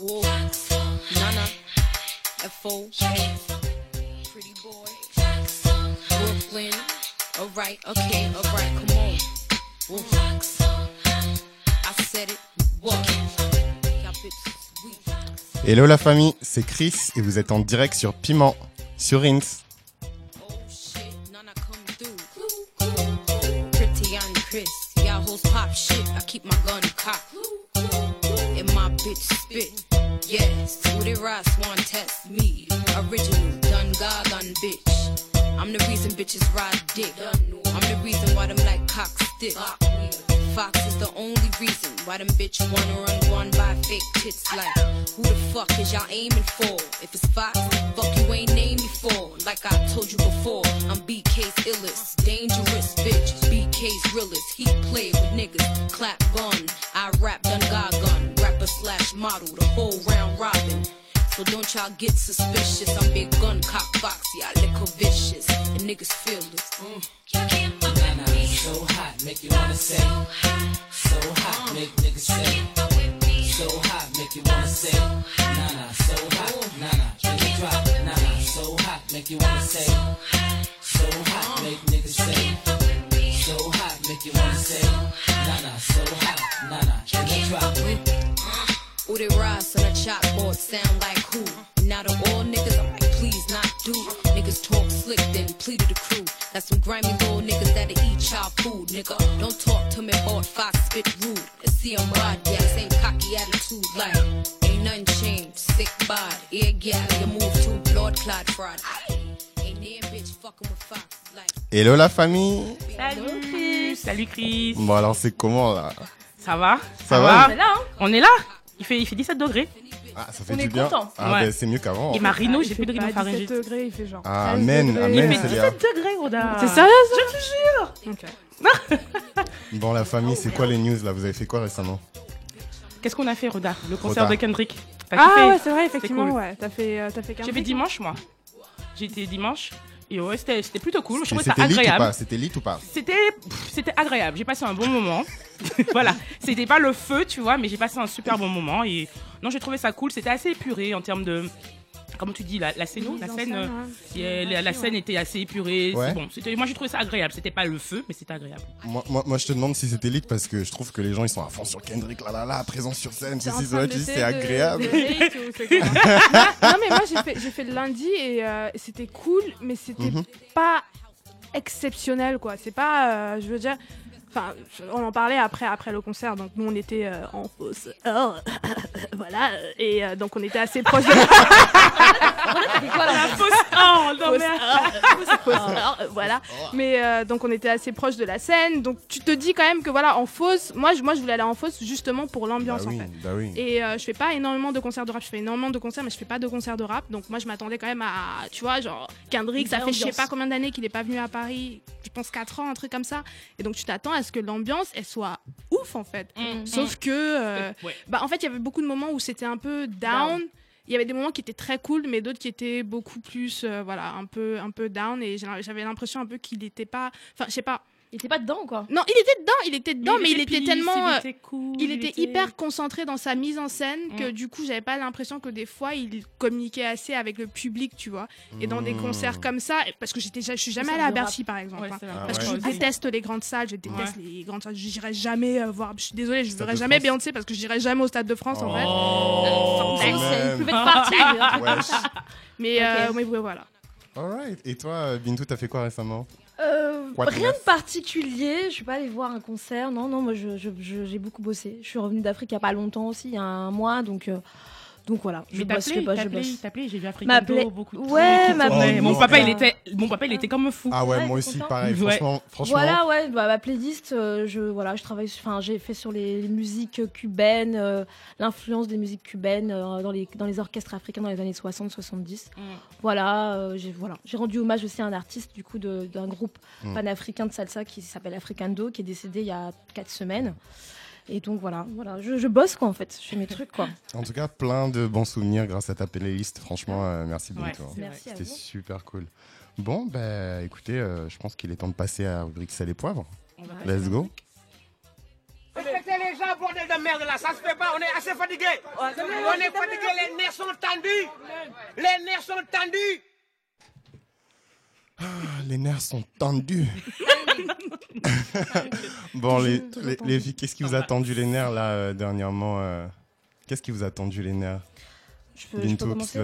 Whoa. Nana. F.O. Pretty boy. Brooklyn. Alright, okay, alright, come on. Whoa. I said it. What? Y'all bitches weak. Hello la famille, c'est Chris et vous êtes en direct sur Piment, sur Rins. Oh. Pretty Chris, y'all hoes pop shit. I keep my gun cocked. Bitches ride dick. I'm the reason why them like cock stick. Fox is the only reason why them bitch wanna run one by fake tits like who the fuck is y'all aiming for? If it's Fox, fuck you ain't named me for. Like I told you before, I'm BK's illest, dangerous bitch. BK's realest, he played with niggas, clap gun. I rap done God gun, rapper slash model, the whole round robin. So don't y'all get suspicious. I'm big gun cock box, y'all liquor vicious. And niggas feel this. Mm. So hot, make you wanna say. So grimy little niggas that'll eat y'all food, nigga. Don't talk to me about Fox spit rude. And see I'm rod, yeah, same cocky attitude, like ain't nothing changed. Sick bod, ear gal, you move too blood clot fraud. Ain't there bitch fucking with Fox, like. Hello la famille Salut Chris. Salut Chris. Bon alors c'est comment là? Ça va? Ça va? On est là? hein On est là? Il fait, il fait 17 degrés. Ah ça fait On du est bien. content. Ah Ouais. ben c'est mieux qu'avant. Et ma rhino, Il j'ai fait plus de 17 pharyngite. degrés, il fait genre. Ah, 16 amen, degrés. amen, Il fait Célia. 17 degrés, Roda. C'est sérieux ça Je te jure. Ok. Bon la famille, c'est quoi les news là? Vous avez fait quoi récemment? Qu'est-ce qu'on a fait, Roda? Le concert Roda. de Kendrick. T'as Ah kiffé? ouais, c'est vrai, effectivement, cool. ouais. T'as fait, euh, t'as fait J'ai fait dimanche, moi. J'ai été dimanche. Et ouais, c'était plutôt cool. Je trouvais ça agréable. C'était lit ou pas c'était agréable. J'ai passé un bon moment. voilà. C'était pas le feu, tu vois, mais j'ai passé un super bon moment. Et non, j'ai trouvé ça cool. C'était assez épuré en termes de. Comment tu dis, la, la scène, la scène, euh, ouais. et la, la scène était assez épurée. Ouais. C'est bon. C'était, moi, j'ai trouvé ça agréable. C'était pas le feu, mais c'était agréable. moi, moi, moi, je te demande si c'était lit parce que je trouve que les gens ils sont à fond sur Kendrick là là là, présent sur scène, de c'est de- agréable. de hate ou c'est comment non, mais moi j'ai fait, j'ai fait le lundi et euh, c'était cool, mais c'était Mhm. pas exceptionnel quoi. C'est pas, euh, je veux dire, enfin, on en parlait après après le concert, donc nous on était euh, en fausse or, voilà, et euh, donc on était assez proche de La non, mais- voilà. Mais euh, donc on était assez proche de la scène, donc tu te dis quand même que voilà en fausse, moi je, moi je voulais aller en fausse justement pour Bah l'ambiance oui, en fait. bah oui. Et euh, je fais pas énormément de concerts de rap, je fais énormément de concerts, mais je fais pas de concerts de rap. Donc moi, je m'attendais quand même à, tu vois, genre Kendrick, ça fait je sais pas combien d'années qu'il est pas venu à Paris, je pense 4 ans, un truc comme ça. Et donc tu t'attends à ce que l'ambiance, elle soit ouf en fait. Mm, Sauf que, euh, Ouais. bah en fait, il y avait beaucoup de moments où c'était un peu down. Il y avait des moments qui étaient très cool, mais d'autres qui étaient beaucoup plus, euh, voilà, un peu, un peu down. Et j'avais l'impression un peu qu'il était pas, enfin, je sais pas. Il était pas dedans, quoi. Non, il était dedans, il était dedans, mais, il était tellement, euh, Il était cool. il était hyper concentré dans sa mise en scène que Mm. du coup j'avais pas l'impression que des fois il communiquait assez avec le public tu vois et dans des Mmh. concerts comme ça parce que j'étais je suis jamais allée à. Bercy par exemple Ouais, hein. Ah parce que je déteste les grandes salles je déteste les grandes salles j'irai jamais euh, voir je suis désolée je verrai jamais. Beyoncé parce que j'irai jamais au stade de France en fait Oh, C'est- quand c'est- Il même. pouvait être parti. un truc comme Wesh. ça. mais, euh, voilà Alright. Et toi, euh, Bintou, t'as fait quoi récemment? Euh, rien de particulier. Je suis pas allée voir un concert. Non, non, moi, je- je- je- j'ai beaucoup bossé. Je suis revenue d'Afrique il y a pas longtemps aussi, il y a un mois. Donc, euh, donc voilà. Je fais pas, je t'appelais, bosse. t'appelais, j'ai vu Africano, beaucoup de Ouais, Ouais, Mon papa, il était, mon papa, il était comme un fou. Ah ouais, Ouais, moi aussi, content pareil. Ouais. Franchement, franchement. Voilà, ouais, bah, ma playlist, euh, je, voilà, je travaille, enfin, j'ai fait sur les, les musiques cubaines, euh, l'influence des musiques cubaines euh, dans, les, dans les orchestres africains dans les années 60-70. Mm. Voilà, euh, j'ai voilà, j'ai rendu hommage aussi à un artiste du coup d'un groupe Mm. panafricain de salsa qui s'appelle Africando, qui est décédé il y a 4 semaines. Et donc voilà, voilà, je, je bosse quoi en fait, je fais mes trucs quoi. En tout cas, plein de bons souvenirs grâce à ta playlist. Franchement, euh, merci Ouais, à C'était super cool. Bon, bah écoutez, euh, je pense qu'il est temps de passer à la rubrique sel et poivre. Let's go. respectez les gens, bordel de merde là, ça se fait pas, on est assez fatigué. On est fatigué, les nerfs sont tendus. Les nerfs sont tendus. Ah, les nerfs sont tendus. bon, les, les, les filles, qu'est-ce qui vous a tendu les nerfs là euh, dernièrement euh, Qu'est-ce qui vous a tendu les nerfs? Je peux, je qui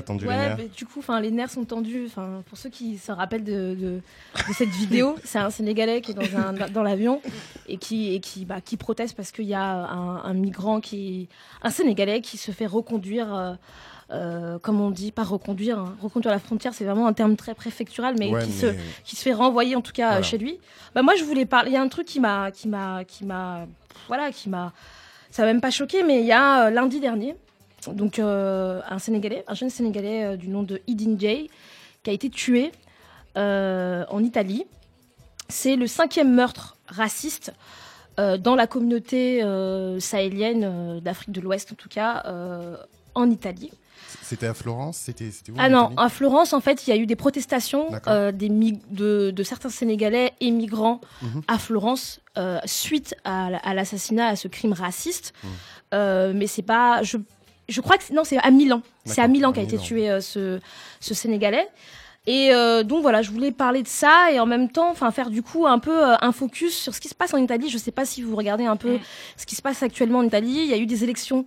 tendu les nerfs? du coup, enfin, les nerfs sont tendus. Enfin, pour ceux qui se rappellent de, de, de cette vidéo, c'est un Sénégalais qui est dans, un, dans l'avion et qui, et qui, bah, qui proteste parce qu'il y a un, un migrant qui, un Sénégalais qui se fait reconduire. euh, euh, comme on dit, pas reconduire, hein. reconduire la frontière, c'est vraiment un terme très préfectural, mais, Ouais, qui, mais- Se, qui se fait renvoyer en tout cas Voilà. chez lui. Bah moi, je voulais parler. Il y a un truc qui m'a, qui m'a, qui m'a, voilà, qui m'a, ça m'a même pas choqué, mais il y a euh, lundi dernier, donc euh, un Sénégalais, un jeune Sénégalais du nom de Idin Jay, qui a été tué en Italie. C'est le cinquième meurtre raciste euh, dans la communauté euh, sahélienne euh, d'Afrique de l'Ouest, en tout cas, en Italie. C'était à Florence C'était c'était où Ah non, à Florence, en fait, il y a eu des protestations euh, des de, de certains Sénégalais émigrants Mhm. à Florence euh, suite à, la- à l'assassinat, à ce crime raciste. Mhm. Euh, mais c'est pas, je, je crois que c'est- non, c'est à Milan. C'est à Milan qu'a été tué euh, ce, ce Sénégalais. Et euh, donc voilà, je voulais parler de ça et en même temps, enfin faire du coup un peu euh, un focus sur ce qui se passe en Italie. Je sais pas si vous regardez un peu ce qui se passe actuellement en Italie. Il y a eu des élections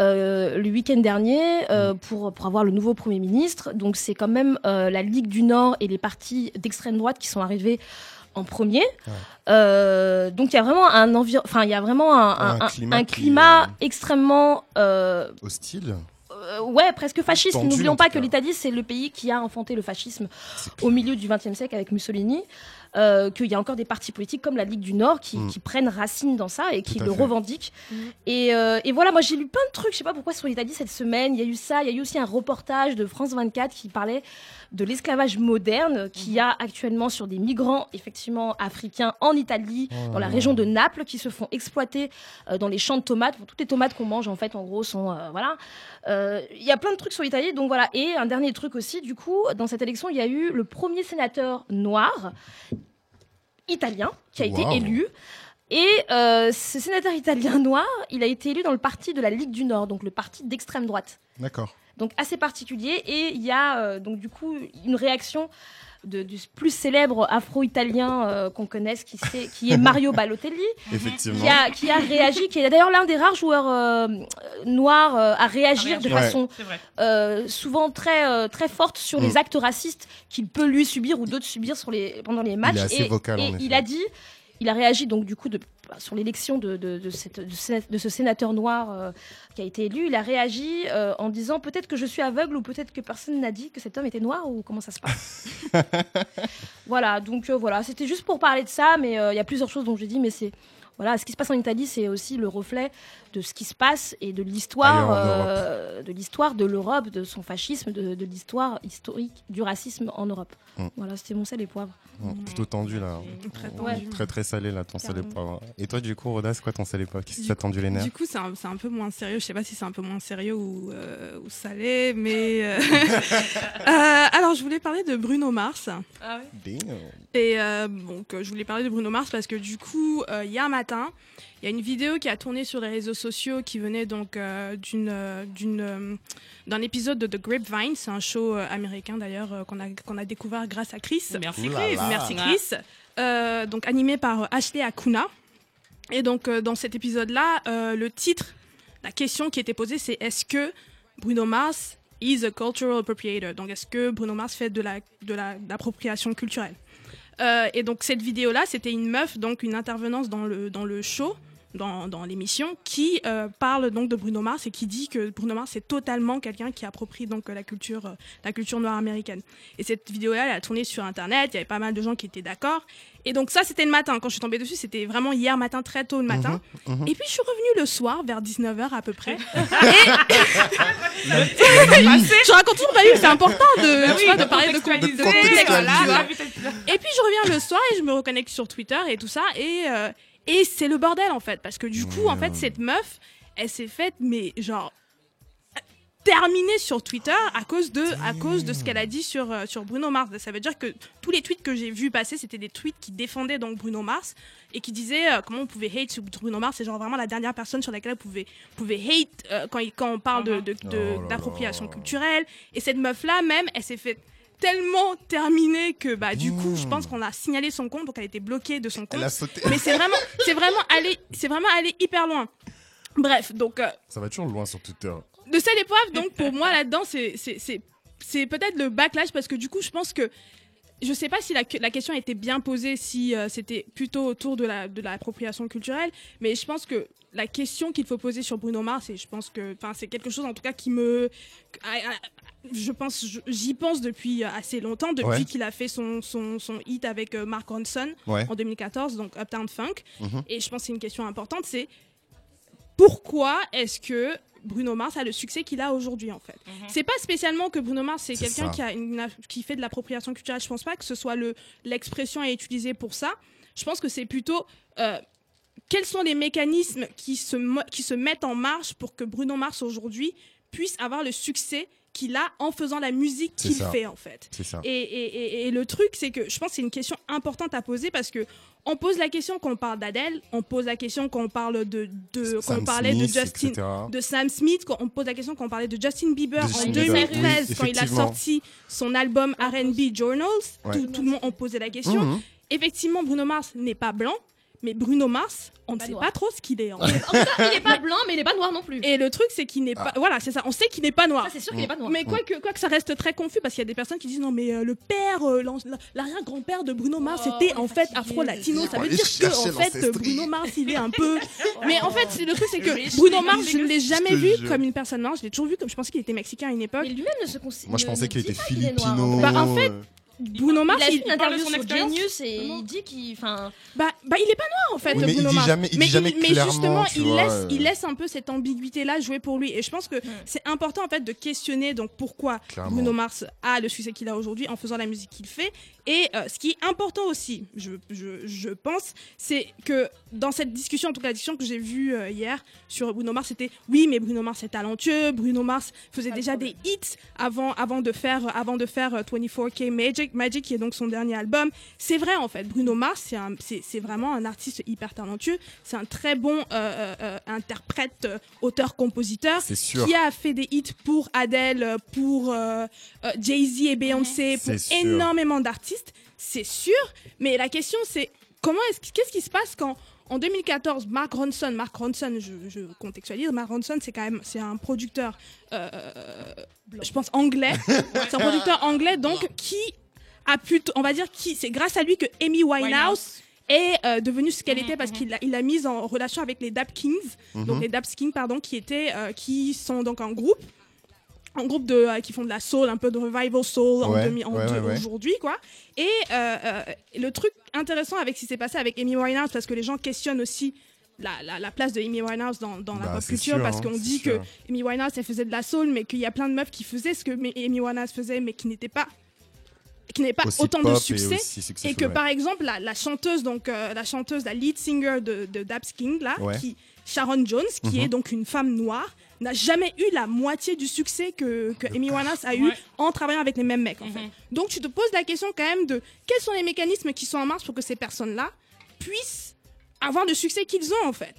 euh, le week-end dernier euh, pour, pour avoir le nouveau Premier ministre. Donc c'est quand même euh, la Ligue du Nord et les partis d'extrême droite qui sont arrivés en premier. Donc il y a vraiment un enfin il y a vraiment un, Un un- climat un qui, climat extrêmement Hostile euh, ouais, presque fasciste. N'oublions pas que l'Italie, c'est le pays qui a enfanté le fascisme au milieu du XXe siècle avec Mussolini. Euh, qu'il y a encore des partis politiques comme la Ligue du Nord qui, Mm. qui prennent racine dans ça et qui le fait. revendiquent. Et, euh, et voilà, moi j'ai lu plein de trucs, je sais pas pourquoi sur l'Italie cette semaine. Il y a eu ça, il y a eu aussi un reportage de France 24 qui parlait de l'esclavage moderne qu'il y a actuellement sur des migrants effectivement africains en Italie, Oh dans la région de Naples, qui se font exploiter euh, dans les champs de tomates. Bon, toutes les tomates qu'on mange en fait, en gros, sont euh, voilà. Euh, Il y a plein de trucs sur l'Italie, donc voilà. Et un dernier truc aussi, du coup, dans cette élection, il y a eu le premier sénateur noir italien qui a été élu. Et euh, ce sénateur italien noir, il a été élu dans le parti de la Ligue du Nord, donc le parti d'extrême droite. D'accord. Donc assez particulier. Et il y a euh, donc du coup une réaction de, du plus célèbre afro-italien euh, qu'on connaisse, qui, est Mario Balotelli, Effectivement. qui a, qui a réagi, qui est d'ailleurs l'un des rares joueurs euh, noirs euh, à réagir de réagir. façon euh, souvent très euh, très forte sur Mm. les actes racistes qu'il peut lui subir ou d'autres subir sur les pendant les matchs. est assez et vocal, en et effet. il a dit, il a réagi donc du coup de, sur l'élection de, de, de, cette- de ce- sénateur noir euh, qui a été élu. Il a réagi euh, en disant peut-être que je suis aveugle ou peut-être que personne n'a dit que cet homme était noir ou comment ça se passe. voilà, donc euh, voilà, c'était juste pour parler de ça, mais il y a plusieurs choses dont j'ai dit, mais c'est voilà, ce qui se passe en Italie, c'est aussi le reflet de ce qui se passe et de l'histoire, euh, de l'histoire de l'Europe, de son fascisme, de, de l'histoire historique du racisme en Europe. Mm. Voilà, c'était mon sel et poivre. Bon, plutôt tendu là. Très Ouais. Très très salé là, ton sel et Carrément. poivre. Et toi, du coup, Roda, c'est quoi ton sel et poivre? Qu'est-ce qui t'a tendu les nerfs? Du coup, c'est un, un peu moins sérieux. Je sais pas si c'est un peu moins sérieux ou, euh, ou salé, mais. euh, alors, je voulais parler de Bruno Mars. Ah ouais. Et euh, donc, je voulais parler de Bruno Mars parce que du coup, euh, hier matin, il y a une vidéo qui a tourné sur les réseaux sociaux qui venait donc euh, d'une, euh, d'une, euh, d'un épisode de The Grapevine. C'est un show américain d'ailleurs euh, qu'on a, qu'on a découvert grâce à Chris. Merci Chris. là. Merci Chris. Euh, donc animé par Ashley Akuna. Et donc euh, dans cet épisode-là, euh, le titre, la question qui était posée, c'est est-ce que Bruno Mars is a cultural appropriator? Donc est-ce que Bruno Mars fait de la de la de l'appropriation culturelle? Et donc cette vidéo-là, c'était une meuf, donc une intervenance dans le dans le show. Dans, dans l'émission, qui euh, parle donc de Bruno Mars et qui dit que Bruno Mars est totalement quelqu'un qui approprie donc la culture, euh, la culture noire américaine. Et cette vidéo-là, elle a tourné sur Internet, il y avait pas mal de gens qui étaient d'accord. Et donc ça, c'était le matin. Quand je suis tombée dessus, c'était vraiment hier matin, très tôt le matin. Mhm, Et puis je suis revenue le soir, vers 19h à peu près. Je raconte toujours vie, c'est important de, tu vois, de parler de contextualiser, de contextualiser. voilà, Et puis je reviens le soir et je me reconnecte sur Twitter et tout ça. Et, euh, et c'est le bordel en fait. Parce que du coup, en fait, cette meuf, elle s'est faite, mais genre. terminé sur Twitter à cause de, à cause de ce qu'elle a dit sur, euh, sur Bruno Mars. Ça veut dire que tous les tweets que j'ai vus passer, c'était des tweets qui défendaient donc Bruno Mars et qui disaient euh, comment on pouvait hate sur Bruno Mars. C'est genre vraiment la dernière personne sur laquelle on pouvait, pouvait hate euh, quand, il- quand on parle de- de- de- Oh d'appropriation culturelle. Et cette meuf-là, même, elle s'est fait tellement terminée que bah du coup je Mmh. pense qu'on a signalé son compte donc elle était bloquée de son compte Elle a sauté. mais c'est vraiment c'est vraiment allé c'est vraiment allé hyper loin bref donc euh, Ça va toujours loin sur Twitter. de cette épreuve, donc pour moi là-dedans, c'est c'est- c'est c'est peut-être le backlash parce que du coup, je pense que je sais pas si la, la question était bien posée, si euh, c'était plutôt autour de la de l'appropriation culturelle, mais je pense que la question qu'il faut poser sur Bruno Mars, et je pense que enfin c'est quelque chose en tout cas qui me je pense j'y pense depuis assez longtemps depuis Ouais. qu'il a fait son, son, son hit avec euh, Mark Ronson Ouais. en 2014 donc Uptown Funk Mhm. et je pense que c'est une question importante c'est pourquoi est-ce que Bruno Mars a le succès qu'il a aujourd'hui en fait? C'est pas spécialement que Bruno Mars c'est quelqu'un qui a une, qui fait de l'appropriation culturelle. Je pense pas que ce soit le l'expression à utiliser pour ça. Je pense que c'est plutôt euh, quels sont les mécanismes qui se qui se mettent en marche pour que Bruno Mars aujourd'hui puisse avoir le succès qu'il a en faisant la musique qu'il fait en fait. C'est ça. Et, et- et- et le truc, c'est que je pense que c'est une question importante à poser parce que on pose la question quand on parle d'Adèle, on pose la question quand on parle de, de quand on parlait Smith, de Justin, etc. de Sam Smith, quand on pose la question quand on parlait de Justin Bieber De en Justin Bieber, 2013 oui, quand il a sorti son album R&B Journals, Ouais. tout, tout le monde on posait la question. Mhm. Effectivement, Bruno Mars n'est pas blanc, mais Bruno Mars, on ne sait noir. pas trop ce qu'il est. en fait. En tout cas, il est pas blanc, mais il est pas noir non plus. Et le truc, c'est qu'il n'est pas. Voilà, c'est ça. On sait qu'il n'est pas noir. Ça, c'est sûr qu'il est pas noir. Mais quoi que, quoi que ça reste très confus parce qu'il y a des personnes qui disent non mais euh, le père, euh, l'arrière-grand-père de Bruno Mars Oh, était en fait afro-latino. Ça veut dire que en fait. Bruno Mars il est un peu. Mais en fait le truc c'est que Bruno Mars je ne l'ai jamais vu comme une personne noire. Je l'ai toujours vu comme je pensais qu'il était mexicain à une époque. Mais lui-même ne se considère. Moi, je pensais qu'il était est filipino. noir. Bah, en fait, Bruno Mars Il a il, interview son sur Genius et il dit qu'il. Enfin, bah, bah il est pas noir en fait Oui, mais il Bruno dit Mars. jamais- il mais dit jamais mais clairement, justement il vois, laisse euh. il laisse un peu cette ambiguïté là jouer pour lui et je pense que c'est important en fait de questionner donc pourquoi Clairement. Bruno Mars a le succès qu'il a aujourd'hui en faisant la musique qu'il fait. Et euh, ce qui est important aussi, je, je, je pense, c'est que dans cette discussion, en tout cas la discussion que j'ai vue euh, hier sur Bruno Mars, c'était oui, mais Bruno Mars est talentueux. Bruno Mars faisait déjà des hits avant, avant de faire, avant de faire euh, 24K Magic, Magic, qui est donc son dernier album. C'est vrai en fait, Bruno Mars, c'est un- c'est c'est vraiment un artiste hyper talentueux. C'est un très bon euh, euh, euh, interprète, euh, auteur-compositeur C'est sûr. qui a fait des hits pour Adele, pour euh, euh, Jay-Z et Beyoncé, pour C'est sûr. énormément d'artistes, c'est sûr. Mais la question, c'est comment est-ce qu'est-ce qui se passe quand en 2014, Mark Ronson, Mark Ronson, je, je contextualise, Mark Ronson, c'est quand même c'est un producteur, euh, je pense anglais, c'est un producteur anglais donc qui a pu, on va dire qui, c'est grâce à lui que Amy Winehouse est euh, devenue ce qu'elle était parce qu'il l'a il l'a mise en relation avec les Dap Kings, donc les Dap Kings pardon, qui étaient, euh, qui sont donc un groupe, un groupe de euh, qui font de la soul, un peu de revival soul en Ouais, en ouais, aujourd'hui quoi. Et euh, euh, le truc intéressant avec ce qui s'est passé avec Amy Winehouse parce que les gens questionnent aussi la, la, la place de Amy Winehouse dans, dans la Bah, pop culture sûr, parce hein, qu'on dit que sûr. Amy Winehouse elle faisait de la soul mais qu'il y a plein de meufs qui faisaient ce que Amy Winehouse faisait mais qui n'étaient pas qui n'avaient pas Aussi autant de succès et que ouais. par exemple la, la chanteuse donc euh, la chanteuse la lead singer de, de Dabs King là Ouais. qui Sharon Jones qui Mhm. est donc une femme noire n'a jamais eu la moitié du succès que, que Amy Winehouse a eu Ouais. en travaillant avec les mêmes mecs en Mhm. fait donc tu te poses la question quand même de quels sont les mécanismes qui sont en marche pour que ces personnes là puissent avoir le succès qu'ils ont en fait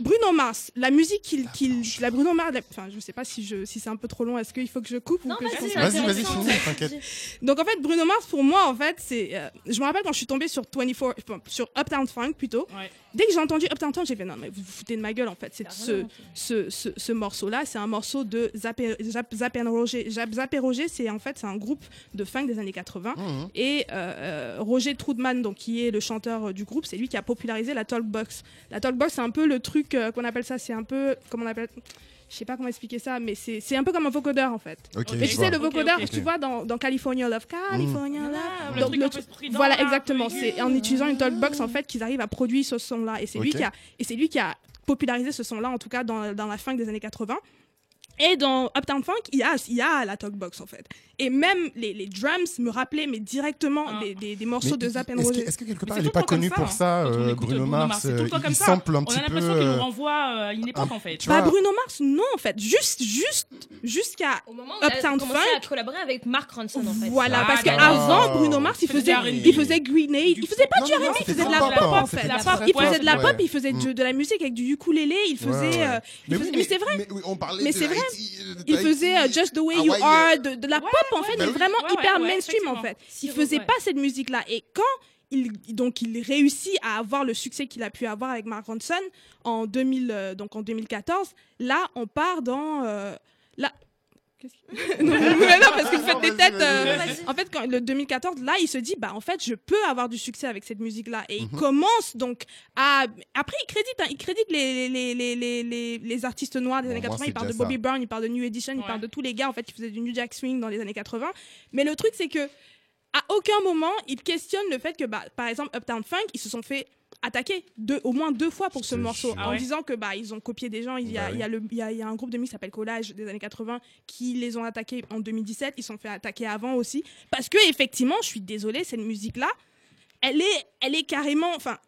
Bruno Mars, la musique qu'il, qu'il la Bruno Mars, la- enfin je sais pas si je, si c'est un peu trop long, est-ce qu'il faut que je coupe ou non, que je vas-y, continue? Vas-y, vas-y, intéressant. finis, t'inquiète. donc en fait, Bruno Mars, pour moi, en fait, c'est. euh, je me rappelle quand je suis tombée sur 24, enfin, sur Uptown Funk plutôt. Ouais. Dès que j'ai entendu Uptown Funk, j'ai fait non, mais vous vous foutez de ma gueule en fait. C'est ce, ce, ce, ce morceau-là, c'est un morceau de Zappé Zap, Zap and Roger. Zap, Zap et Roger, c'est en fait c'est un groupe de funk des années 80. Mhm. Et euh, euh, Roger Trudman, donc qui est le chanteur euh, du groupe, c'est lui qui a popularisé la talkbox. La talkbox, c'est un peu le truc euh, qu'on appelle ça, c'est un peu comment on appelle. Je sais pas comment expliquer ça, mais c'est c'est un peu comme un vocodeur en fait. Ok, Mais tu vois. sais, le vocodeur, ok. tu vois, dans, dans California Love, California Love. Le Donc, truc le un peu truc- voilà, là, exactement. C'est en utilisant une talkbox en fait qu'ils arrivent à produire ce son-là. Et c'est lui qui a et c'est lui qui a popularisé ce son-là, en tout cas dans, dans la fin des années 80. Et dans Uptown Funk, il y a, il y a la talkbox en fait. Et même les, les drums me rappelaient mais directement Ah. des, des, des morceaux Mais de Zapp and Est-ce que, Roger. est-ce que quelque part c'est il n'est pas le temps connu comme pour ça, on euh, Bruno Mars c'est tout le euh, temps Il comme il ça. sample un On petit a peu. l'impression qu'il nous euh, renvoie euh, à une époque en fait. Bah vois. Bruno Mars, non en fait. Juste, juste, jusqu'à Au moment où il a Uptown Funk. collaborer avec Mark Ronson en fait. Voilà, Ah, parce qu'avant, Bruno Mars, il faisait il faisait Grenade. Il faisait pas du R&B, il faisait de la pop, en fait. Il faisait de la pop, il faisait de, la musique avec du ukulélé, il faisait... Euh, Mais c'est vrai, Mais, on c'est vrai. Euh, il faisait euh, Just the Way You Hawaï, Are, euh, de, de la Ouais, pop en fait, mais vraiment ouais, hyper ouais, mainstream en fait. Il faisait ouais. pas cette musique-là. Et quand il, donc il réussit à avoir le succès qu'il a pu avoir avec Mark Ronson en 2000, euh, donc en 2014, là on part dans euh, là. Qu'est-ce que- non, mais non, parce que vous faites des têtes. euh, en fait, quand le 2014, là, il se dit, bah, en fait, je peux avoir du succès avec cette musique-là. Et il Mhm. commence donc à. Après, il crédite, hein, il crédite les, les, les, les, les, les artistes noirs des Bon, années moi, 80. c'est Il parle de Bobby ça. Brown, il parle de New Edition, il Ouais. parle de tous les gars, en fait, qui faisaient du New Jack Swing dans les années 80. Mais le truc, c'est que à aucun moment, il questionne le fait que, bah, par exemple, Uptown Funk, ils se sont fait attaquer deux, au moins deux fois pour ce morceau. Ah en ouais disant que bah ils ont copié des gens il y a, Bah oui. il y a le il y a, il y a un groupe de musique qui s'appelle Collage des années 80 qui les ont attaqués en 2017 ils se sont fait attaquer avant aussi parce que effectivement je suis désolée cette musique là elle est elle est carrément enfin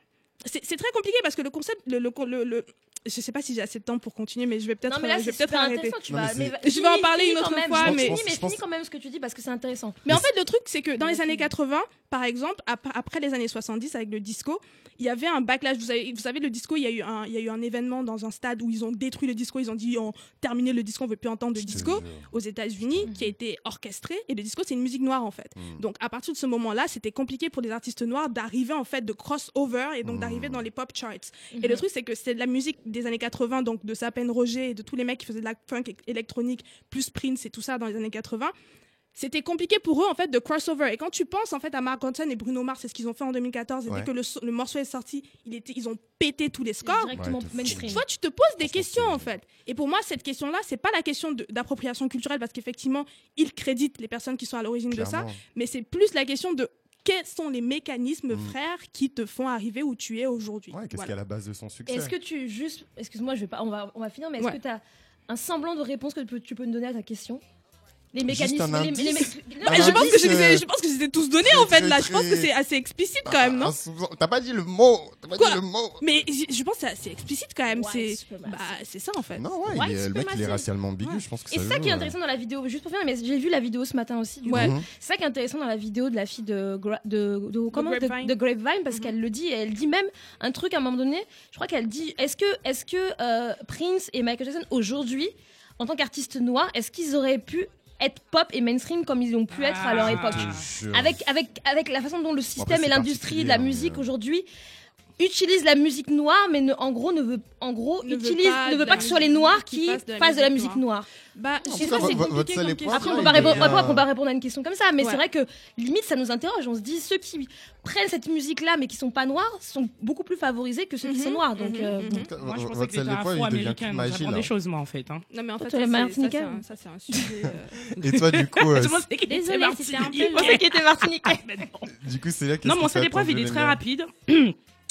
c'est c'est très compliqué parce que le concept le, le, le, le- je sais pas si j'ai assez de temps pour continuer mais je vais peut-être là je vais peut-être arrêter intéressant. Tu Non, vas, mais mais c'est- Je vais en parler une autre même. fois, Je pense- mais- finis, quand même ce que tu dis parce que c'est intéressant. Mais en fait, le truc, c'est que dans les années 80, par exemple, ap- après les années 70 avec le disco, il y avait un backlash. Vous savez, vous savez le disco, il y, a eu un, il y a eu un événement dans un stade où ils ont détruit le disco. Ils ont dit, on terminé le disco, on veut plus entendre de disco aux États-Unis, qui a été orchestré. Et le disco, c'est une musique noire en fait. Mm. Donc à partir de ce moment-là, c'était compliqué pour les artistes noirs d'arriver en fait de crossover et donc Mm. d'arriver dans les pop charts. Et Mhm. le truc, c'est que c'est de la musique des années 80, donc de Sapen Roger et de tous les mecs qui faisaient de la funk électronique, plus Prince et tout ça dans les années 80. C'était compliqué pour eux en fait de crossover. Et quand tu penses en fait à Mark Ronson et Bruno Mars, c'est ce qu'ils ont fait en 2014. Et Ouais. dès que le, so- le morceau est sorti, il était, ils ont pété tous les scores. Directement Ouais. Toi, tu te poses des questions en fait. Et pour moi, cette question-là, c'est pas la question de- d'appropriation culturelle parce qu'effectivement, ils créditent les personnes qui sont à l'origine de ça, mais c'est plus la question de quels sont les mécanismes, Mm. frères, qui te font arriver où tu es aujourd'hui? Ouais, qu'est-ce Voilà. qui est à la base de son succès? Est-ce que tu juste, excuse-moi, je vais pas, on va, on va finir, mais est-ce Ouais. que tu as un semblant de réponse que tu peux, tu peux nous donner à ta question? Les mécanismes, les, les- je, pense que je, les ai, je pense que je les ai tous donnés en fait là. Je pense que c'est assez explicite quand même, non T'as pas dit le mot T'as pas Quoi dit le mot Mais je pense que c'est assez explicite quand même. C'est bah, c'est ça en fait. Non, ouais, il est- le mec il est racialement ambigu, Ouais. je pense que Et ça c'est ça joue, qui est intéressant dans la vidéo, juste pour finir, mais j'ai vu la vidéo ce matin aussi. Du coup. Ouais. C'est ça qui est intéressant dans la vidéo de la fille de, Gra- de, de, comment, de- Grapevine. de Grapevine, parce Mhm. qu'elle le dit, et elle dit même un truc à un moment donné, je crois qu'elle dit, est-ce que, est que euh, Prince et Michael Jackson, aujourd'hui, en tant qu'artistes noirs, est-ce qu'ils auraient pu être pop et mainstream comme ils ont pu être à leur Ah. époque avec, avec, avec la façon dont le système et l'industrie de la particulier, musique euh, aujourd'hui utilise la musique noire, mais ne- en gros ne veut, en gros Ne veut utilise, pas ne veut pas que ce soit les musique noirs qui qui fassent de la fassent de la musique musique noire. Bah, c'est. Après, on là, peut il pas répondre, après, on peut pas répondre à une question comme ça, mais Ouais. c'est vrai que limite ça nous interroge. On se dit ceux qui prennent cette musique-là mais qui sont pas noirs sont beaucoup plus favorisés que ceux qui Mhm, sont noirs. Donc, mhm, euh, mhm. Moi, je pensais que devient afro-américain, j'apprends là. des choses, moi, en fait. hein. Non mais en Toi, fait, ça, Martiniquais, c'est- ou ça, c'est un, sujet. euh, Et toi, du coup, euh, Désolée, c'était un peu martiniquais. Je pensais qu'il était martiniquais. Non. du coup, c'est là qu'est-ce Non, que mon ça seul épreuve, il est très rapide.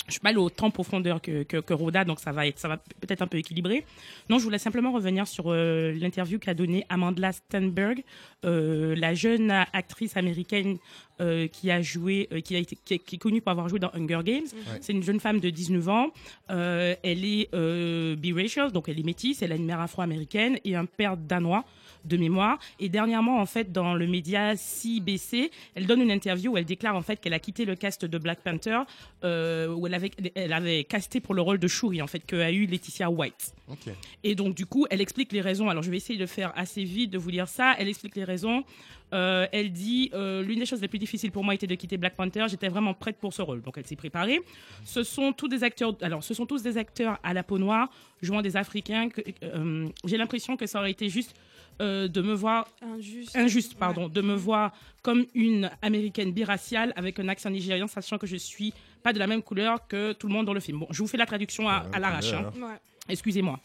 Je suis pas allée autant en profondeur que, que, que Roda, donc ça va être, ça va peut-être un peu équilibré. Non, je voulais simplement revenir sur euh, l'interview qu'a donnée Amanda Stenberg, euh, la jeune actrice américaine euh, qui a joué, qui, a été, qui, est, qui est connue pour avoir joué dans Hunger Games. C'est une jeune femme de 19 ans. Elle est biracial, donc elle est métisse. Elle a une mère afro-américaine et un père danois de mémoire. Et dernièrement, en fait, dans le média CBC, elle donne une interview où elle déclare en fait qu'elle a quitté le cast de Black Panther, euh, où elle avait, elle avait casté pour le rôle de Shuri, en fait, que a eu Laetitia White. Et donc, du coup, elle explique les raisons. Alors, je vais essayer de faire assez vite, de vous lire ça. Elle explique les raisons. Euh, elle dit euh, L'une des choses les plus difficiles pour moi était de quitter Black Panther. J'étais vraiment prête pour ce rôle. Donc, elle s'est préparée. Ce sont tous des acteurs. Alors, ce sont tous des acteurs à la peau noire, jouant des Africains. euh, J'ai l'impression que ça aurait été juste euh, de me voir injuste. injuste, pardon, de me voir comme une américaine biraciale avec un accent nigérian, sachant que je suis pas de la même couleur que tout le monde dans le film. Bon, je vous fais la traduction à, à l'arrache. hein. Ouais. Excusez-moi.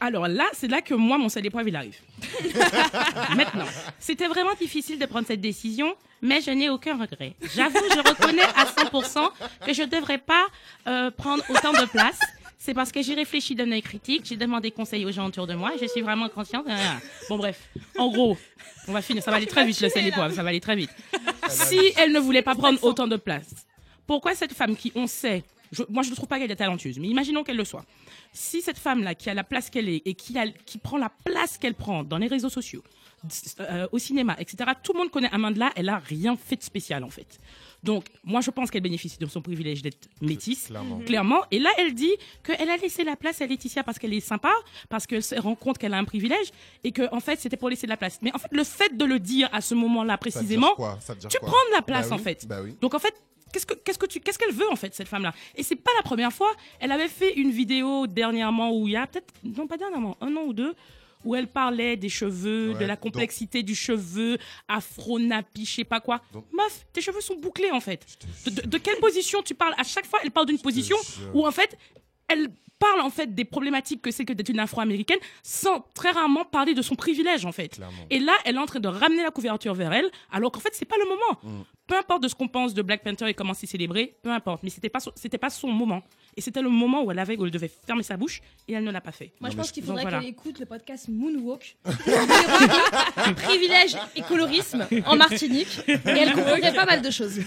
Alors là, c'est là que moi, mon seul épreuve, il arrive. Maintenant, c'était vraiment difficile de prendre cette décision, mais je n'ai aucun regret. J'avoue, je reconnais à 100% que je ne devrais pas euh, prendre autant de place. C'est parce que j'ai réfléchi d'un œil critique, j'ai demandé conseil aux gens autour de moi, je suis vraiment consciente. Ah. Bon, bref, en gros, on va finir, ça va aller très vite, le sel et poivre, ça va aller très vite. Si elle ne voulait pas prendre autant de place, pourquoi cette femme qui, on sait, je- moi je ne trouve pas qu'elle est talentueuse, mais imaginons qu'elle le soit. Si cette femme-là, qui a la place qu'elle est et qui, a, qui prend la place qu'elle prend dans les réseaux sociaux, euh, au cinéma, etc., tout le monde connaît Amanda, elle a rien fait de spécial en fait. Donc, moi, je pense qu'elle bénéficie de son privilège d'être métisse, Clairement. clairement. Et là, elle dit qu'elle a laissé la place à Laetitia parce qu'elle est sympa, parce qu'elle se rend compte qu'elle a un privilège, et que en fait, c'était pour laisser de la place. Mais en fait, le fait de le dire à ce moment-là précisément, tu prends de la place Bah en oui, fait. Bah oui. Donc en fait, qu'est-ce que qu'est-ce que tu qu'est-ce qu'elle veut en fait cette femme-là? Et c'est pas la première fois. Elle avait fait une vidéo dernièrement où il y a peut-être non pas dernièrement un an ou deux où elle parlait des cheveux, de la donc- complexité du cheveu, afro nappy, je sais pas quoi. Donc- Meuf, tes cheveux sont bouclés en fait. De, de- de quelle position tu parles? À chaque fois, elle parle d'une position où en fait elle parle en fait des problématiques que c'est que d'être une afro-américaine sans très rarement parler de son privilège en fait. Clairement. Et là, elle est en train de ramener la couverture vers elle, alors qu'en fait, c'est pas le moment. Mm. Peu importe de ce qu'on pense de Black Panther et comment c'est célébré, peu importe. Mais c'était pas, son- c'était pas son moment. Et c'était le moment où elle avait, où elle devait fermer sa bouche et elle ne l'a pas fait. Moi, je pense qu'il faudrait voilà. qu'elle écoute le podcast Moonwalk. Privilège et colorisme en Martinique. Et elle comprendrait pas mal de choses.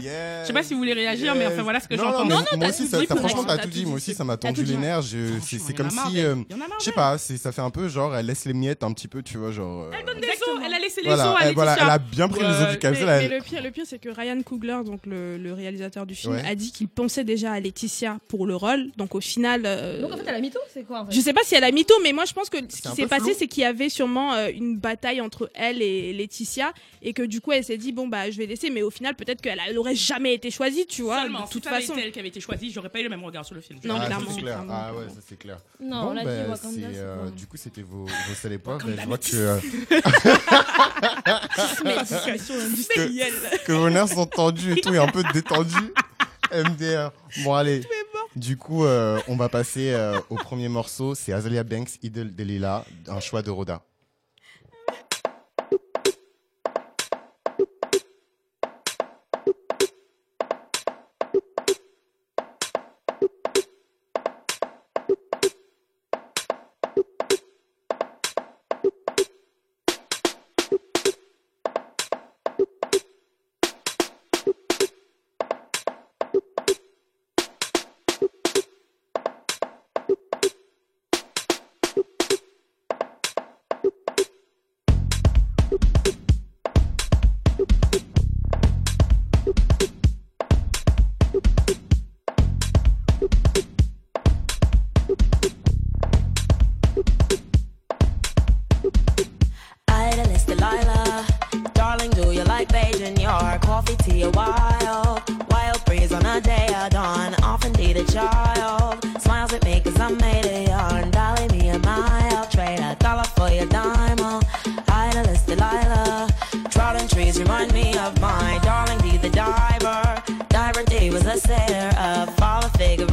Yeah. Je sais pas si vous voulez réagir, mais enfin, voilà ce que non, j'entends. Non, mais Non, non, moi t'as aussi, tout ça, dit, ça- pour franchement, l'instant, t'as tout t'as dit. tout Moi dit. Aussi, ça m'a tendu les nerfs. Je- C'est comme si, euh, Il y en a marre je sais pas, ça fait un peu genre, elle laisse les miettes un petit peu, tu vois, genre. euh, Elle donne des os, elle a laissé les Voilà, os à elle, voilà, Laetitia. elle a bien pris les os du mais, mais le pire, le pire c'est que Ryan Coogler, donc le, le réalisateur du film, Ouais. a dit qu'il pensait déjà à Laetitia pour le rôle. Donc au final, euh, Donc en fait, elle a mytho, c'est quoi en fait je sais pas si elle a mytho, mais moi je pense que ce qui s'est passé, c'est qu'il y avait sûrement euh, une bataille entre elle et Laetitia, et que du coup elle s'est dit bon bah je vais laisser, mais au final peut-être qu'elle aurait jamais été choisie, tu vois. Seulement, de si toute avait façon. elle qui avait été choisie, j'aurais pas eu le même regard sur le film. Non, ah, clairement, c'est clair. Ah ouais, ça c'est clair. Non, Bon, on l'a bah, Wakanda, c'est euh, du coup, c'était vos, vos Je vois que, euh, que, que vos nerfs sont tendus et tout, et un peu détendus. MDR. Bon, allez. Du coup, euh, on va passer euh, au premier morceau. C'est Azalea Banks, Idol Delilah, un choix de Roda. Delilah, darling, do you like Beijing? Your coffee, tea, wild? Wild breeze on a day of dawn, a child. Smiles at me cause I'm made of yarn. Dolly me a mile, trade a dollar for your dime. D was a sailor, a follow figure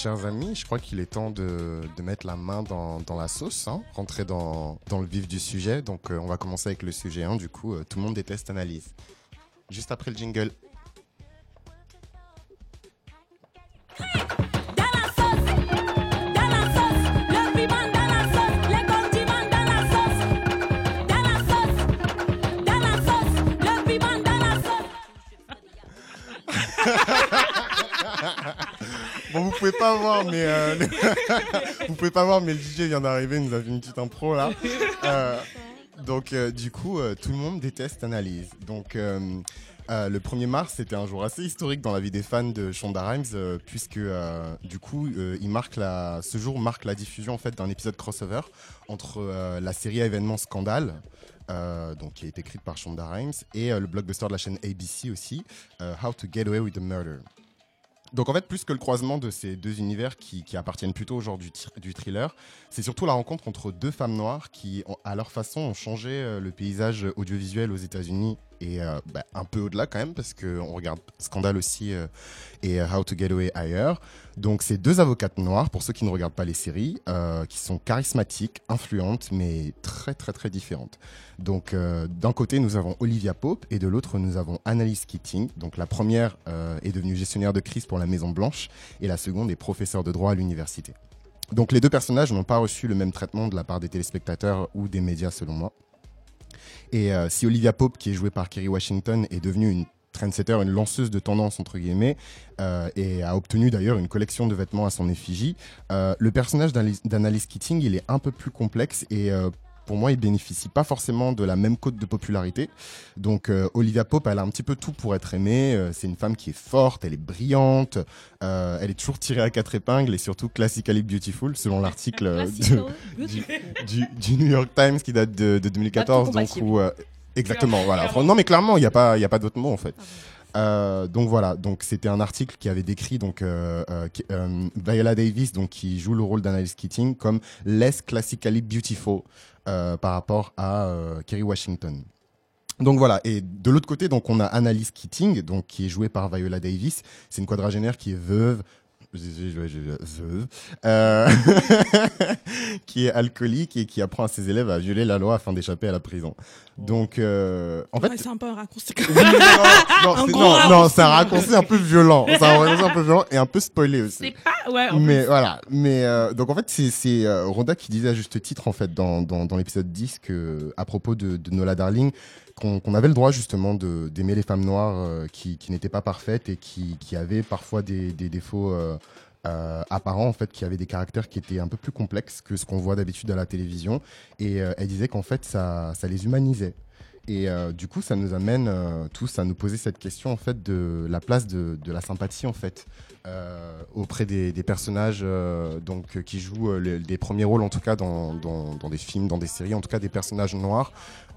chers amis, je crois qu'il est temps de, de mettre la main dans, dans la sauce, hein, rentrer dans, dans le vif du sujet. Donc, euh, on va commencer avec le sujet 1. Du coup, euh, tout le monde déteste analyse. Juste après le jingle. Bon, vous pouvez pas voir, mais euh, vous pouvez pas voir, mais le DJ vient d'arriver, nous a fait une petite impro là. Euh, Donc, euh, du coup, tout le monde déteste Analyse. Donc, le 1er mars, c'était un jour assez historique dans la vie des fans de Shonda Rhimes, puisque, du coup, il marque la, ce jour marque la diffusion en fait, d'un épisode crossover entre la série à événements Scandale, euh, donc, qui est écrite par Shonda Rhimes, et le blockbuster de la chaîne ABC aussi, How to Get Away with a Murder. Donc en fait, plus que le croisement de ces deux univers qui, appartiennent plutôt au genre du, thr- du thriller, c'est surtout la rencontre entre deux femmes noires qui, à leur façon, ont changé euh, le paysage audiovisuel aux États-Unis et euh, bah, un peu au-delà quand même, parce qu'on regarde Scandale aussi euh, et How to Get Away ailleurs. Donc c'est deux avocates noires, pour ceux qui ne regardent pas les séries, euh, qui sont charismatiques, influentes, mais très très très différentes. Donc euh, d'un côté nous avons Olivia Pope et de l'autre nous avons Annalise Keating. Donc la première euh, est devenue gestionnaire de crise pour la Maison Blanche et la seconde est professeure de droit à l'université. Donc les deux personnages n'ont pas reçu le même traitement de la part des téléspectateurs ou des médias selon moi. Et si Olivia Pope, qui est jouée par Kerry Washington, est devenue une trendsetter, une lanceuse de tendance entre guillemets, euh, et a obtenu d'ailleurs une collection de vêtements à son effigie, euh, le personnage d'Annalise- d'Annalise Keating, il est un peu plus complexe et euh, pour moi, il bénéficie pas forcément de la même cote de popularité. Donc, euh, Olivia Pope, elle a un petit peu tout pour être aimée. Euh, c'est une femme qui est forte, elle est brillante, euh, elle est toujours tirée à quatre épingles et surtout classically beautiful, selon l'article du, du, du New York Times qui date de, de 2014. Donc, où, exactement, voilà. Non, mais clairement, il n'y a pas, y a pas d'autre mot en fait. Euh, donc voilà, donc c'était un article qui avait décrit donc euh, euh, Viola Davis, donc qui joue le rôle d'Annalise Keating, comme less classically beautiful par rapport à Kerry Washington. Donc voilà, et de l'autre côté, donc on a Annalise Keating, donc qui est jouée par Viola Davis. C'est une quadragénaire qui est veuve, euh, qui est alcoolique et qui apprend à ses élèves à violer la loi afin d'échapper à la prison. Donc, euh, en fait, Ouais, c'est un peu un raccourci. non, non, non, c'est- non, un raccourci un peu violent. C'est un raccourci un peu violent et un peu spoilé aussi. C'est pas. Ouais, Mais voilà, mais euh, donc en fait c'est c'est euh, Rhoda qui disait à juste titre en fait dans, dans, dans l'épisode 10 que à propos de, de Nola Darling qu'on qu'on avait le droit justement de d'aimer les femmes noires euh, qui, qui n'étaient pas parfaites et qui, qui avaient parfois des, des défauts euh, euh, apparents en fait qui avaient des caractères qui étaient un peu plus complexes que ce qu'on voit d'habitude à la télévision et euh, elle disait qu'en fait ça, ça les humanisait et euh, du coup, ça nous amène tous à nous poser cette question en fait de la place de, la sympathie en fait auprès des, personnages donc qui jouent les, des premiers rôles en tout cas dans, dans des films, dans des séries, en tout cas des personnages noirs.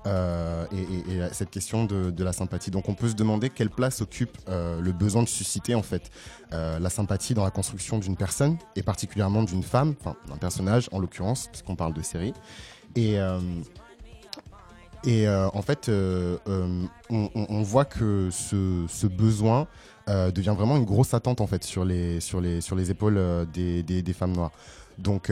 Euh, et, et- et cette question de, la sympathie. Donc on peut se demander quelle place occupe euh, le besoin de susciter en fait euh, la sympathie dans la construction d'une personne et particulièrement d'une femme, enfin d'un personnage en l'occurrence puisqu'on parle de série. Et en fait, on, voit que ce, besoin devient vraiment une grosse attente en fait sur les, sur les, sur les épaules des, des, femmes noires. Donc,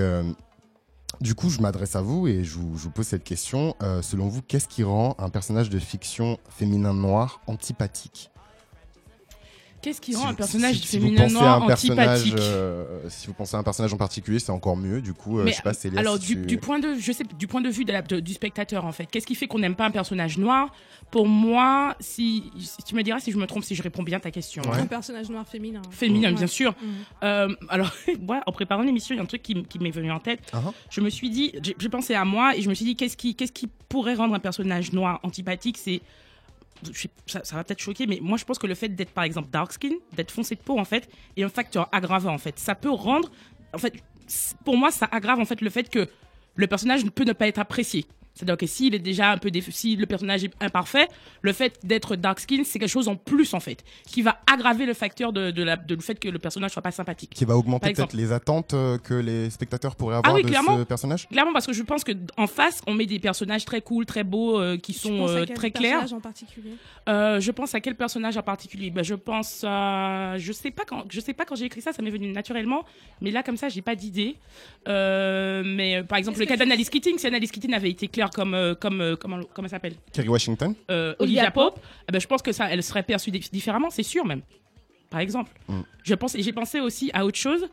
du coup, je m'adresse à vous et je vous, pose cette question. Euh, selon vous, qu'est-ce qui rend un personnage de fiction féminin noir antipathique? Qu'est-ce qui Si rend un personnage si- si vous féminin noir un personnage, antipathique euh, Si vous pensez à un personnage en particulier, c'est encore mieux. Du coup, euh, je sais pas, Célia, alors si du, tu- du point de je sais du point de vue de la- de- du spectateur en fait qu'est-ce qui fait qu'on n'aime pas un personnage noir? Pour moi si, si tu me diras si je me trompe si je réponds bien à ta question Ouais. Un personnage noir féminin. féminin bien sûr Mhm. Euh, alors moi en préparant l'émission il y a un truc qui, m'est venu en tête ah. je me suis dit j'ai j'ai pensé à moi et je me suis dit qu'est-ce qui qu'est-ce qui pourrait rendre un personnage noir antipathique? C'est ça, va peut-être choquer, mais moi je pense que le fait d'être par exemple dark skin, d'être foncé de peau en fait, est un facteur aggravant en fait. Ça peut rendre, en fait, pour moi ça aggrave en fait le fait que le personnage peut ne pas être apprécié. C'est-à-dire que s'il est déjà un peu déf- si le personnage est imparfait, le fait d'être dark skin c'est quelque chose en plus en fait, qui va aggraver le facteur de, de la, de le fait que le personnage soit pas sympathique. qui va augmenter peut-être les attentes euh, que les spectateurs pourraient avoir Ah oui, de clairement. ce personnage? Clairement parce que je pense que en face on met des personnages très cool, très beaux, euh, qui Tu sont euh, quel très clairs. personnage en particulier? Euh, je pense à quel personnage en particulier? Ben, Je pense à... Je sais pas quand, je sais pas quand j'ai écrit ça, ça m'est venu naturellement. Mais là, comme ça, j'ai pas d'idée. Euh, mais par exemple, le cas d'Annalise Keating, si Annalise Keating avait été claire comme... euh, comme euh, comment, comment elle s'appelle Kerry Washington euh, Olivia Pope, eh ben, je pense que ça, elle serait perçue dif- différemment, c'est sûr même. Par exemple. Mm. Je pense, et j'ai pensé aussi à autre chose.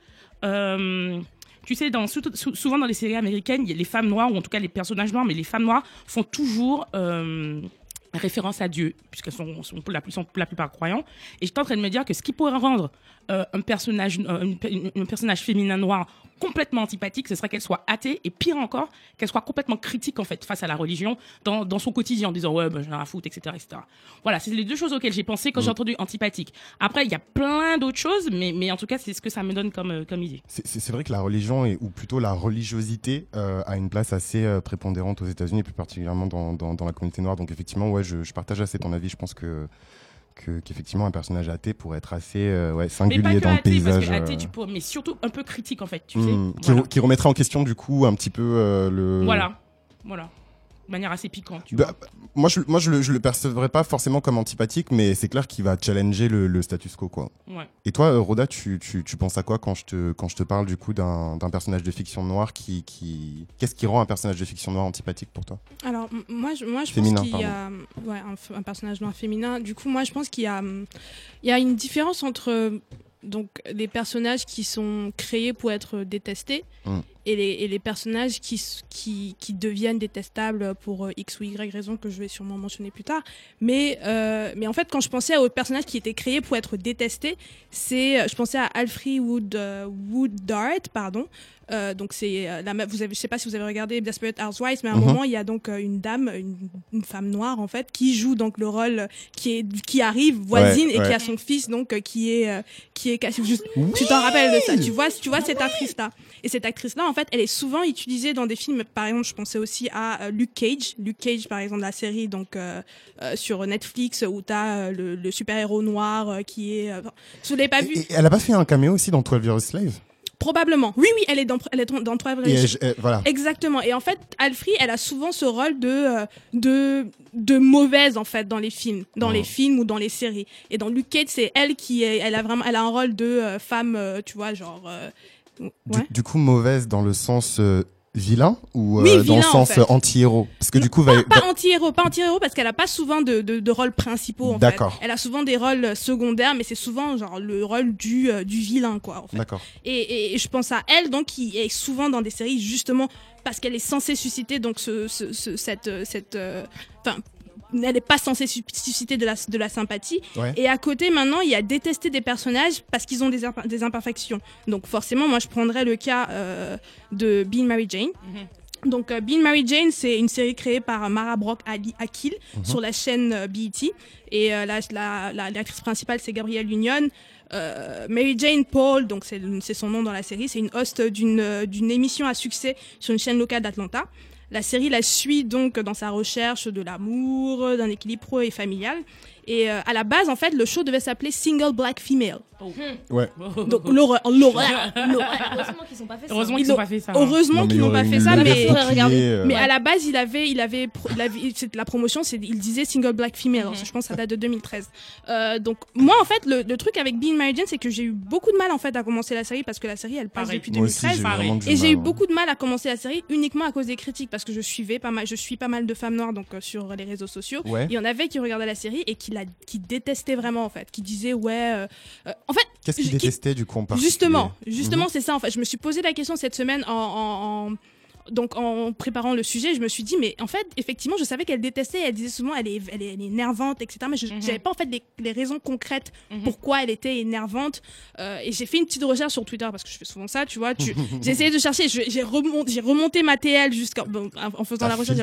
Euh, tu sais, dans, sou- sou- souvent dans les séries américaines, il y a les femmes noires, ou en tout cas les personnages noirs, mais les femmes noires font toujours euh, référence à Dieu, puisqu'elles sont, sont la, plus- sont la plupart croyants. Et j'étais en train de me dire que ce qui pourrait rendre euh, un, personnage, euh, une- une- un personnage féminin noir complètement antipathique, ce serait qu'elle soit athée et pire encore, qu'elle soit complètement critique en fait face à la religion dans, dans son quotidien en disant ouais, bah, j'en ai rien à foutre, etc., etc. Voilà, c'est les deux choses auxquelles j'ai pensé quand j'ai entendu antipathique. Après, il y a plein d'autres choses, mais, mais en tout cas, c'est ce que ça me donne comme, euh, comme idée. C'est- vrai que la religion, ou plutôt la religiosité, euh, a une place assez euh, prépondérante aux États-Unis, et plus particulièrement dans, dans, dans la communauté noire. Donc effectivement, ouais, je, je partage assez ton avis. Je pense que que- qu'effectivement un personnage athée pourrait être assez euh, ouais, Mais singulier pas que dans le athée, parce paysage. que athée, euh, tu mais surtout un peu critique en fait, tu hmm, sais. qui, Voilà. qui en question du coup un petit peu euh, le. Voilà, voilà. De manière assez piquante, tu Bah, vois. moi, je, moi, je le, je le percevrais pas forcément comme antipathique, mais c'est clair qu'il va challenger le, le status quo, quoi. Ouais. Et toi, euh, Rhoda, tu, tu, tu penses à quoi quand je te, quand je te parle du coup d'un d'un personnage de fiction noire qui, qui... Qu'est-ce qui rend un personnage de fiction noire antipathique pour toi? Alors, moi, je, moi, je Féminin, pense qu'il y a ouais, un, personnage noir féminin. Du coup, moi, je pense qu'il y a, il y a une différence entre donc, les personnages qui sont créés pour être détestés Mm. Et, les, et les personnages qui, qui, qui deviennent détestables pour euh, X ou Y raison que je vais sûrement mentionner plus tard. Mais, euh, mais en fait, quand je pensais aux personnages qui étaient créés pour être détestés, c'est, je pensais à Alfred Wood, euh, Woodard, pardon. Euh, donc c'est euh, la vous avez je sais pas si vous avez regardé Desperate Housewives mais à un Mhm. moment il y a donc euh, une dame une, une femme noire en fait qui joue donc le rôle euh, qui est qui arrive voisine Ouais, et qui a son fils donc euh, qui est euh, qui est caché tu t'en rappelles de ça tu vois tu vois cette actrice là et cette actrice là en fait elle est souvent utilisée dans des films par exemple je pensais aussi à euh, Luke Cage Luke Cage par exemple la série donc euh, euh, sur Netflix où t'as euh, le, le super héros noir qui est je l'ai pas vu Et- et Elle a pas fait un caméo aussi dans 12 Years Slave? Probablement oui oui elle est dans elle est dans, Voilà. Exactement. Et en fait, Alfred, elle a souvent ce rôle de de de mauvaise en fait dans les films, dans les films ou dans les séries. Et dans Luke Cage, c'est elle qui est, elle a vraiment, elle a un rôle de euh, femme, euh, tu vois, genre. Du, coup, mauvaise dans le sens euh, vilain ou euh, dans le en sens fait. euh, anti-héros? Parce que du coup, va, Pas anti-héros, pas anti-héros parce qu'elle a pas souvent de, de, de rôles principaux en fait. D'accord. Elle a souvent des rôles secondaires, mais c'est souvent genre le rôle du euh, du vilain quoi. En fait. D'accord. Et, et- et je pense à elle, donc, qui est souvent dans des séries, justement, parce qu'elle est censée susciter, donc, ce, ce- ce- cette. cette Enfin. Elle n'est pas censée su- susciter de la, de la sympathie. Ouais. Et à côté, maintenant, il y a détester des personnages parce qu'ils ont des, imper- des imperfections. Donc forcément, moi, je prendrais le cas euh, de Being Mary Jane. Donc, euh, Being Mary Jane, c'est une série créée par Mara Brock Ali Akil sur la chaîne euh, BET. Et euh, la- la- la- l'actrice principale, c'est Gabrielle Union. Euh, Mary Jane Paul, donc c'est son nom dans la série, c'est une host d'une émission à succès sur une chaîne locale d'Atlanta. La série la suit donc dans sa recherche de l'amour, d'un équilibre pro et familial. Et euh, à la base, en fait, le show devait s'appeler Single Black Female. Ouais. Donc l'horreur. Heureusement qu'ils ont pas fait ça. Heureusement Ils qu'ils n'ont ont- pas fait ça. Heureusement qu'ils il n'ont pas fait ça, mais euh, mais à la base, il avait, il avait, pro- la, promotion, c'est, il disait single black female. Alors, Je pense que ça date de 2013. Euh, donc, moi, en fait, le, le truc avec Being Mary Jane, c'est que j'ai eu beaucoup de mal, en fait, à commencer la série parce que la série, elle passe Pareil. depuis Moi aussi, 2013. j'ai pareil. vraiment du Et j'ai eu hein. beaucoup de mal à commencer la série uniquement à cause des critiques parce que je suivais pas mal, je suis pas mal de femmes noires donc euh, sur les réseaux sociaux. Ouais. Il y en avait qui regardaient la série et qui la, qui détestaient vraiment en fait, qui disaient ouais. euh, euh, en fait, Qu'est-ce qu'il qui- détestait du coup en Justement, justement, Mhm. c'est ça en fait. Je me suis posé la question cette semaine en, en- en- donc en préparant le sujet, je me suis dit mais en fait effectivement je savais qu'elle détestait, elle disait souvent elle est elle est, elle est énervante etc. Mais je Mhm. n'avais pas en fait les, les raisons concrètes Mhm. pourquoi elle était énervante. Euh, et j'ai fait une petite recherche sur Twitter parce que je fais souvent ça, tu vois. Tu, j'ai essayé de chercher, j'ai remonté ma TL jusqu'en bon, en faisant la recherche.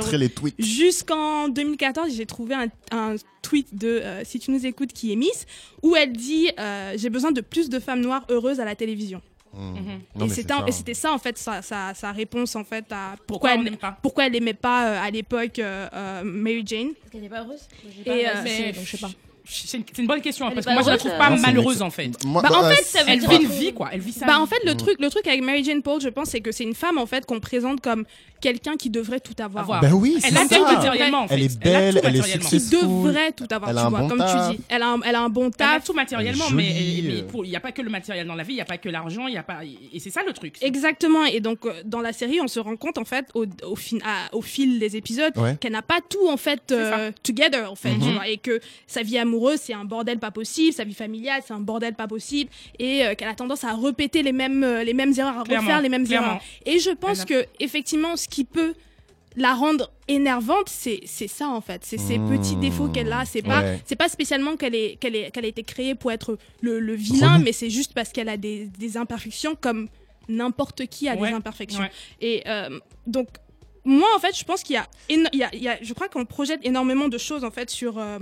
Jusqu'en 2014, j'ai trouvé un, un tweet de euh, Si tu nous écoutes qui est Miss, où elle dit euh, J'ai besoin de plus de femmes noires heureuses à la télévision. Mmh. Non, et c'était ça. et en fait, sa, sa, sa réponse, en fait, à pourquoi, elle, n'aime pas pourquoi elle aimait pas euh, à l'époque euh, euh, Mary Jane. Parce qu'elle n'est pas heureuse. Et, pas euh, mais- série, donc je sais pas. C'est une, une bonne question, hein, Elle parce que moi, je la trouve euh, pas Non, c'est malheureuse, en fait. Moi, Bah, bah, en euh, fait, ça veut Elle dire vit un une vie, quoi. Elle vit sa Bah, en fait, le, Mhm. truc, le truc avec Mary Jane Paul, je pense, c'est que c'est une femme, en fait, qu'on présente comme quelqu'un qui devrait tout avoir. Bah oui, c'est Elle a tout ça. matériellement, en fait. Elle est belle, elle est matériellement. Qui successful. devrait tout avoir, Elle a tu vois, bon comme taf. tu dis. Elle a un, elle a un bon Elle a taf. tout matériellement, Elle est mais jolie, mais euh. il n'y a pas que le matériel dans la vie, il n'y a pas que l'argent, il y a pas et c'est ça le truc. Exactement. Et donc, euh, dans la série, on se rend compte, en fait, au, au, fin- à- au fil des épisodes, Ouais. qu'elle n'a pas tout, en fait, euh, together, en fait. Mhm. tu vois, et que sa vie amoureuse, c'est un bordel pas possible. Sa vie familiale, c'est un bordel pas possible. Et euh, qu'elle a tendance à répéter les mêmes, euh, les mêmes erreurs, à Clairement, refaire les mêmes clairement. erreurs. Et je pense que, effectivement, ce qui peut la rendre énervante c'est c'est ça en fait c'est ces Mmh. petits défauts qu'elle a c'est pas Ouais. c'est pas spécialement qu'elle est qu'elle est qu'elle a été créée pour être le, le vilain mais c'est juste parce qu'elle a des, des imperfections comme n'importe qui a Ouais, des imperfections. ouais. Et euh, donc, moi, en fait, je pense qu'il y a, y a, il y a- je crois qu'on projette énormément de choses en fait sur euh,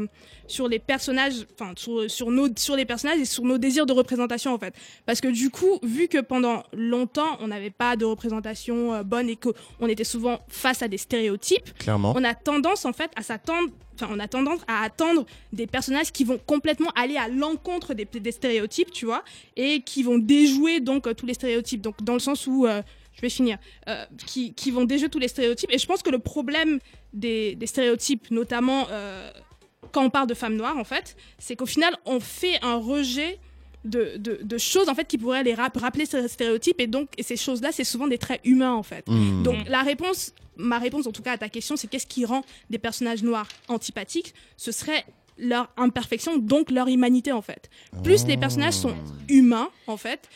sur les personnages, enfin sur, sur nos sur les personnages et sur nos désirs de représentation en fait. Parce que du coup, vu que pendant longtemps on n'avait pas de représentation euh, bonne et que on était souvent face à des stéréotypes, Clairement. on a tendance en fait à s'attendre enfin on a tendance à attendre des personnages qui vont complètement aller à l'encontre des, des stéréotypes tu vois et qui vont déjouer donc euh, tous les stéréotypes donc dans le sens où euh, vais finir euh, qui, qui vont déjouer tous les stéréotypes. Et je pense que le problème des, des stéréotypes notamment euh, quand on parle de femmes noires en fait c'est qu'au final on fait un rejet de, de, de choses en fait qui pourraient les rap- rappeler ces stéréotypes. Et donc et ces choses là c'est souvent des traits humains en fait. Hmm. donc la réponse, ma réponse en tout cas à ta question, c'est qu'est-ce qui rend des personnages noirs antipathiques? Ce serait leur imperfection, donc leur humanité en fait. Plus les personnages sont humains en fait,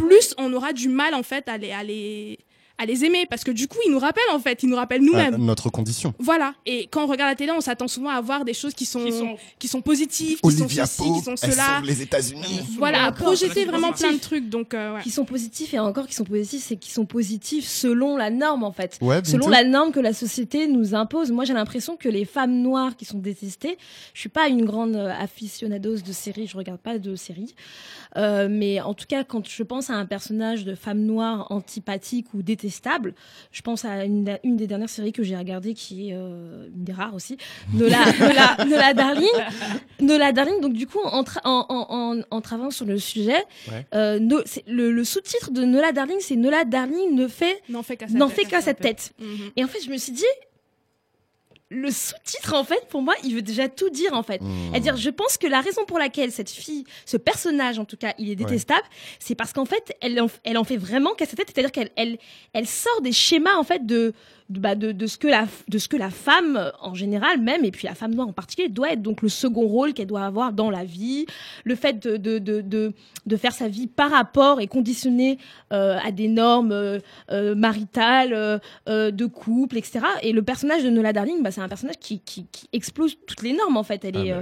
plus on aura du mal en fait à les, à les, à les aimer parce que du coup ils nous rappellent en fait, ils nous rappellent nous-mêmes. Ah, notre condition. Voilà. Et quand on regarde la télé, on s'attend souvent à voir des choses qui sont, Qui qui sont- sont, positives, qui sont ceci, qui sont cela. les États-Unis. Voilà, à projeter vraiment positif. plein de trucs. Donc, euh, ouais. qui sont positifs et encore qui sont positifs, c'est qui sont positifs selon la norme en fait. Ouais, Selon la norme que la société nous impose. Moi, j'ai l'impression que les femmes noires qui sont détestées, je suis pas une grande euh, aficionados de séries, je regarde pas de séries. Euh, mais en tout cas, quand je pense à un personnage de femme noire antipathique ou détestable, je pense à une, une des dernières séries que j'ai regardées qui est euh, une des rares aussi, Nola, Nola, Nola Darling. Nola Darling, donc du coup, en, tra- en, en, en, en travaillant sur le sujet, Ouais. euh, no- le, le sous-titre de Nola Darling, c'est Nola Darling ne fait N'en fait qu'à sa n'en tête. fait qu'à sa tête. Mhm. Et en fait, je me suis dit, le sous-titre, en fait, pour moi, il veut déjà tout dire, en fait. Hmm. C'est-à-dire, je pense que la raison pour laquelle cette fille, ce personnage, en tout cas, il est détestable, c'est parce qu'en fait, elle en, elle en fait vraiment qu'à sa tête. C'est-à-dire qu'elle elle, elle sort des schémas, en fait, de, bah, de, de ce que la, de ce que la femme, euh, en général, même, et puis la femme noire en particulier, doit être. Donc, le second rôle qu'elle doit avoir dans la vie, le fait de, de, de, de, de faire sa vie par rapport et conditionné euh, à des normes euh, euh, maritales, euh, de couple, etc. Et le personnage de Nola Darling, bah, c'est un personnage qui, qui, qui explose toutes les normes, en fait. Elle Ah, est,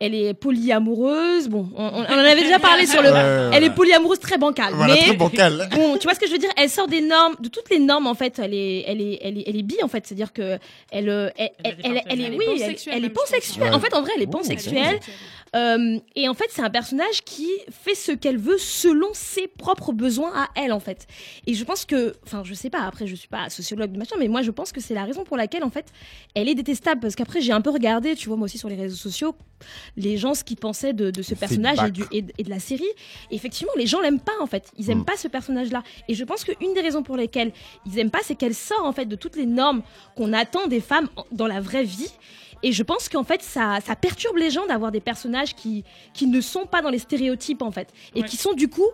elle est polyamoureuse. Bon, on, en avait déjà parlé sur le. Ouais, ouais, Elle est polyamoureuse très bancale. Voilà, mais très bancal. bon, tu vois ce que je veux dire? Elle sort des normes, de toutes les normes en fait. Elle est, elle est, elle est, elle est bi en fait. C'est-à-dire que elle, euh, elle, Elle elle, elle, elle est, Elle est oui, elle, elle est pansexuelle. En fait, en vrai, elle est pansexuelle. Euh, et en fait, c'est un personnage qui fait ce qu'elle veut selon ses propres besoins à elle, en fait. Et je pense que, enfin, je sais pas, après, je suis pas sociologue de machin, mais moi, je pense que c'est la raison pour laquelle, en fait, elle est détestable. Parce qu'après, j'ai un peu regardé, tu vois, moi aussi sur les réseaux sociaux, les gens, ce qu'ils pensaient de, de ce personnage et, Feedback. du, et, de- et de la série. Et effectivement, les gens l'aiment pas, en fait. Ils aiment Mm. pas ce personnage-là. Et je pense qu'une des raisons pour lesquelles ils aiment pas, c'est qu'elle sort, en fait, de toutes les normes qu'on attend des femmes dans la vraie vie. Et je pense qu'en fait, ça, ça perturbe les gens d'avoir des personnages qui, qui ne sont pas dans les stéréotypes, en fait. Et Ouais. qui sont, du coup,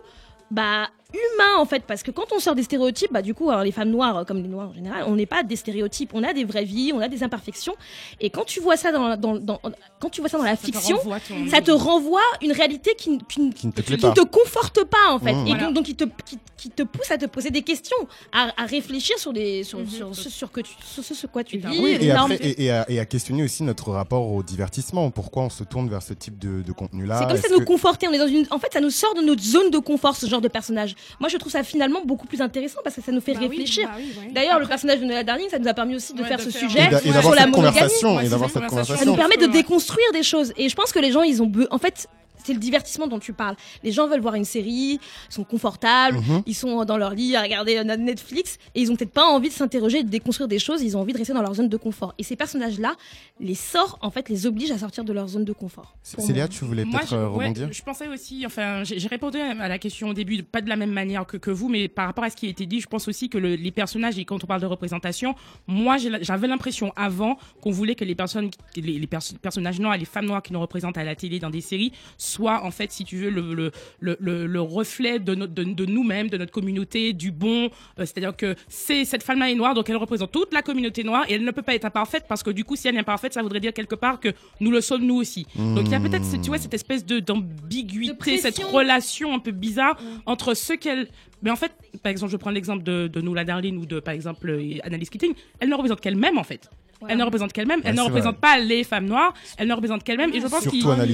bah, humains, en fait. Parce que quand on sort des stéréotypes, bah, du coup, alors, les femmes noires, euh, comme les noirs en général, on n'est pas des stéréotypes. On a des vraies vies, on a des imperfections. Et quand tu vois ça dans, dans, dans- quand tu vois ça dans la Ça te fiction, renvoie ton- ça te renvoie une réalité qui, qui, Qui ne te qui plaît pas. ne te conforte pas en fait Mmh. et Voilà. donc, donc qui te qui, qui te pousse à te poser des questions à, à réfléchir sur des sur, sur ce sur que tu sur ce sur quoi tu vis Oui, et, normes. après, et, et à, et à questionner aussi notre rapport au divertissement. Pourquoi on se tourne vers ce type de, de contenu-là? C'est comme ça nous que- confortait on est dans une en fait ça nous sort de notre zone de confort ce genre de personnage moi je trouve ça finalement beaucoup plus intéressant parce que ça nous fait Bah oui, réfléchir bah oui, ouais. D'ailleurs, le personnage de Nola Darling, ça nous a permis aussi de Ouais, faire de ce faire- sujet Et sur la monogamie. conversation. Ouais, Et c'est d'avoir une cette conversation. Ça nous permet de déconstruire des choses. Et je pense que les gens, ils ont en fait. C'est le divertissement dont tu parles. Les gens veulent voir une série, ils sont confortables, Mhm. ils sont dans leur lit à regarder euh, Netflix et ils ont peut-être pas envie de s'interroger, et de déconstruire des choses. Ils ont envie de rester dans leur zone de confort. Et ces personnages-là les sortent, en fait, les obligent à sortir de leur zone de confort. Célia, tu voulais peut-être je, euh, ouais, rebondir? je pensais aussi, enfin, j'ai répondu à la question au début, pas de la même manière que, que vous, mais par rapport à ce qui a été dit, je pense aussi que le- les personnages, et quand on parle de représentation, moi, j'avais l'impression avant qu'on voulait que les personnes, les, les perso- personnages noirs, et les femmes noires qui nous représentent à la télé dans des séries, soient, en fait, si tu veux, le, le, le, le- le reflet de, notre- de, de nous-mêmes, de notre communauté, du bon. Euh, C'est-à-dire que c'est cette femme-là est noire, donc elle représente toute la communauté noire, et elle ne peut pas être imparfaite parce que du coup, si elle est imparfaite, ça voudrait dire quelque part que nous le sommes nous aussi. Donc il y a peut-être, tu vois, cette espèce de d'ambiguïté, cette relation un peu bizarre entre ce qu'elle. Mais en fait, par exemple, je prends l'exemple de, de Noula Darling ou de, par exemple, euh, Annalise Keating, elle ne représente qu'elle-même en fait. Elle ne représente qu'elle-même. Ouais, elle ne représente pas les femmes noires. Elle ne représente qu'elle-même. Et je pense qu'il y a-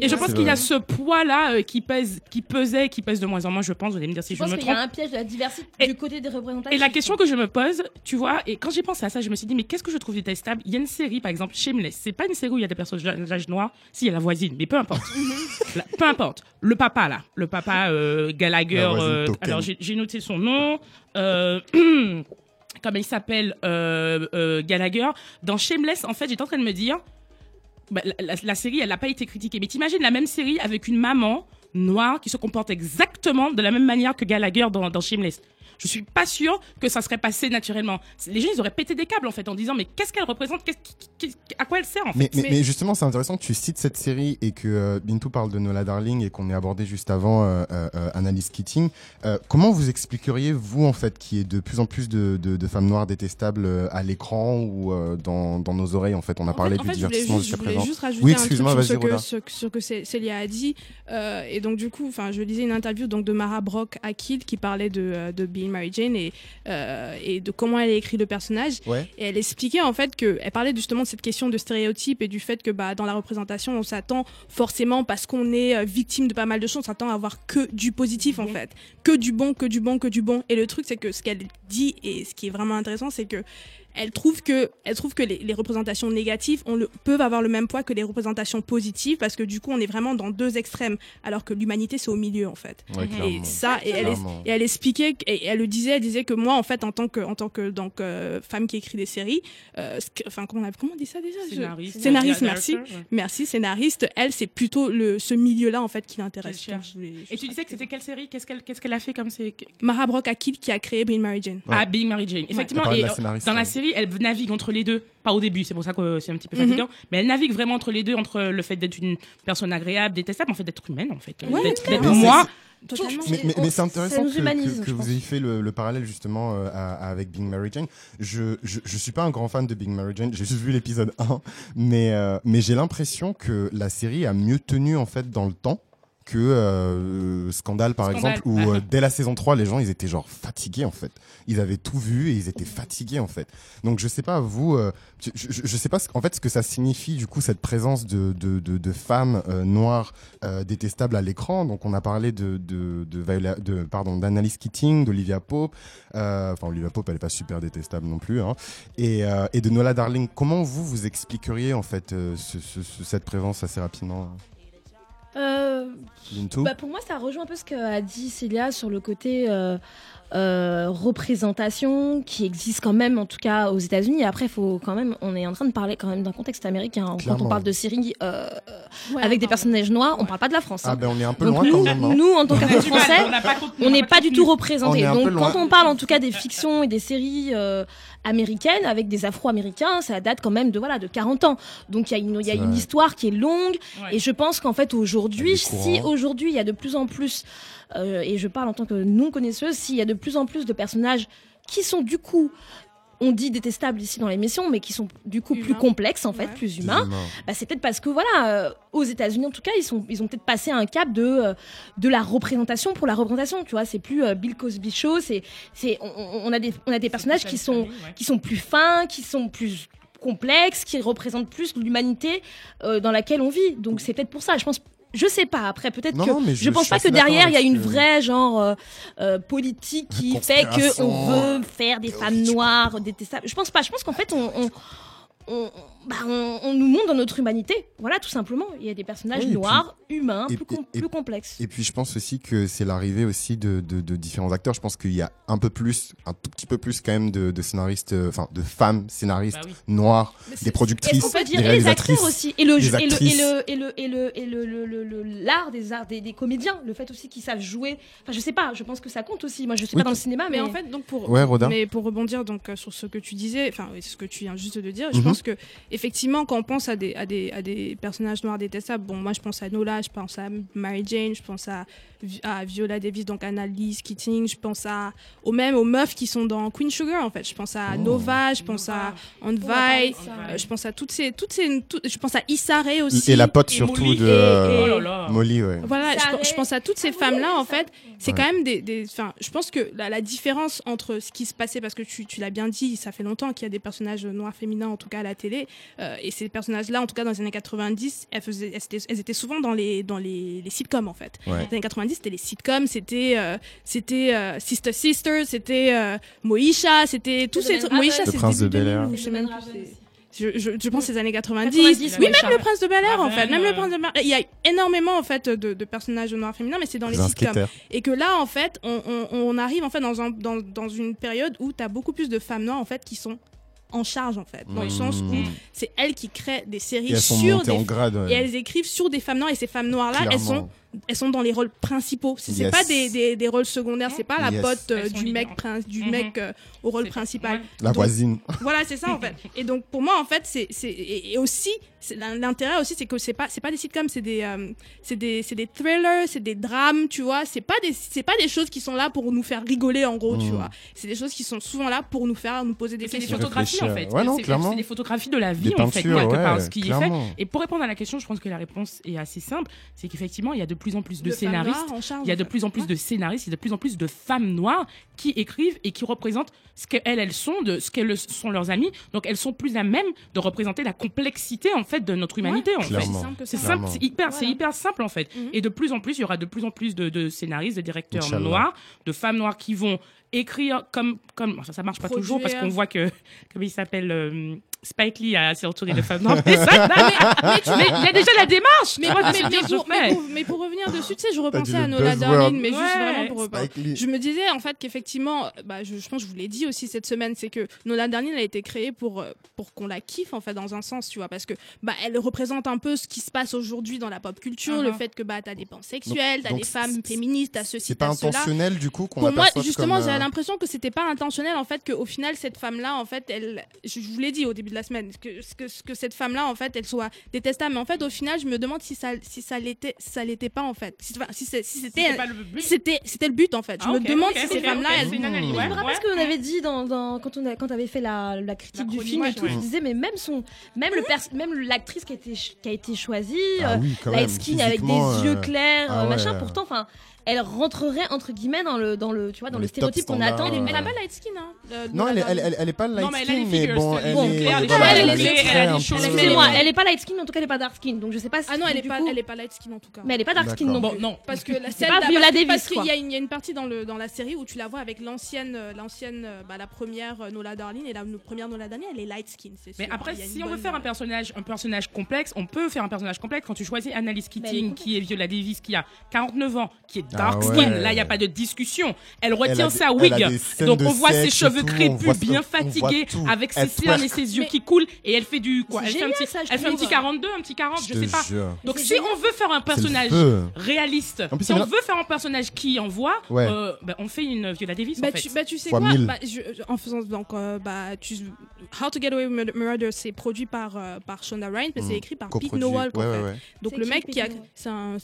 et je pense qu'il y a ce poids-là euh, qui pèse, qui pesait, qui pèse de moins en moins. Je pense. Vous allez me dire si Je je, pense me qu'il y a trompe. un piège de la diversité Et- du côté des représentations. Et la question que je me pose, tu vois, et quand j'ai pensé à ça, je me suis dit, mais qu'est-ce que je trouve détestable? Il y a une série, par exemple, Shameless. C'est pas une série où il y a des personnages noirs. Si, il y a la voisine, mais peu importe. La- peu importe. Le papa, là. Le papa euh, Gallagher. Euh, alors, j'ai j'ai noté son nom. Euh, comment il s'appelle euh, euh, Gallagher. Dans Shameless, en fait, j'étais en train de me dire, bah, la, série, elle n'a pas été critiquée. Mais t'imagines la même série avec une maman noire qui se comporte exactement de la même manière que Gallagher dans Shameless. Je suis pas sûre que ça serait passé naturellement. Les gens, ils auraient pété des câbles en fait en disant mais qu'est-ce qu'elle représente? Qui- qui- À quoi elle sert en fait? Mais, mais, Mais- mais justement, c'est intéressant que tu cites cette série et que euh, Bintou parle de Nola Darling et qu'on ait abordé juste avant euh, euh, euh, Annalise Keating. Euh, comment vous expliqueriez, vous, en fait, qu'il y ait de plus en plus de, de, de femmes noires détestables euh, à l'écran ou euh, dans, dans nos oreilles, en fait? On a En parlé fait, en du fait, divertissement jusqu'à voulais présent. juste rajouter Oui, excuse-moi, sur ce vas-y, que, Rhoda. ce, que- Célia a dit. Euh, et donc, du coup, enfin, je lisais une interview donc, de Mara Brock Akil qui parlait de, de Mary Jane et, euh, et de comment elle a écrit le personnage. Ouais. Et elle expliquait en fait que, elle parlait justement de cette question de stéréotypes et du fait que bah, dans la représentation, on s'attend forcément, parce qu'on est euh, victime de pas mal de choses, on s'attend à avoir que du positif en fait. Que du bon, que du bon, que du bon. Et le truc, c'est que ce qu'elle dit et ce qui est vraiment intéressant, c'est que elle trouve que, elle trouve que les, les représentations négatives ont le, peuvent avoir le même poids que les représentations positives parce que du coup on est vraiment dans deux extrêmes alors que l'humanité c'est au milieu en fait. Ouais, Et ça, et elle, et elle expliquait, et elle le disait, elle disait que moi, en fait, en tant que, en tant que donc euh, femme qui écrit des séries, euh, enfin comment on, a- comment on dit ça déjà Je- Scénariste, Scénariste, merci, ouais. merci, scénariste. Elle, c'est plutôt le ce milieu-là en fait qui l'intéresse. Qu'elle cherche. Donc, je voulais Et tu disais que c'était quelle série? Qu'est-ce qu'elle qu'est-ce qu'elle a fait comme c'est Mara Brock Akil qui a créé Being Mary Jane. Ouais. Ah, Being Mary Jane. Effectivement, parlait et dans la ouais. Série, elle navigue entre les deux. Pas au début, c'est pour ça que c'est un petit peu Mhm. fatigant. Mais elle navigue vraiment entre les deux, entre le fait d'être une personne agréable, détestable, en fait, d'être humaine, en fait. Ouais, d'être moi. Totalement. Mais, mais- mais c'est intéressant que, vous ayez fait le, le parallèle justement euh, à- à- avec Big Mary Jane. Je, je, je suis pas un grand fan de Big Mary Jane, j'ai juste vu l'épisode 1, mais, euh, mais j'ai l'impression que la série a mieux tenu en fait dans le temps que euh, Scandale par Scandale, exemple, où euh, dès la saison 3, les gens ils étaient genre fatigués en fait. Ils avaient tout vu et ils étaient fatigués en fait. Donc je sais pas vous, euh, je, je, je sais pas ce, en fait ce que ça signifie du coup cette présence de, de, de, de femmes euh, noires euh, détestables à l'écran. Donc on a parlé de de de, Viola- de pardon d'Annalise Keating, d'Olivia Pope. Euh, Enfin Olivia Pope elle est pas super détestable non plus. Hein. Et euh, et de Nola Darling. Comment vous vous expliqueriez en fait euh, ce, ce- ce- cette présence assez rapidement Euh, Bah, pour moi, ça rejoint un peu ce qu'a dit Célia sur le côté euh, euh, représentation qui existe quand même, en tout cas aux États-Unis. Et après, faut quand même, on est en train de parler quand même d'un contexte américain. Quand on parle de séries euh, Ouais, avec des personnages noirs, on parle pas de la France. Ah hein. ben on est un peu Donc loin nous, quand même. hein. nous, en tant mal, français, on pas n'est pas du tout On représenté. est un Donc quand on parle en tout cas des fictions et des séries américaines avec des Afro-Américains, ça date quand même de voilà de 40 ans. Donc il y a une il y a une histoire qui est longue Ouais. et je pense qu'en fait aujourd'hui, si aujourd'hui il y a de plus en plus euh, et je parle en tant que non connaisseuse, s'il y a de plus en plus de personnages qui sont du coup on dit détestables ici dans l'émission, mais qui sont du coup plus complexes en fait, Ouais. plus humains bah, c'est peut-être parce que voilà, euh, aux États-Unis en tout cas, ils sont, ils ont peut-être passé un cap de euh, de la représentation pour la représentation. Tu vois, c'est plus euh, Bill Cosby show, c'est c'est on, a des on a des personnages qui sont Ouais. qui sont plus fins, qui sont plus complexes, qui représentent plus l'humanité euh, dans laquelle on vit. Donc c'est peut-être pour ça. Je pense. Je sais pas. Après, peut-être que non, mais je, je- pense pas que derrière il y a une vraie genre euh, euh, politique qui fait que on veut faire des femmes noires détestables. Je pense pas. Je pense qu'en fait on, on on, bah, on, on nous montre dans notre humanité. Voilà, tout simplement. Il y a des personnages Oui, et puis- noirs, humains, et- plus, com- et- plus complexes. Et puis je pense aussi que c'est l'arrivée aussi de, de, de différents acteurs. Je pense qu'il y a un peu plus, un tout petit peu plus quand même de, de scénaristes, euh, enfin de femmes scénaristes Bah oui. noires, des productrices, peut dire des et les acteurs réalisatrices. aussi et le et le et le et le et le et le le- le- le- l'art des arts des, des comédiens le fait aussi qu'ils savent jouer enfin je sais pas je pense que ça compte aussi moi je suis Oui, pas dans le cinéma mais, Mais en fait, donc pour, Ouais, mais pour rebondir donc euh, sur ce que tu disais, enfin oui, ce que tu viens juste de dire, je Mhm. pense que effectivement, quand on pense à des, à des, à des personnages noirs détestables, bon, moi je pense à Nola, je pense à Mary Jane, je pense à, à Viola Davis, donc Annalise Keating, je pense à, aux même aux meufs qui sont dans Queen Sugar en fait. Je pense à Nova, je pense à euh, je pense à toutes ces, toutes ces, toutes- je pense à aussi. Et la pote Et surtout Molly, de et- oh là là. Molly, ouais. Voilà, je, pense à toutes ces femmes-là, en fait. C'est Ouais. quand même des. des- Enfin, je pense que la, la différence entre ce qui se passait, parce que tu, tu l'as bien dit, ça fait longtemps qu'il y a des personnages noirs féminins, en tout cas à la télé, euh, et ces personnages-là, en tout cas dans les années 90, elles, faisaient, elles, étaient, elles étaient souvent dans les, dans les, les sitcoms, en fait. Ouais. Les années 90, c'était les sitcoms, c'était euh, c'était euh, Sister Sister, c'était euh, Moesha, c'était tous ces trucs. Le c'est Prince de. 2000, ou je je, je, pense que c'est les années 90. 90, oui, même le prince de Bel Air, en fait. Même le prince de Bel Air. Il y a énormément, en fait, de, de personnages noirs féminins, mais c'est dans les Les sitcoms. Et que là, en fait, on, on, on arrive, en fait, dans, un, dans, dans une période où tu as beaucoup plus de femmes noires, en fait, qui sont en charge, en fait. Dans le sens où Mmh. c'est elles qui créent des séries sur des en grade. ouais. et elles écrivent sur des femmes noires et ces femmes noires là elles sont elles sont dans les rôles principaux c'est Yes. pas des, des, des rôles secondaires c'est pas la Yes. pote euh, du mec prince du Mhm. mec euh, au rôle principal. La Donc, voisine. voilà c'est ça en fait et donc pour moi en fait c'est c'est et, et aussi l'intérêt aussi c'est que c'est pas c'est pas des sitcoms c'est des euh, c'est des c'est des thrillers c'est des drames tu vois c'est pas des c'est pas des choses qui sont là pour nous faire rigoler en gros tu Mhm. vois c'est des choses qui sont souvent là pour nous faire nous poser des C'est des questions photographies en fait. Ouais, C'est- des photographies de la vie Des en fait, quelque part, ce qui est fait. Et pour répondre à la question, je pense que la réponse est assez simple. C'est qu'effectivement, il y a de plus en plus de, scénaristes. Il y a de plus en plus Ouais. de scénaristes, il y a de plus en plus de femmes noires qui écrivent et qui représentent ce qu'elles elles sont, de ce qu'elles sont leurs amies. Donc elles sont plus à même de représenter la complexité en fait de notre humanité C'est simple, hyper, c'est hyper simple en fait. Mhm. Et de plus en plus, il y aura de plus en plus de, de scénaristes, de directeurs Inch'Allah. noirs, de femmes noires qui vont écrire comme, comme, enfin, ça marche pas toujours parce qu'on voit que, comme il s'appelle, euh, Spike Lee a s'est entouré de femmes noires. Mais ça, non, mais, mais il y a déjà la démarche. mais, tu je pour, fais. mais, pour, mais pour revenir dessus, tu sais, je repensais à Nola. Darling, mais juste vraiment pour. Lee. Je me disais en fait qu'effectivement, bah, je, je pense que je vous l'ai dit aussi cette semaine, c'est que Nola Darling elle a été créée pour, euh, pour qu'on la kiffe en fait dans un sens, tu vois, parce que bah, elle représente un peu ce qui se passe aujourd'hui dans la pop culture, le fait que bah, t'as des pensées sexuelles, t'as des femmes féministes, t'as ceci, C'est pas cela. intentionnel du coup qu'on Pour moi, justement, j'ai euh, l'impression que c'était pas intentionnel en fait, qu'au final, cette femme-là, en fait, elle, je je vous l'ai dit au début de la semaine, que, que, que cette femme-là, en fait, elle soit détestable. Mais en fait, au final, je me demande si ça, si ça l'était, si ça l'était pas en fait. Si, enfin, si, c'est- si c'était, C'était le but. c'était, c'était le but en fait. Je Ah, me ok, demande ok, si ok, ces femmes-là, elles- c'est une analyse, Mmh. ouais, Je me rappelle ce que vous avez dit dans, dans- quand on a, quand avait fait la, la critique La du film et tout. ouais. Je disais mais même son, même le pers- même l'actrice qui a été qui a été choisie, Ah euh, oui, light même, skin avec des physiquement, yeux euh, clairs, ah euh, machin. ouais. Pourtant, enfin, elle rentrerait entre guillemets dans le dans le tu vois dans, Dans le stéréotype qu'on attend. euh, Elle a femme. pas light skin, hein. euh, Non, elle, elle, elle, elle est pas light Non, mais elle a skin, les mais figures, bon, elle bon, est. choses, elle elle est- elle elle pas light skin, en tout cas elle est pas dark skin. Donc je sais pas. Ah non, elle est pas, coup- elle est pas light skin en tout cas. Mais elle est pas dark skin non Bon, plus. non. Parce que la C'est scène, pas là, Viola parce que- Davis, parce qu'il y, a une- il y a une partie dans, le, dans la série où tu la vois avec l'ancienne, euh, l'ancienne, euh, bah, la première euh, Nola Darling et la première Nola Darling, elle est light skin, c'est Mais après, si on veut faire un euh, personnage, un personnage complexe, on peut faire un personnage complexe. Quand tu choisis Annalise elle Keating, qui est Viola Davis, qui a 49 ans, qui est Ah dark ouais. skin, là, il n'y a pas de discussion. Elle retient des- sa wig. Donc, on voit ses cheveux crépus, bien fatigués, avec ses cernes et ses yeux Mais- qui coulent. Et elle fait du, quoi? Elle fait un petit, ça, je elle fait un trouve. petit 42, un petit 40, je te sais pas. jure. Donc, si on veut faire un personnage réaliste, plus, si on veut faire un personnage qui envoie, Ouais. euh, ben, on fait une Viola Davis, Bah en fait. tu, bah, tu sais Fois quoi? bah, je- je- En faisant donc euh, bah tu How to Get Away with Murder- c'est produit par euh, par Shonda Rhimes mais Mm. c'est écrit par Pete ouais. Donc le mec qui a c'est un,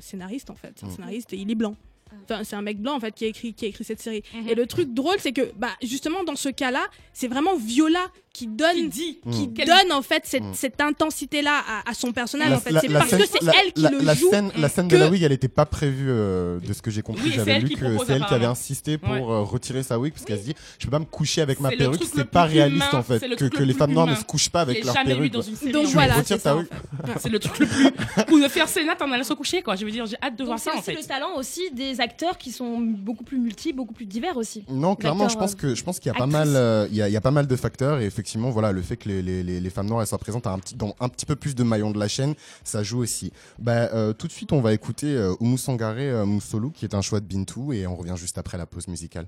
scénariste en fait, c'est un Mm. scénariste il est blanc. Enfin, c'est un mec blanc en fait qui a écrit qui a écrit cette série. Mhm. Et le truc drôle c'est que bah justement dans ce cas-là, c'est vraiment Viola qui donne Qui dit qui Mm. Quelle- donne en fait cette, Mm. cette intensité là à, à son personnage La- en fait. C'est parce scène- que c'est elle qui la- le la joue. Scène, la scène que- de la wig, elle était pas prévue euh, de ce que j'ai compris. Oui, c'est J'avais lu que c'est elle qui avait insisté pour Ouais. euh, retirer sa wig parce qu'elle se dit je peux pas me coucher avec ma C'est perruque, c'est pas réaliste humain, en fait c'est le que, les femmes noires ne se couchent pas avec leur perruque. Donc voilà, retire c'est. C'est le truc le plus. Ou de faire Sénat en allant se coucher, quoi. Je veux dire, j'ai hâte de voir c'est ça, fait. le talent aussi des acteurs qui sont beaucoup plus multiples, beaucoup plus divers aussi. Non, clairement, je pense que je pense qu'il y a pas mal, euh, il y, a, il y a pas mal de facteurs et effectivement, voilà, le fait que les, les, femmes noires soient présentes un petit, dans un petit peu plus de maillons de la chaîne, ça joue aussi. Bah, euh, tout de suite, on va écouter euh, Oumou euh, qui est un choix de Bintou, et on revient juste après la pause musicale.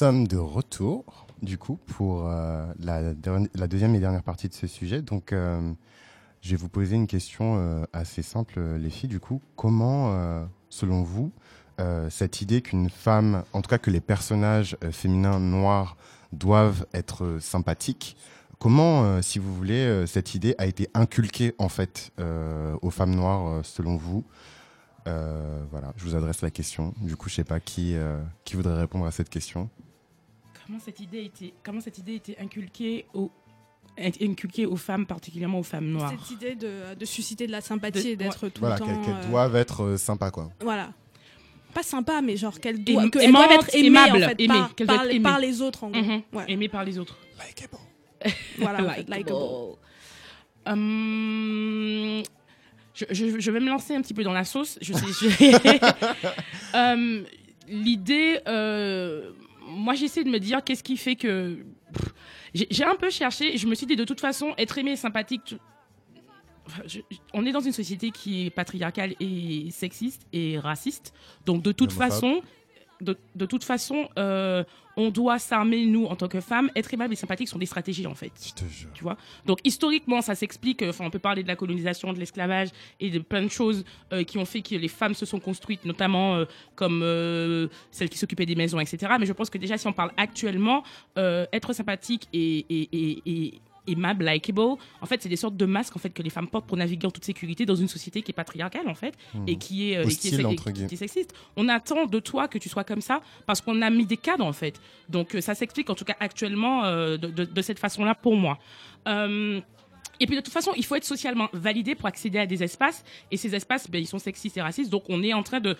Sommes de retour, du coup, pour euh, la, deuxième et dernière partie de ce sujet. Donc, euh, je vais vous poser une question euh, assez simple, les filles. Du coup, comment, selon vous, cette idée qu'une femme, en tout cas que les personnages féminins noirs doivent être sympathiques, comment, si vous voulez, cette idée a été inculquée, en fait, aux femmes noires, selon vous? Voilà, je vous adresse la question. Du coup, je sais pas qui, qui voudrait répondre à cette question. Comment cette idée était, comment cette idée était inculquée aux, inculquée aux femmes, particulièrement aux femmes noires Cette idée de, de susciter de la sympathie De- et d'être tout Voilà, le temps. qu'elles euh, doivent être euh, sympas, quoi. Voilà. Pas sympa, mais genre qu'elles doivent, être aimées aimables, en fait, aimées, par, les autres en gros. Ouais. Aimée par les autres. Voilà, en fait, Likeable. likeable. Hum, je, je- je vais me lancer un petit peu dans la sauce. Je sais. je- Hum, L'idée, euh, moi j'essaie de me dire qu'est-ce qui fait que. J'ai un peu cherché. Je me suis dit de toute façon, être aimé et sympathique. tu- Enfin, je- on est dans une société qui est patriarcale et sexiste et raciste. Donc de toute façon, de, de toute façon, euh, on doit s'armer nous en tant que femmes. Être aimable et sympathique sont des stratégies en fait Je te jure. tu vois. Donc historiquement, ça s'explique. Enfin, on peut parler de la colonisation, de l'esclavage et de plein de choses euh, qui ont fait que les femmes se sont construites, notamment euh, comme celles qui s'occupaient des maisons, etc. Mais je pense que déjà, si on parle actuellement, être sympathique et, et, et, et aimable, likable, en fait, c'est des sortes de masques en fait que les femmes portent pour naviguer en toute sécurité dans une société qui est patriarcale en fait et qui est, euh, et qui est, entre qui est sexiste. On attend de toi que tu sois comme ça parce qu'on a mis des cadres en fait. Donc euh, ça s'explique en tout cas actuellement euh, de, de- de cette façon-là pour moi. Et puis de toute façon, il faut être socialement validé pour accéder à des espaces. Et ces espaces, ben, ils sont sexistes et racistes. Donc on est en train de,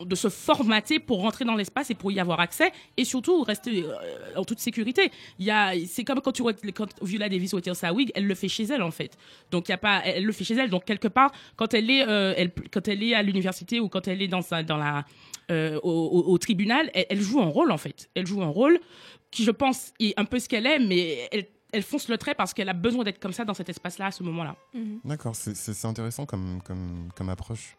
de se formater pour rentrer dans l'espace et pour y avoir accès. Et surtout rester euh, en toute sécurité. C'est comme quand tu vois quand Viola Davis retire sa wig, elle le fait chez elle en fait. Donc y a pas, elle le fait chez elle. Donc quelque part, quand elle est, euh, elle, quand elle est à l'université ou quand elle est dans sa, dans la, euh, au tribunal, elle, elle joue un rôle en fait. Elle joue un rôle qui, je pense, est un peu ce qu'elle est, mais elle, elle fonce le trait parce qu'elle a besoin d'être comme ça dans cet espace-là à ce moment-là. D'accord, c'est- intéressant comme, comme, comme approche.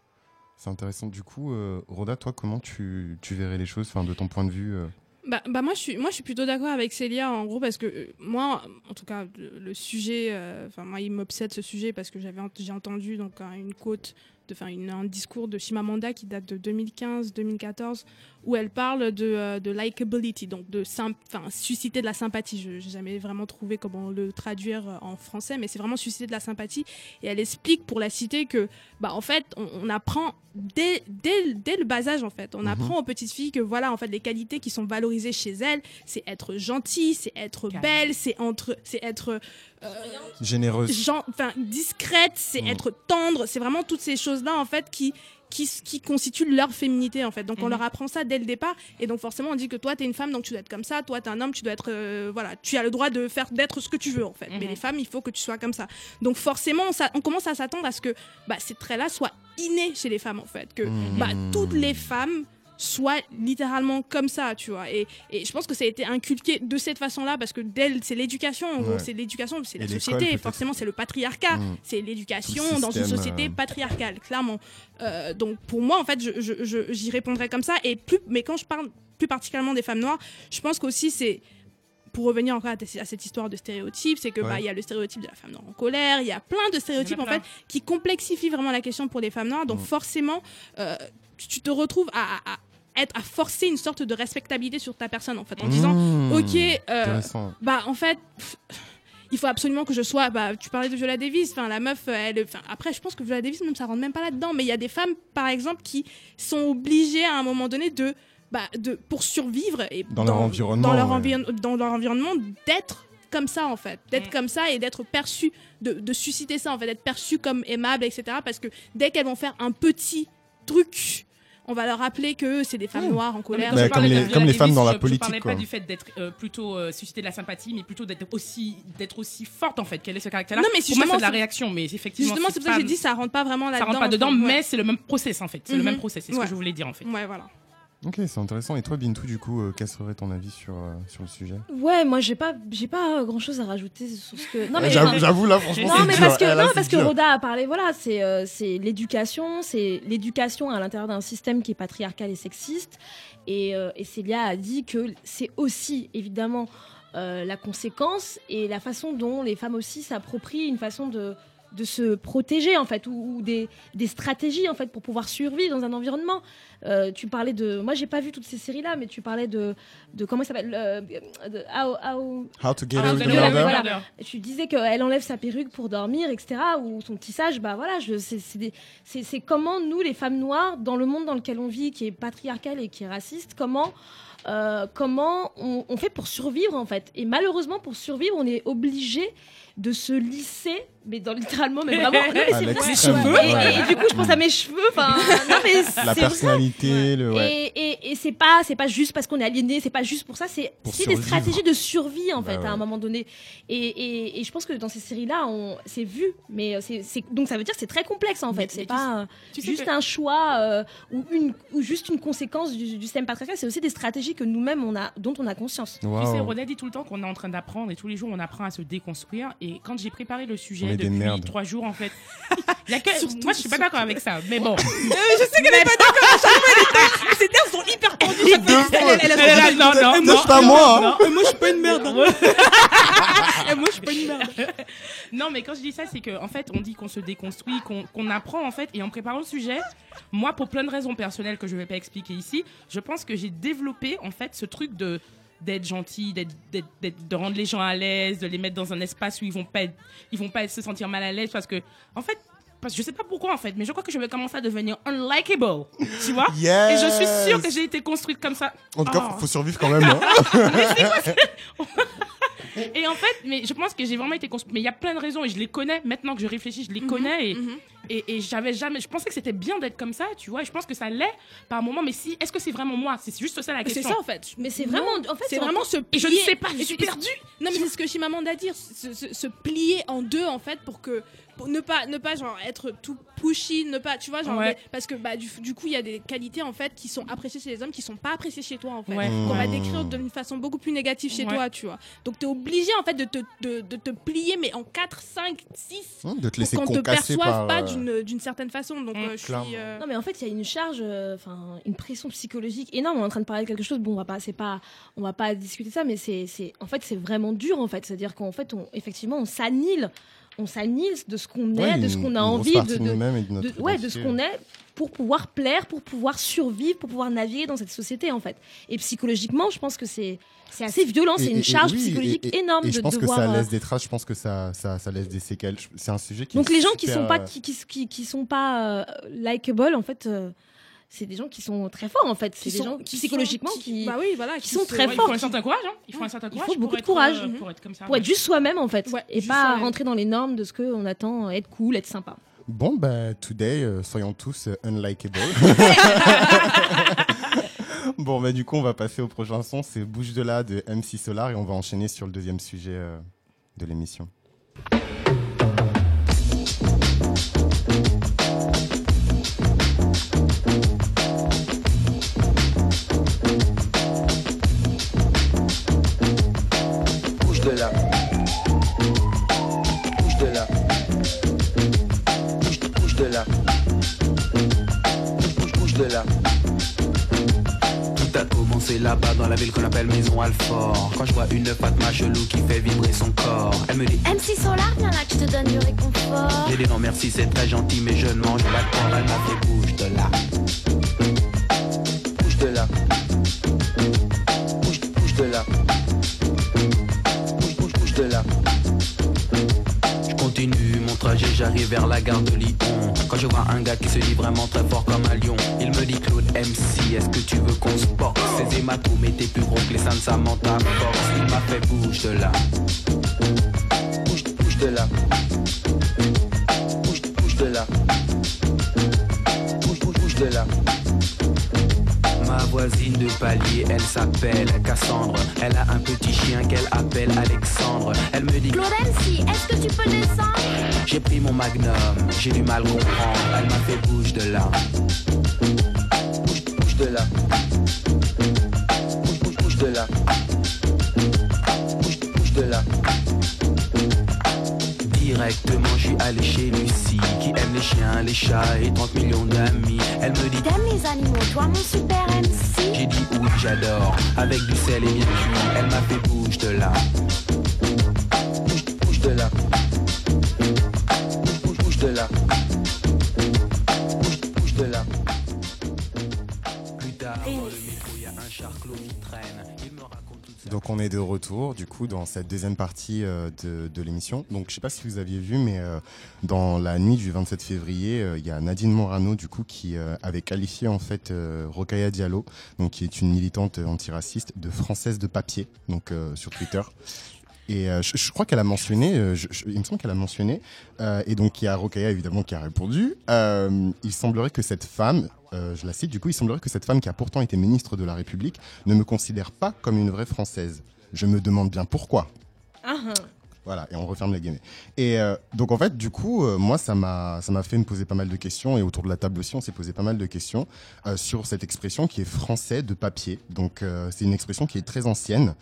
C'est intéressant. Du coup, euh, Rhoda, toi, comment tu, tu verrais les choses enfin, de ton point de vue euh, Bah, bah moi, je suis, moi, je suis plutôt d'accord avec Célia, en gros, parce que euh, moi, en tout cas, le, le sujet, euh, enfin, moi, il m'obsède ce sujet parce que j'avais, j'ai entendu donc un- une quote de, enfin, un discours de Chimamanda qui date de 2015-2014, où elle parle de, euh, de likability, donc de enfin, susciter de la sympathie. Je n'ai jamais vraiment trouvé comment le traduire euh, en français, mais c'est vraiment susciter de la sympathie. Et elle explique, pour la citer, que bah, en fait, on, on apprend dès, dès, dès le bas âge, en fait, on Mhm. apprend aux petites filles que voilà, en fait, les qualités qui sont valorisées chez elles, c'est être gentille, c'est être belle, c'est entre, c'est être Généreuse. gen- enfin discrète, c'est Mm. être tendre, c'est vraiment toutes ces choses-là en fait qui qui, qui constituent leur féminité en fait. Donc on Mhm. leur apprend ça dès le départ et donc forcément on dit que toi t'es une femme donc tu dois être comme ça, toi t'es un homme tu dois être euh, voilà, tu as le droit de faire d'être ce que tu veux en fait. Mais Mhm. les femmes il faut que tu sois comme ça. Donc forcément on, on commence à s'attendre à ce que bah, ces traits-là soient innés chez les femmes en fait, que Mhm. bah, toutes les femmes soient littéralement comme ça, tu vois. Et, et je pense que ça a été inculqué de cette façon-là parce que d'elle, c'est l'éducation, en gros, Ouais. c'est l'éducation, c'est la société, forcément, c'est le patriarcat, Mm. c'est l'éducation dans une société euh. patriarcale, clairement. Euh, donc pour moi, en fait, je- je- je- j'y répondrais comme ça. Et plus, mais quand je parle plus particulièrement des femmes noires, je pense qu'aussi c'est pour revenir encore à, cette histoire de stéréotypes, c'est que bah Ouais. il y a le stéréotype de la femme noire en colère, il y a plein de stéréotypes en fait qui complexifient vraiment la question pour les femmes noires. Donc Mm. forcément, euh, tu te retrouves à être à forcer une sorte de respectabilité sur ta personne en fait, en disant Mmh. ok, euh, bah en fait. pff, il faut absolument que je sois. Bah, tu parlais de Viola Davis. Enfin, la meuf, elle. Après, je pense que Viola Davis, même, ça rentre même pas là-dedans. Mais il y a des femmes, par exemple, qui sont obligées à un moment donné de, bah, de pour survivre et Dans leur environnement, dans leur, ouais. environ- dans leur environnement, d'être comme ça en fait, d'être Mm. comme ça et d'être perçu, de, de susciter ça en fait, d'être perçu comme aimable, etc. Parce que dès qu'elles vont faire un petit truc, on va leur rappeler que c'est des femmes Mm. noires en colère. quand je parlais comme de les- Viola comme les femmes dans la politique, Je parlais quoi. pas du fait d'être euh, plutôt euh, susciter de la sympathie, mais plutôt d'être aussi d'être aussi forte en fait. Quel est ce caractère-là? Non, mais Pour moi, justement, c'est de la réaction, mais effectivement, Justement, c'est pour ça que j'ai dit ça rentre pas vraiment ça là-dedans. rentre pas dedans, mais c'est le même process en fait. C'est le Mhm. même process. C'est ce que je voulais dire en fait. Ouais, voilà. Ok, c'est intéressant. Et toi, Bintou, du coup, euh, quel serait ton avis sur, euh, sur le sujet? Ouais, moi j'ai pas, j'ai pas grand chose à rajouter sur ce que. Non mais, J'avoue, là, franchement, non, mais dur. parce que, là, non, parce que. Roda a parlé, voilà, c'est euh, c'est l'éducation, c'est l'éducation à l'intérieur d'un système qui est patriarcal et sexiste. Et, euh, et Célia a dit que c'est aussi, évidemment, euh, la conséquence et la façon dont les femmes aussi s'approprient une façon de de se protéger en fait ou, ou des, des stratégies en fait pour pouvoir survivre dans un environnement Euh, tu parlais de moi j'ai pas vu toutes ces séries là mais tu parlais de de comment ça s'appelle euh, How- How- How to get away vous with allez Voilà. Tu disais qu'elle enlève sa perruque pour dormir, etc. Ou son tissage, bah voilà, c'est comment nous, les femmes noires, dans le monde dans lequel on vit, qui est patriarcal et qui est raciste, comment, euh, comment on, on fait pour survivre en fait. Et malheureusement, pour survivre, on est obligé de se lisser, mais dans littéralement, mais vraiment. Non, mais vrai. l'extrême, Et, ouais. et du coup, je pense à mes cheveux. Enfin, non mais La vrai. personnalité, le. Ouais. Et, et, et c'est pas c'est pas juste parce qu'on est aliéné, c'est pas juste pour ça, c'est des stratégies de survie en Bah fait ouais. à un moment donné. Et, et, et je pense que dans ces séries là, on c'est vu, mais c'est donc ça veut dire que c'est très complexe en fait. C'est pas euh, Tu sais juste que- un choix euh, ou une ou juste une conséquence du, du système patriarcal. C'est aussi des stratégies que nous-mêmes on a dont on a conscience. Tu sais. Roda dit tout le temps qu'on est en train d'apprendre et tous les jours on apprend à se déconstruire. Et quand j'ai préparé le sujet depuis trois jours en fait, il y a que... moi je suis pas d'accord avec ça. Mais bon, je sais qu'elle est pas d'accord. Ses termes sont hyper tendus. chaque. Elle- non, non, non, pas moi, hein. non, et moi, je suis pas une merde. hein. Et moi, je suis pas une merde. Non, mais quand je dis ça, c'est qu'en en fait, on dit qu'on se déconstruit, qu'on qu'on apprend en fait. Et en préparant le sujet, moi, pour plein de raisons personnelles que je vais pas expliquer ici, je pense que j'ai développé en fait ce truc de d'être gentil, d'être, de rendre les gens à l'aise, de les mettre dans un espace où ils vont pas, être- ils vont pas se sentir mal à l'aise parce que, en fait, parce que je sais pas pourquoi en fait, mais je crois que je vais commencer à devenir unlikable, tu vois? Yes. Et je suis sûre que j'ai été construite comme ça. En tout cas, Oh. faut, survivre quand même. hein. Et en fait, mais je pense que j'ai vraiment été construite. Mais il y a plein de raisons et je les connais. Maintenant que je réfléchis, je les connais et, mhm. et, et j'avais jamais. Je pensais que c'était bien d'être comme ça, tu vois. Et je pense que ça l'est par moment. Mais si, est-ce que c'est vraiment moi? C'est juste ça la C'est question. ça, en fait. Mais c'est vraiment en fait C'est vraiment se Et je ne plier. sais pas, je suis c'est- perdue. Non, mais c'est ce que Chimamanda dit, se, se- se plier en deux en fait pour que ne pas ne pas genre être tout pushy, ne pas tu vois genre Ouais. des- parce que bah du, du coup il y a des qualités en fait qui sont appréciées chez les hommes qui sont pas appréciées chez toi en fait Ouais. qu'on va Mmh. décrire d'une façon beaucoup plus négative chez Ouais. toi tu vois donc tu es obligé en fait de te, de, de te plier mais en 4 5 6 Hum, de te pour laisser qu'on te perçoive par. pas euh, d'une d'une certaine façon donc Mmh, euh, je clairement. suis euh, Non mais en fait il y a une charge, euh, enfin une pression psychologique énorme. On est en train de parler de quelque chose. Bon on va pas, c'est pas, on va pas discuter ça, mais c'est, c'est, en fait c'est vraiment dur en fait. C'est-à-dire qu'en fait on, effectivement on s'annule on s'annihile de ce qu'on est, Ouais, de ce qu'on a envie, de, de, de ouais, de ce qu'on est pour pouvoir plaire, pour pouvoir survivre, pour pouvoir naviguer dans cette société en fait. Et psychologiquement, je pense que c'est c'est assez violent, c'est une et- charge oui, psychologique et- et- énorme et de je pense devoir. que ça euh, laisse des traces, je pense que ça, ça, ça laisse des séquelles. C'est un sujet qui Donc les gens qui sont pas euh, qui, qui, qui, qui sont pas euh, likable en fait. euh, c'est des gens qui sont très forts en fait. C'est des sont- gens qui qui psychologiquement sont- qui, Bah oui, voilà. qui sont se- très Ouais, il forts, faut un certain courage. Hein. Il faut un certain Il courage faut pour beaucoup de être, courage. euh, pour être comme ça. pour être juste soi-même en fait Ouais, et pas rentrer dans les normes de ce qu'on attend, être cool, être sympa. Bon, bah, today, euh, soyons tous euh, unlikable. bon, bah, du coup, on va passer au prochain son. C'est Bouge de là de MC Solar et on va enchaîner sur le deuxième sujet euh, de l'émission. Alfort. Quand je vois une Fatma chelou qui fait vibrer son corps, elle me dit MC Solar, viens là je te donne du réconfort. J'ai dit non merci, c'est très gentil, mais je ne mange pas de porc. Elle m'a fait bouge de là. Bouge de là. Bouge, bouge de là. Bouge, bouge, bouge de là. Je continue mon trajet, j'arrive vers la gare de Lyon. Quand je vois un gars qui se dit vraiment très fort comme un lion, seins de Samantha Fox. Il m'a fait bouge de là. Bouge, bouge de là. Bouge, bouge de là. Bouge, bouge, bouge de là. Ma voisine de palier, elle s'appelle Cassandre. Elle a un petit chien qu'elle appelle Alexandre. Elle me dit MC, est-ce que tu peux descendre? J'ai pris mon magnum, j'ai du mal comprendre. Elle m'a fait bouge de là. Avec du sel et bien cuit, elle m'a fait bouge de là. Du coup dans cette deuxième partie euh, de, l'émission. Donc je sais pas si vous aviez vu, mais euh, dans la nuit du 27 février, euh, il y a Nadine Morano du coup qui avait qualifié en fait Rokhaya Diallo, donc qui est une militante antiraciste, de française de papier, donc sur Twitter. Et je, crois qu'elle a mentionné, il me semble qu'elle a mentionné, et donc il y a Rokhaya évidemment qui a répondu. il semblerait que cette femme, je la cite, du coup, il semblerait que cette femme qui a pourtant été ministre de la République ne me considère pas comme une vraie française. Je me demande bien pourquoi. Ah, ah. Voilà, et on referme les guillemets. Et euh, donc en fait, du coup, euh, moi, ça m'a, ça m'a fait me poser pas mal de questions, et autour de la table aussi, on s'est posé pas mal de questions euh, sur cette expression qui est français de papier. Donc c'est une expression qui est très ancienne,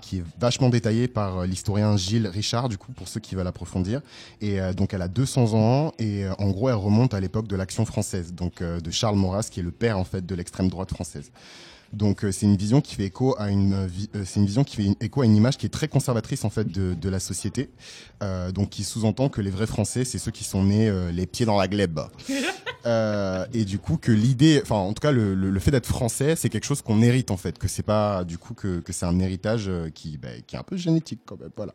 qui est vachement détaillée par l'historien Gilles Richard, du coup, pour ceux qui veulent approfondir. Et donc elle a 200 ans, et en gros, elle remonte à l'époque de l'Action française, donc de Charles Maurras, qui est le père en fait de l'extrême droite française. Donc euh, c'est une vision qui fait écho à une euh, euh, c'est une vision qui fait une- écho à une image qui est très conservatrice en fait de, de la société. Euh, donc qui sous-entend que les vrais Français c'est ceux qui sont nés euh, les pieds dans la glèbe. Euh, et du coup que l'idée, enfin en tout cas le, le, le fait d'être français c'est quelque chose qu'on hérite en fait, que c'est pas du coup que, que c'est un héritage qui bah, qui est un peu génétique quand même voilà.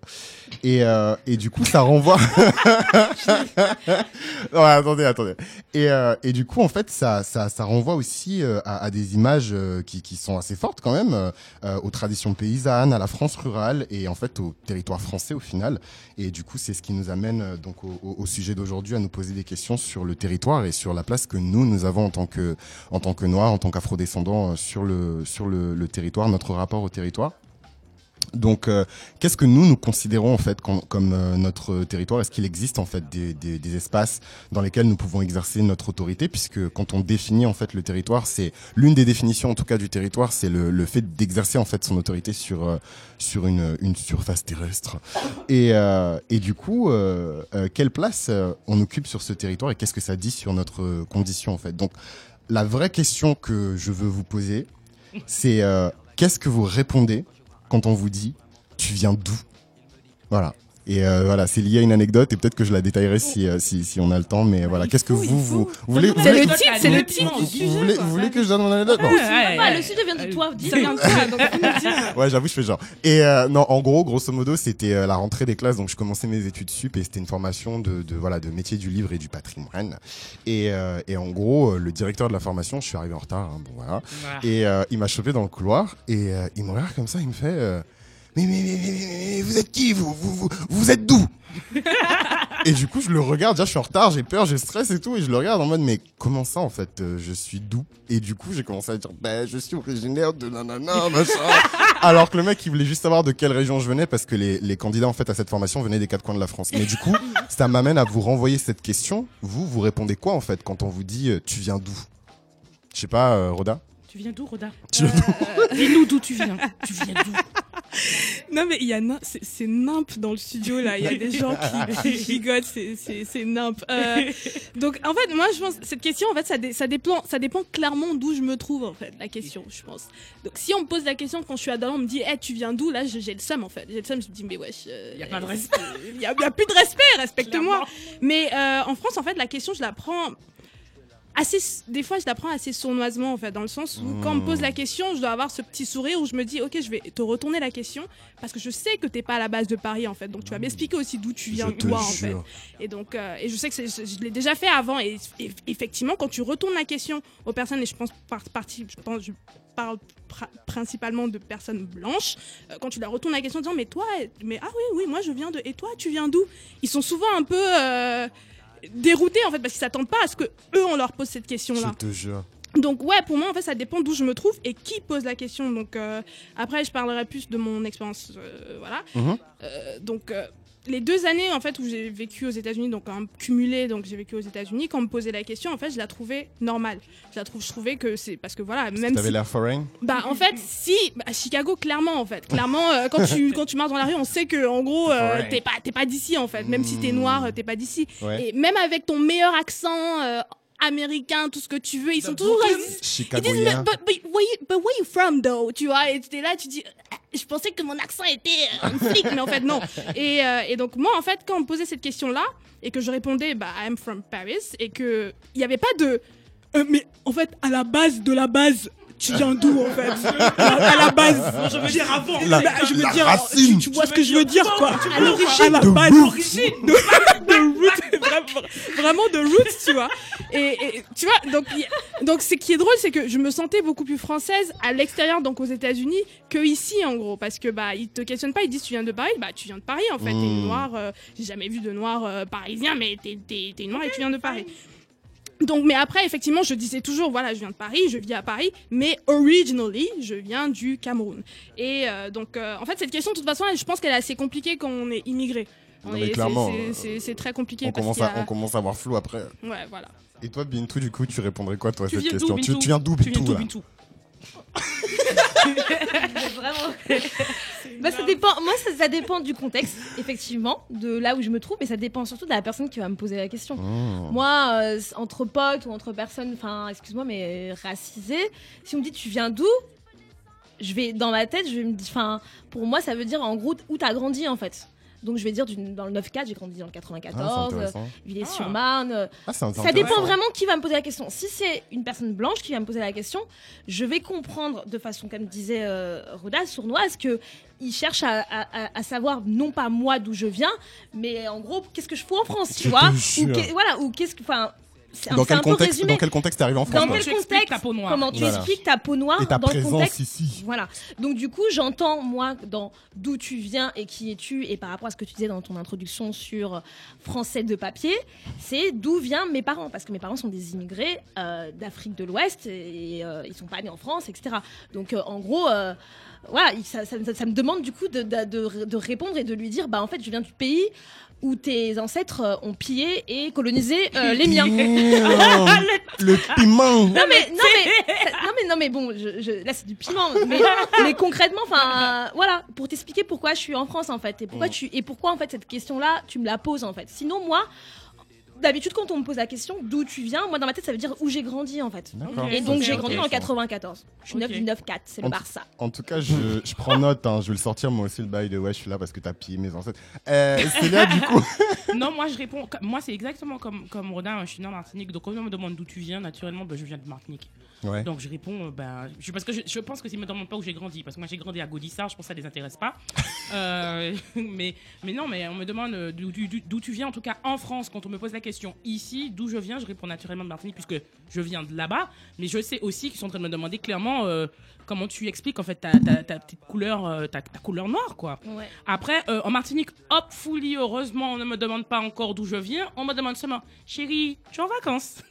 Et euh, et du coup ça renvoie. non, attendez attendez. Et euh, et du coup en fait ça ça ça renvoie aussi à, à des images qui qui sont assez fortes quand même euh, aux traditions paysannes, à la France rurale et en fait au territoire français au final. Et du coup, c'est ce qui nous amène euh, donc au, au- au sujet d'aujourd'hui à nous poser des questions sur le territoire et sur la place que nous nous avons en tant que en tant que noirs, en tant qu'afrodescendants euh, sur le sur le, le territoire, notre rapport au territoire. Donc, euh, qu'est-ce que nous nous considérons en fait com- comme euh, notre territoire? Est-ce qu'il existe en fait des, des, des espaces dans lesquels nous pouvons exercer notre autorité? Puisque quand on définit en fait le territoire, c'est l'une des définitions en tout cas du territoire, c'est le, le fait d'exercer en fait son autorité sur euh, sur une, une surface terrestre. Et, euh, et du coup, euh, euh, quelle place on occupe sur ce territoire et qu'est-ce que ça dit sur notre condition en fait? Donc, la vraie question que je veux vous poser, c'est qu'est-ce que vous répondez quand on vous dit tu viens d'où? Voilà. Et euh, voilà, c'est lié à une anecdote et peut-être que je la détaillerai si, euh, si, si on a le temps. Mais voilà, qu'est-ce que vous, vous, vous voulez, vous C'est voulez, le titre, c'est le titre vous, du sujet. voulez, quoi. vous voulez que je donne mon anecdote? Bon. Ah, le sujet vient de toi, dis. Ça vient de toi, donc. Ouais, j'avoue, je fais genre. Et euh, non, en gros, grosso modo, c'était euh, la rentrée des classes, donc je commençais mes études sup et c'était une formation de, de voilà de métier du livre et du patrimoine. Et, euh, et en gros, euh, le directeur de la formation, je suis arrivé en retard, hein, bon voilà. Voilà. Et euh, il m'a chopé dans le couloir et euh, il me regarde comme ça, il me fait. Mais, mais, mais, mais, mais, mais vous êtes qui vous, vous, vous, vous êtes d'où Et du coup, je le regarde, déjà, je suis en retard, j'ai peur, j'ai stress et tout, et je le regarde en mode, mais comment ça, en fait, euh, je suis d'où? Et du coup, j'ai commencé à dire, ben, je suis originaire de nanana, machin. Alors que le mec, il voulait juste savoir de quelle région je venais, parce que les, les candidats, en fait, à cette formation venaient des quatre coins de la France. Mais du coup, ça m'amène à vous renvoyer cette question. Vous, vous répondez quoi, en fait, quand on vous dit, euh, tu viens d'où? Je sais pas, euh, Roda? Tu viens d'où, Roda Tu viens d'où Dis-nous d'où tu viens. Tu viens d'où Non mais il y a c'est nimp dans le studio là, il y a des gens qui, qui rigolent, c'est nimp. Euh, donc en fait moi je pense cette question en fait ça dé- ça dépend ça dépend clairement d'où je me trouve en fait la question je pense. Donc si on me pose la question quand je suis à Dallas on me dit eh tu viens d'où? Là j'ai le seum en fait j'ai le seum je me dis mais wesh il Y a pas de respect. il y a plus de respect respecte-moi. Mais euh, en France en fait la question je la prends assez des fois je la prends assez sournoisement en fait dans le sens où quand on me pose la question je dois avoir ce petit sourire où je me dis ok je vais te retourner la question parce que je sais que t'es pas à la base de Paris en fait. Donc tu vas m'expliquer aussi d'où tu viens toi en fait. et donc euh, et je sais que je l'ai déjà fait avant et, et effectivement quand tu retournes la question aux personnes et je pense par partie je pense je parle pr- principalement de personnes blanches euh, quand tu leur retournes la question en disant mais toi mais ah oui oui moi je viens de et toi tu viens d'où? Ils sont souvent un peu euh, déroutés en fait parce qu'ils s'attendent pas à ce que eux on leur pose cette question là Je te jure. donc ouais, pour moi en fait ça dépend d'où je me trouve et qui pose la question. Donc euh, après je parlerai plus de mon expérience, euh, voilà. Mhm. Euh, donc les deux années en fait où j'ai vécu aux États-Unis, donc cumulé, donc j'ai vécu aux États-Unis, quand on me posait la question en fait je la trouvais normale. Je la trouve, je trouvais que c'est parce que voilà même T'avais si l'air foreign? Bah en fait si bah, à Chicago clairement en fait. Clairement euh, quand tu quand tu marches dans la rue on sait que en gros euh, t'es pas t'es pas d'ici en fait. Même si t'es Mm. noir t'es pas d'ici. Ouais. et même avec ton meilleur accent euh, américain tout ce que tu veux ils sont toujours ils disent but, but, where you, but where you from though? Tu vois? Et tu es là tu dis je pensais que mon accent était euh, un flic mais en fait non. Et, euh, et donc moi en fait quand on me posait cette question là et que je répondais bah I'm from Paris et que il y avait pas de euh, mais en fait à la base de la base tu viens d'où en fait à la base je veux dire avant La- je veux la dire racine. tu, tu vois ce que je veux dire quoi À l'origine. à la base roots. de, de roots, vraiment, de roots, tu vois. Et, et tu vois, donc, donc ce qui est drôle, c'est que je me sentais beaucoup plus française à l'extérieur, donc aux États-Unis, que ici, en gros, parce que bah ils te questionnent pas, ils disent tu viens de Paris, bah tu viens de Paris en fait, t'es Mm. noir. euh, J'ai jamais vu de noir euh, parisien, mais t'es t'es t'es noir et tu viens de Paris. Donc, mais après, effectivement, je disais toujours, voilà, je viens de Paris, je vis à Paris, mais originally, je viens du Cameroun. Et euh, donc, euh, en fait, cette question, de toute façon, je pense qu'elle est assez compliquée quand on est immigré. On Non, est- mais c'est- clairement, c'est- euh, c'est très compliqué. on parce commence, à, a- on commence à avoir flou après. Ouais, voilà. Et toi, Bintou, du coup, tu répondrais quoi, toi, à cette question? Tu, viens d'où, Tu viens Bintou Bintou? Vraiment. Bah, ça dépend. Moi, ça, ça dépend du contexte, effectivement, de là où je me trouve, mais ça dépend surtout de la personne qui va me poser la question. Mmh. Moi, euh, entre potes ou entre personnes, enfin, excuse-moi, mais racisées, si on me dit tu viens d'où, je vais dans ma tête, je vais me dire, enfin, pour moi, ça veut dire en gros où t'as grandi en fait. Donc je vais dire dans le 9-4, j'ai grandi dans le Ah, c'est 94, euh, intéressant. Villers-sur-Marne. euh, Ah, ça dépend vraiment qui va me poser la question. Si c'est une personne blanche qui va me poser la question, je vais comprendre de façon, comme disait euh, Roda, sournoise, que il cherche à, à- à- à savoir non pas moi d'où je viens, mais en gros qu'est-ce que je fous en France, tu vois Ou voilà, ou qu'est-ce que, enfin, Dans quel, peu contexte, résumé. dans quel contexte t'es arrivé en France Dans quel tu expliques contexte ta peau noire. Comment tu Voilà. expliques ta peau noire Et ta dans le présence contexte ici voilà. Donc du coup, j'entends moi dans d'où tu viens et qui es-tu et par rapport à ce que tu disais dans ton introduction sur français de papier, c'est d'où viennent mes parents? Parce que mes parents sont des immigrés euh, d'Afrique de l'Ouest et euh, ils sont pas nés en France, etc. Donc euh, en gros. euh, voilà, il- ça, ça- ça- ça me demande du coup de, de- de- de répondre et de lui dire bah en fait je viens du pays où tes ancêtres euh, ont pillé et colonisé euh, les miens. Le piment Non mais non mais non mais non mais bon je, je- là c'est du piment mais, mais concrètement enfin euh, voilà pour t'expliquer pourquoi je suis en France en fait et pourquoi Mm. tu et pourquoi en fait cette question là tu me la poses en fait sinon moi d'habitude, quand on me pose la question d'où tu viens, moi dans ma tête, ça veut dire où j'ai grandi en fait. Et donc j'ai grandi ok. 94. Je suis 9 Ok. du 9-4, c'est le En- Barça. En tout cas, je, je prends note. hein. Je vais le sortir moi aussi le bail de ouais, je suis là parce que t'as pillé mes ancêtres. Euh, Célia, du coup. non, moi je réponds. Moi c'est exactement comme, comme Rodin, je suis né en Martinique. Donc quand on me demande d'où tu viens, naturellement, ben, je viens de Martinique. Ouais. Donc je réponds, euh, ben, je, parce que je, je pense que s'ils me demandent pas où j'ai grandi, parce que moi j'ai grandi à Gaudissart, je pense que ça les intéresse pas. Euh, mais, mais non, mais on me demande euh, d'où tu viens, en tout cas en France, quand on me pose la question ici, d'où je viens, je réponds naturellement de Martinique, puisque je viens de là-bas. Mais je sais aussi qu'ils sont en train de me demander clairement euh, comment tu expliques en fait ta, ta, ta petite couleur, euh, ta, ta couleur noire, quoi. Ouais. Après, euh, en Martinique, hop, fully, heureusement, on ne me demande pas encore d'où je viens. On me demande seulement, chérie, tu es en vacances?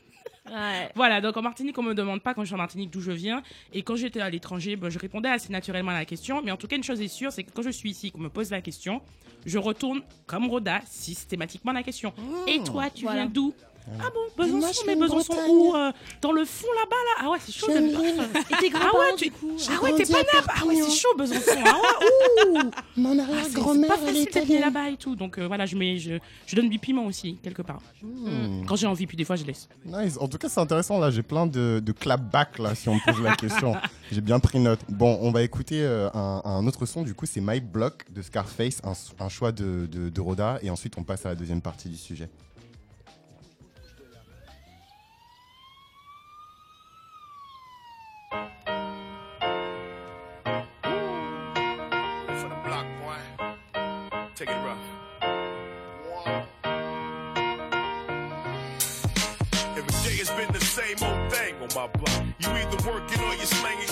Ouais. Voilà, donc en Martinique, on me demande pas quand je suis en Martinique d'où je viens. Et quand j'étais à l'étranger, ben, je répondais assez naturellement à la question. Mais en tout cas, une chose est sûre, c'est que quand je suis ici, qu'on me pose la question, je retourne comme Roda systématiquement la question. Et toi, tu Voilà. viens d'où? Ah bon, Besançon, je mais Besançon où euh, Dans le fond là-bas, là? Ah ouais, c'est chaud. Pas. l'île. Et tes Ah ouais, tu... ah ouais, t'es pas là Ah ouais, c'est chaud, Besançon. Ah ouais, ouh Mon Ah, c'est- arrière-grand-mère, c'est pas elle facile est italienne. là-bas et tout. Donc euh, voilà, je, mets, je, je donne du piment aussi, quelque part. Hmm. Quand j'ai envie, puis des fois, je laisse. Nice. En tout cas, c'est intéressant. Là, j'ai plein de, de clapback là, si on me pose la question. J'ai bien pris note. Bon, on va écouter euh, un, un autre son. Du coup, c'est My Block de Scarface, un, un choix de, de, de Roda. Et ensuite, on passe à la deuxième partie du sujet. My block. You either working or you slinging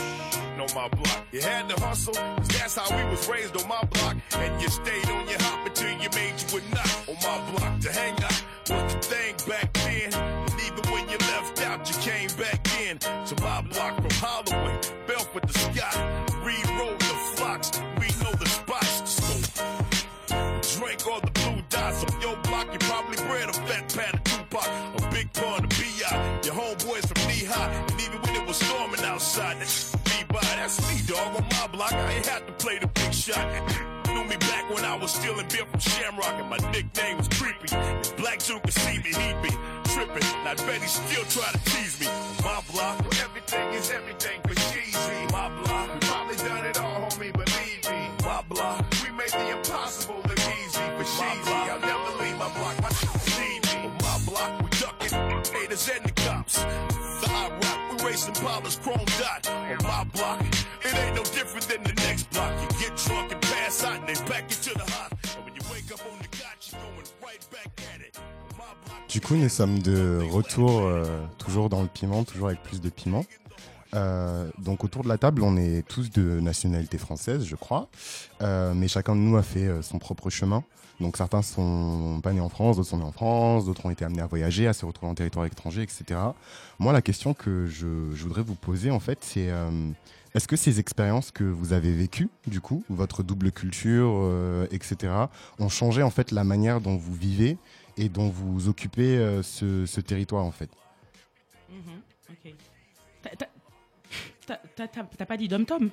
on my block. You had to hustle, 'cause that's how we was raised on my block. And you stayed on your hop until you made you a nut on my block. To hang out was the thing back then. And even when you left out, you came back in. To my block from Holloway, Belford to Scott. Rewrote the flocks, we know the spots smoke. Drink all the blue dots on your block. You probably bred a fat pat storming outside, that me by. That's me, dog, on my block. I ain't had to play the big shot. Knew me back when I was stealing beer from Shamrock, and my nickname was Creepy. If Black Zoo could see me, he'd be tripping. And I he still try to tease me. My block, everything is everything racing Paula's chrome dot. On my block, it ain't no different than the next block. You get drunk and pass out, and they back you to the hot. And when you wake up on the couch, you're going right back at it. Du coup, nous sommes de retour, euh, toujours dans le piment, toujours avec plus de piment. Euh, donc autour de la table, on est tous de nationalité française, je crois, Euh, mais chacun de nous a fait euh, son propre chemin. Donc certains sont pas nés en France, d'autres sont nés en France, d'autres ont été amenés à voyager, à se retrouver en territoire étranger, etc. Moi, la question que je, voudrais vous poser, en fait, c'est euh, est-ce que ces expériences que vous avez vécues, du coup, votre double culture, euh, etc., ont changé en fait la manière dont vous vivez et dont vous occupez euh, ce, territoire, en fait? Ok. T'as- t'as- t'as- t'as- T'as t'as pas dit dom-tom?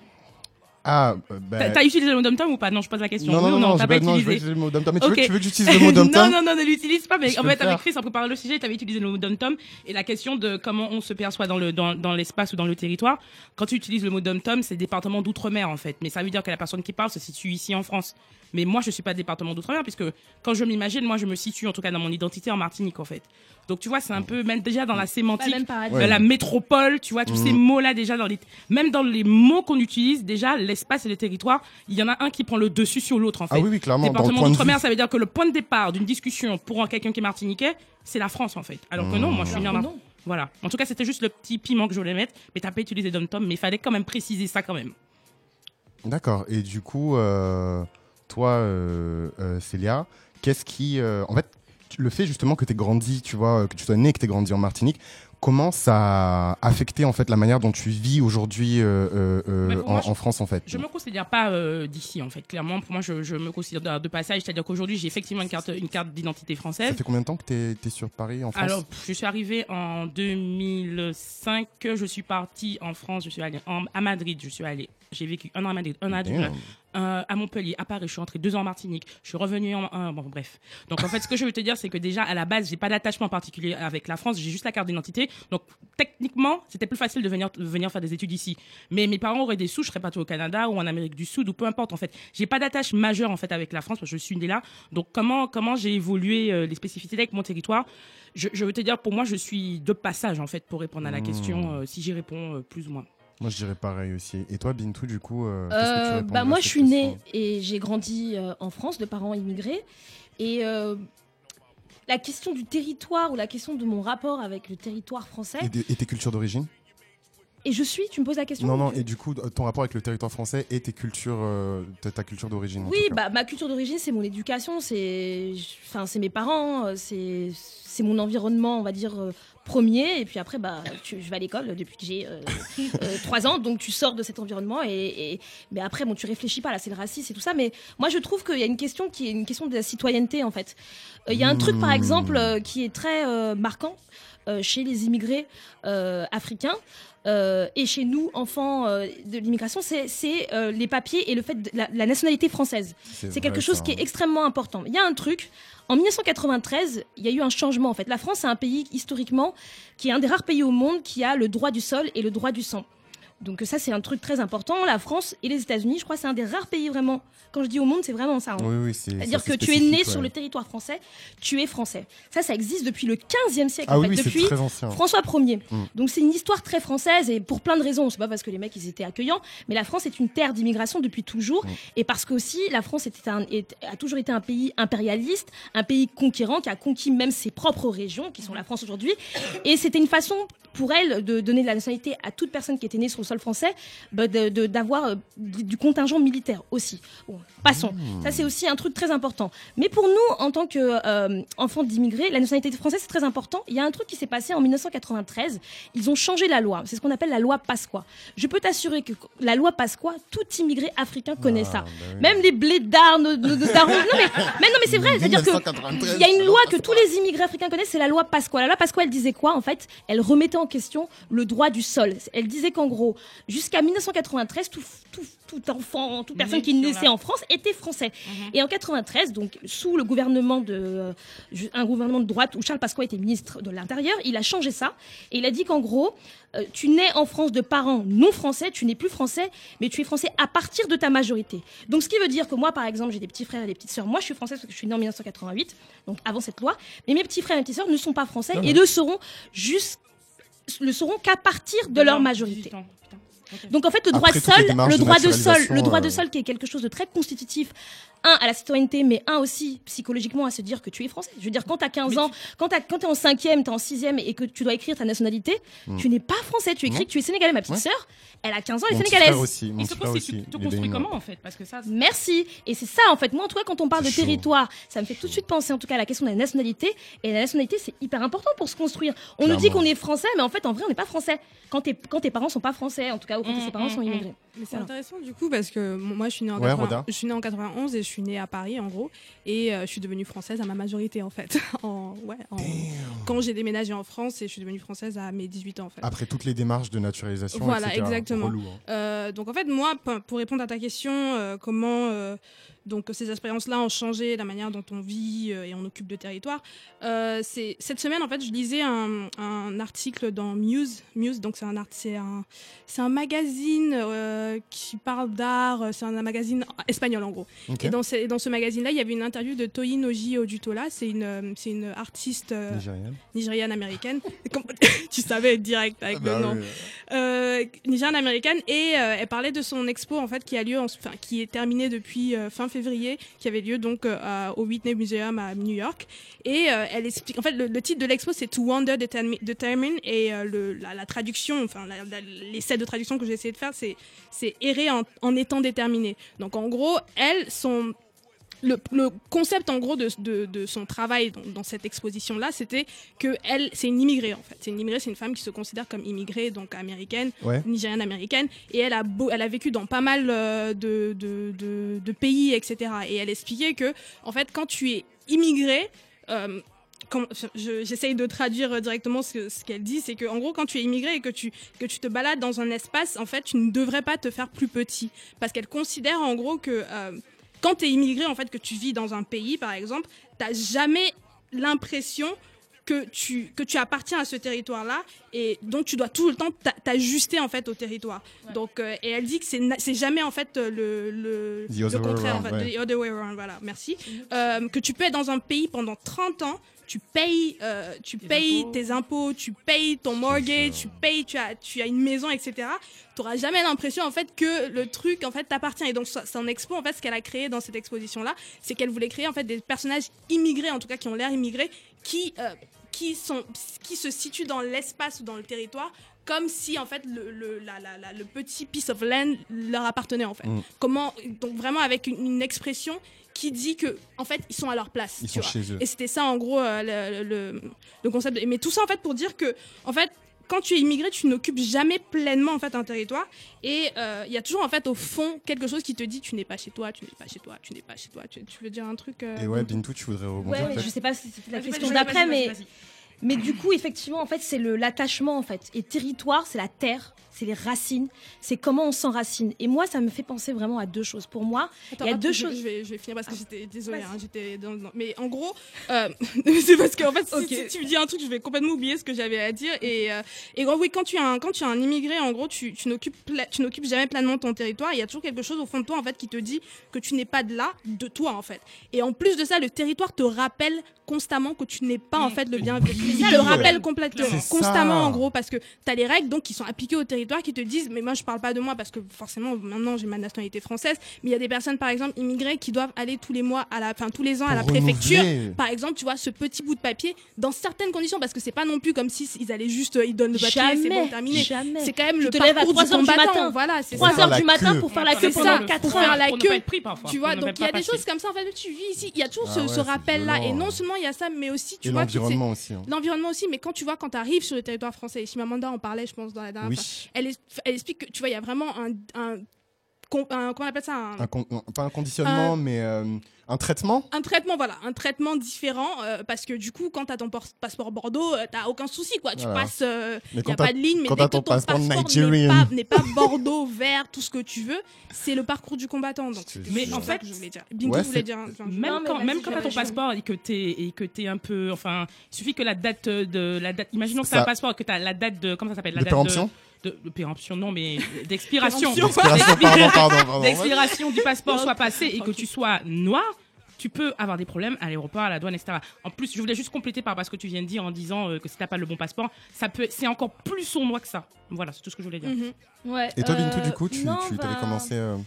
Ah, bah, T'as utilisé le mot dom-tom ou pas? Non, je pose la question. Non, non, non, non, j'ai t'as pas- pas non, je utilisé. vais utiliser le mot dom-tom. Mais tu veux- tu veux que j'utilise le mot dom-tom? Non, non, non, ne l'utilise pas. Mais Je en fait, avec Chris, en préparant le sujet, t'avais utilisé le mot dom-tom et la question de comment on se perçoit dans le dans, dans l'espace ou dans le territoire. Quand tu utilises le mot dom-tom, c'est département d'outre-mer en fait. Mais ça veut dire que la personne qui parle se situe ici en France. Mais moi, je suis pas département d'outre-mer puisque quand je m'imagine, moi, je me situe en tout cas dans mon identité en Martinique en fait. Donc tu vois, c'est un peu même déjà dans la sémantique de la métropole, tu vois, tous ces mots-là déjà dans les même dans les mots qu'on utilise déjà l'espace et le territoire, il y en a un qui prend le dessus sur l'autre en fait. Ah oui, oui, clairement, Département d'outre-mer, ça veut dire que le point de départ d'une discussion pour quelqu'un qui est martiniquais, c'est la France en fait. Alors que non, moi je suis né en Mar- Voilà. En tout cas, c'était juste le petit piment que je voulais mettre, mais t'as pas utilisé Dom Tom, mais il fallait quand même préciser ça quand même. D'accord. Et du coup, euh, toi, euh, euh, Célia, qu'est-ce qui. euh, en fait, le fait justement que tu grandi, tu vois, que tu sois né que tu grandi en Martinique, comment ça a affecté en fait la manière dont tu vis aujourd'hui euh, euh, euh, en, moi, je- en France en fait? Je me considère pas euh, d'ici en fait. Clairement, pour moi, je, je me considère de passage. C'est-à-dire qu'aujourd'hui, j'ai effectivement une carte, une carte d'identité Ça française. fait combien de temps que tu es, sur Paris en France? Alors, je suis arrivée en 2005. Je suis partie en France. Je suis allée en- à Madrid. Je suis allée. J'ai vécu un an à Madrid, un an à Dublin. Euh, à Montpellier, à Paris. Je suis rentrée deux ans en Martinique. Je suis revenue en. en- bon, bref. Donc, en fait, ce que je veux te dire, c'est que déjà, à la base, j'ai pas d'attachement particulier avec la France. J'ai juste la carte d'identité. Donc, techniquement, c'était plus facile de venir, de venir faire des études ici. Mais mes parents auraient des sous. Je serais partie au Canada ou en Amérique du Sud ou peu importe. En fait, j'ai pas d'attache majeure en fait avec la France parce que je suis née là. Donc, comment comment j'ai évolué euh, les spécificités avec mon territoire? Je, je veux te dire, pour moi, je suis de passage en fait pour répondre à la Hmm. question. euh, si j'y réponds euh, plus ou moins. Moi je dirais pareil aussi. Et toi Bintou du coup euh, qu'est-ce que tu Euh, bah à moi, cette je suis née et j'ai grandi euh, en France de parents immigrés. Et euh, la question du territoire ou la question de mon rapport avec le territoire français. Et, des- et tes cultures d'origine? Et je suis, tu me poses la question Non, non, et du coup, ton rapport avec le territoire français et tes cultures, euh, ta, ta culture d'origine. en Oui, tout cas. bah, ma culture d'origine, c'est mon éducation, c'est enfin, c'est mes parents, euh, c'est c'est mon environnement, on va dire, euh, premier. Et puis après, bah, tu- je vais à l'école depuis que j'ai euh, euh, trois ans, donc tu sors de cet environnement. Et, et- mais après, bon, tu réfléchis pas, là, c'est le racisme et tout ça. Mais moi, je trouve qu'il y a une question qui est une question de la citoyenneté, en fait. Il y a un truc, par exemple, euh, qui est très marquant chez les immigrés africains. euh, et chez nous, enfants euh, de l'immigration, c'est euh, les papiers et le fait de la, la nationalité française. C'est quelque chose ça, qui hein. est extrêmement important. Il y a un truc. En 1993, il y a eu un changement. En fait, la France est un pays historiquement qui est un des rares pays au monde qui a le droit du sol et le droit du sang. Donc ça, c'est un truc très important. La France et les États-Unis, je crois, c'est un des rares pays vraiment. Quand je dis au monde, c'est vraiment ça. hein. Oui, oui, c'est. C'est-à-dire c'est que tu es né sur le territoire français, tu es français. Ça, ça existe depuis le 15e siècle, Ah en oui, fait, oui, depuis très ancien. François Ier. Mm. Donc c'est une histoire très française et pour plein de raisons. C'est pas parce que les mecs ils étaient accueillants, mais la France est une terre d'immigration depuis toujours Mm. et parce qu'aussi la France était un- est- a toujours été un pays impérialiste, un pays conquérant qui a conquis même ses propres régions, qui sont la France aujourd'hui. Et c'était une façon pour elle de donner de la nationalité à toute personne qui était née sur le français, bah, d'avoir euh, du contingent militaire aussi. Bon, passons. Mmh. Ça c'est aussi un truc très important. Mais pour nous, en tant qu'enfants d'immigrés, la nationalité française c'est très important. Il y a un truc qui s'est passé en 1993. Ils ont changé la loi. C'est ce qu'on appelle la loi Pasqua. Je peux t'assurer que la loi Pasqua, tout immigré africain connaît ça. bah oui. Même les blédards, nos, nos- nos darons. Non mais, mais non mais c'est vrai. C'est-à-dire que 1993, il y a une loi que tous les immigrés africains connaissent, c'est la loi Pasqua. La loi Pasqua, elle disait quoi en fait? Elle remettait en question le droit du sol. Elle disait qu'en gros, jusqu'à 1993, tout, tout, tout enfant, toute personne qui naissait en France était français. Et en 93, donc sous le gouvernement de euh, un gouvernement de droite où Charles Pasqua était ministre de l'Intérieur, il a changé ça et il a dit qu'en gros, euh, tu nais en France de parents non français, tu n'es plus français, mais tu es français à partir de ta majorité. Donc ce qui veut dire que moi, par exemple, j'ai des petits frères et des petites sœurs. Moi, je suis française parce que je suis née en 1988, donc avant cette loi. Mais mes petits frères et mes petites sœurs ne sont pas français et le seront juste le seront qu'à partir de leur majorité. 18 ans. Putain. Ok. Donc en fait, le droit Après le droit de sol, le droit de euh, sol qui est quelque chose de très constitutif. Un, à la citoyenneté, mais un aussi psychologiquement à se dire que tu es français. Je veux dire, quand tu as 15 Mais ans, quand tu quand es en cinquième, tu es en sixième et que tu dois écrire ta nationalité, tu n'es pas français. Tu écris Non. que tu es sénégalais. Ma petite Ouais. sœur, elle a 15 ans, elle est sénégalaise. aussi. Mon Et surtout, c'est tu te construis comment en fait? Parce que ça. Merci. Et c'est ça, en fait. Moi, en tout cas, quand on parle de chaud. territoire, ça me fait tout de suite penser, en tout cas, à la question de la nationalité. Et la nationalité, c'est hyper important pour se construire. On nous dit qu'on est français, mais en fait, en vrai, on n'est pas français. Quand, tes- quand tes parents sont pas français, en tout cas, ou quand Mm, tes parents mm, sont mm. immigrés. Mais c'est Voilà. intéressant du coup parce que moi je suis née en, Ouais, 80 Roda. je suis née en 91 et je suis née à Paris en gros et euh, je suis devenue française à ma majorité en fait. en, ouais, en- quand j'ai déménagé en France et je suis devenue française à mes 18 ans en fait. Après toutes les démarches de naturalisation. Voilà, etc. exactement. Relou, hein. Euh, donc en fait, moi, pour répondre à ta question, euh, comment euh, donc ces expériences-là ont changé la manière dont on vit euh, et on occupe de territoire. euh, cette semaine en fait, je lisais un, un article dans Muse. Muse, donc c'est un un, un magazine euh, qui parle d'art. C'est un, magazine espagnol en gros. Et dans ce, et dans ce magazine-là, il y avait une interview de Toi Oji Odutola. C'est une, c'est une artiste euh, nigériane américaine. Tu savais direct avec Bah le nom oui. nigériane américaine et elle parlait de son expo en fait qui a lieu en- qui est terminée depuis fin février qui avait lieu donc euh, au Whitney Museum à New York. Et euh, elle explique en fait le, titre de l'expo c'est To Wonder Determi- Determine et euh, la, la traduction enfin l'essai de traduction que j'ai essayé de faire c'est errer en, en étant déterminé. Donc en gros elle son le, le concept en gros de, de, de son travail dans, dans cette exposition là c'était que elle c'est une immigrée en fait. C'est une immigrée c'est une femme qui se considère comme immigrée donc américaine Ouais. nigériane américaine et elle a beau, elle a vécu dans pas mal euh, de, de, de, de pays etc et elle expliquait que en fait quand tu es immigré euh, je- j'essaye de traduire directement ce, que- ce qu'elle dit, c'est que en gros quand tu es immigré et que tu que tu te balades dans un espace, en fait tu ne devrais pas te faire plus petit, parce qu'elle considère en gros que euh, quand tu es immigré, en fait que tu vis dans un pays par exemple, t'as jamais l'impression que tu que tu appartiens à ce territoire-là et donc tu dois tout le temps t'a- t'ajuster en fait au territoire. Donc euh, et elle dit que c'est jamais en fait le le, The le contraire, around, en fait, ouais. the other way around, voilà, merci. Euh, que tu peux être dans un pays pendant 30 ans, tu payes, euh, tu payes tes impôts, tu payes ton mortgage, tu payes, tu as, tu as une maison, etc. Tu n'auras jamais l'impression en fait que le truc en fait t'appartient. Et donc so- son expo, en fait, ce qu'elle a créé dans cette exposition là, c'est qu'elle voulait créer en fait des personnages immigrés, en tout cas qui ont l'air immigrés, qui euh, qui sont qui se situent dans l'espace ou dans le territoire comme si en fait le, le, la- la- la- le petit piece of land leur appartenait en fait. Mm. Comment donc vraiment avec une, une expression qui dit que en fait ils sont à leur place. Ils tu sont vois. chez eux. Et c'était ça en gros euh, le, le, concept. de- Mais tout ça en fait pour dire que en fait quand tu es immigré, tu n'occupes jamais pleinement en fait un territoire et euh, il y a toujours en fait au fond quelque chose qui te dit tu n'es pas chez toi, tu n'es pas chez toi, tu n'es pas chez toi. Tu, tu veux dire un truc euh, Et ouais, Bintou, tu voudrais rebondir Ouais, mais je sais pas si c'était la Vas-y, question d'après, mais, mais du coup, effectivement, en fait, c'est le- l'attachement, en fait. Et territoire, c'est la terre, c'est les racines, c'est comment on s'enracine. Et moi, ça me fait penser vraiment à deux choses. Pour moi, Attends, il y a deux je, choses. Je vais, je vais finir parce que j'étais désolée. Hein, j'étais dans- dans- mais en gros, euh, c'est parce qu'en fait, si, tu me dis un truc, je vais complètement oublier ce que j'avais à dire. Et, euh, et oui, quand tu es un, quand tu es un immigré, en gros, tu, tu n'occupes, jamais pleinement ton territoire. Il y a toujours quelque chose au fond de toi, en fait, qui te dit que tu n'es pas de là, de toi, en fait. Et en plus de ça, le territoire te rappelle constamment que tu n'es pas, en fait, le bienvenu. Il te Ouais. rappelle complètement, ça. constamment, en gros, parce que tu as les règles, donc, qui sont appliquées au territoire, qui te disent, mais moi, je parle pas de moi parce que forcément, maintenant, j'ai ma nationalité française, mais il y a des personnes, par exemple, immigrées qui doivent aller tous les mois, à la, enfin, tous les ans à la préfecture. renouveler. Par exemple, tu vois, ce petit bout de papier, dans certaines conditions, parce que c'est pas non plus comme si ils allaient juste, euh, ils donnent le papier, c'est bon, terminé. jamais. C'est quand même Tu le te lèves à parcours 3 du combattant. matin. Voilà, c'est 3 ça. Faire heures la du matin queue. pour faire la C'est queue ça, pendant pour 4 faire heures. la queue. Tu vois, donc il y a des choses comme ça, en fait, tu vis ici, il y a toujours Ah ce, ouais, ce c'est rappel-là. Et non seulement il y a ça, mais aussi, tu vois, l'environnement aussi. hein. L'environnement aussi, mais quand tu vois, quand tu arrives sur le territoire français, et Chimamanda en parlait, je pense, dans la dernière Oui. fois, elle, es- elle explique que, tu vois, il y a vraiment un, un, con- un- comment on appelle ça un, Un con- non, pas un conditionnement, mais euh, un traitement? un traitement, voilà, un traitement différent, euh, parce que du coup, quand t'as ton por- passeport Bordeaux, euh, t'as aucun souci, quoi. Tu Voilà. passes, euh, Mais y quand a pas de ligne, mais quand dès que ton ton passeport passeport n'est pas, n'est pas Bordeaux, vert, tout ce que tu veux, c'est le parcours du combattant. Donc, C'est Mais en fait, que je voulais dire. Ouais, enfin, Même Non, quand, même quand t'as ton j'avais- passeport et que t'es et que t'es un peu, enfin, il suffit que la date de la date. Imaginons que t'as Ça. un passeport, que t'as la date de comment ça s'appelle? La De date péremption de, de, de péremption, non, mais d'expiration. D'expiration, pardon, pardon, pardon. D'expiration du passeport soit passé et que tu sois noir. Tu peux avoir des problèmes à l'aéroport, à la douane, etc. En plus, je voulais juste compléter par rapport à ce que tu viens de dire en disant euh, que si t'as pas le bon passeport, ça peut, c'est encore plus sournois que ça. Voilà, c'est tout ce que je voulais dire. Mhm. Ouais, Et toi, Bintou, euh, du coup, tu, non, tu t'avais bah, commencé. euh,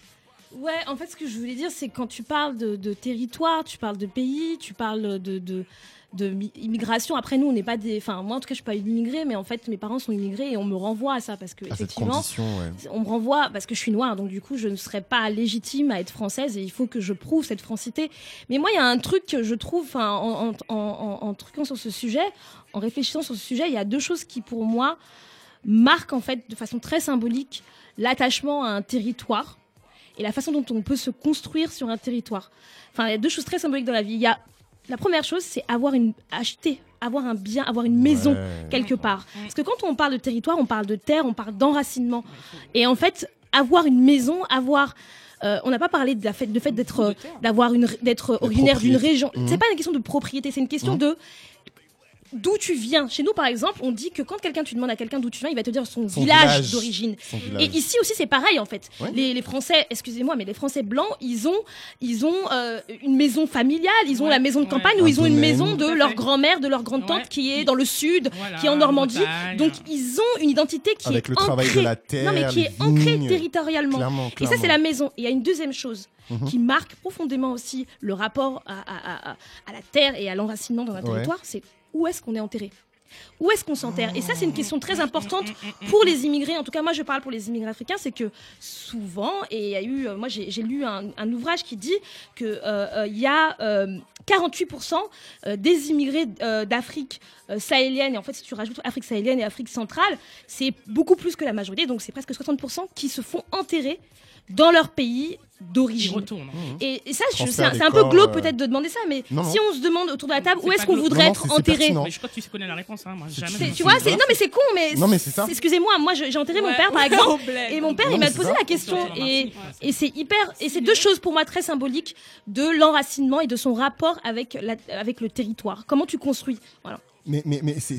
Ouais, en fait, ce que je voulais dire, c'est quand tu parles de, de territoire, tu parles de pays, tu parles de, de, de mi- immigration. Après, nous, on n'est pas des. Enfin, moi, en tout cas, je suis pas immigrée, mais en fait, mes parents sont immigrés et on me renvoie à ça parce que, à effectivement, ouais. on me renvoie parce que je suis noire, donc du coup, je ne serais pas légitime à être française et il faut que je prouve cette francité. Mais moi, il y a un truc que je trouve, en, en, en- en truquant sur ce sujet, en réfléchissant sur ce sujet, il y a deux choses qui, pour moi, marquent en fait de façon très symbolique l'attachement à un territoire et la façon dont on peut se construire sur un territoire. Enfin, il y a deux choses très symboliques dans la vie. Il y a la première chose, c'est avoir une acheter, avoir un bien, avoir une maison Ouais. quelque part. Parce que quand on parle de territoire, on parle de terre, on parle d'enracinement. Et en fait, avoir une maison, avoir euh, on n'a pas parlé de la fait, de fait d'être d'avoir une d'être originaire d'une région. Mhm. C'est pas une question de propriété, c'est une question Mhm. de d'où tu viens. Chez nous, par exemple, on dit que quand quelqu'un tu demandes à quelqu'un d'où tu viens, il va te dire son, Son village, village. d'origine. Et ici aussi, c'est pareil en fait. Ouais. Les, les Français, excusez-moi, mais les Français blancs, ils ont, ils ont euh, une maison familiale, ils ont Ouais, la maison de ouais. campagne ou ils ont une maison de leur grand-mère, de leur grande-tante Ouais. qui est dans le sud, Voilà, qui est en Normandie. Donc ils ont une identité qui Avec est le travail de ancrée. la terre, non mais qui est ancrée vignes. territorialement. Clairement, Et ça, c'est la maison. Et il y a une deuxième chose Mhm. qui marque profondément aussi le rapport à, à- à- à- à la terre et à l'enracinement dans un Ouais. territoire, c'est où est-ce qu'on est enterré? Où est-ce qu'on s'enterre? Et ça, c'est une question très importante pour les immigrés. En tout cas, moi, je parle pour les immigrés africains, c'est que souvent, et il y a eu, euh, moi, j'ai lu un, un ouvrage qui dit que euh, euh, y a euh, 48% euh, des immigrés d'Afrique sahélienne, et en fait, si tu rajoutes Afrique sahélienne et Afrique centrale, c'est beaucoup plus que la majorité, donc c'est presque 60% qui se font enterrer dans leur pays d'origine. Et, et ça, c'est un, peu glauque euh, peut-être de demander ça, mais Non, non. si on se demande autour de la table où est-ce qu'on voudrait Non, non, être enterré. Mais je crois que tu connais la réponse. Hein. Moi, jamais. tu vois, non mais c'est con, mais Non, mais c'est ça. Excusez-moi, moi j'ai enterré mon père par exemple, bled. et mon père Non, il m'a posé ça. la question, et, et c'est hyper, et c'est deux choses pour moi très symboliques de l'enracinement et de son rapport avec la, avec le territoire. Comment tu construis, voilà. Mais, mais, mais c'est-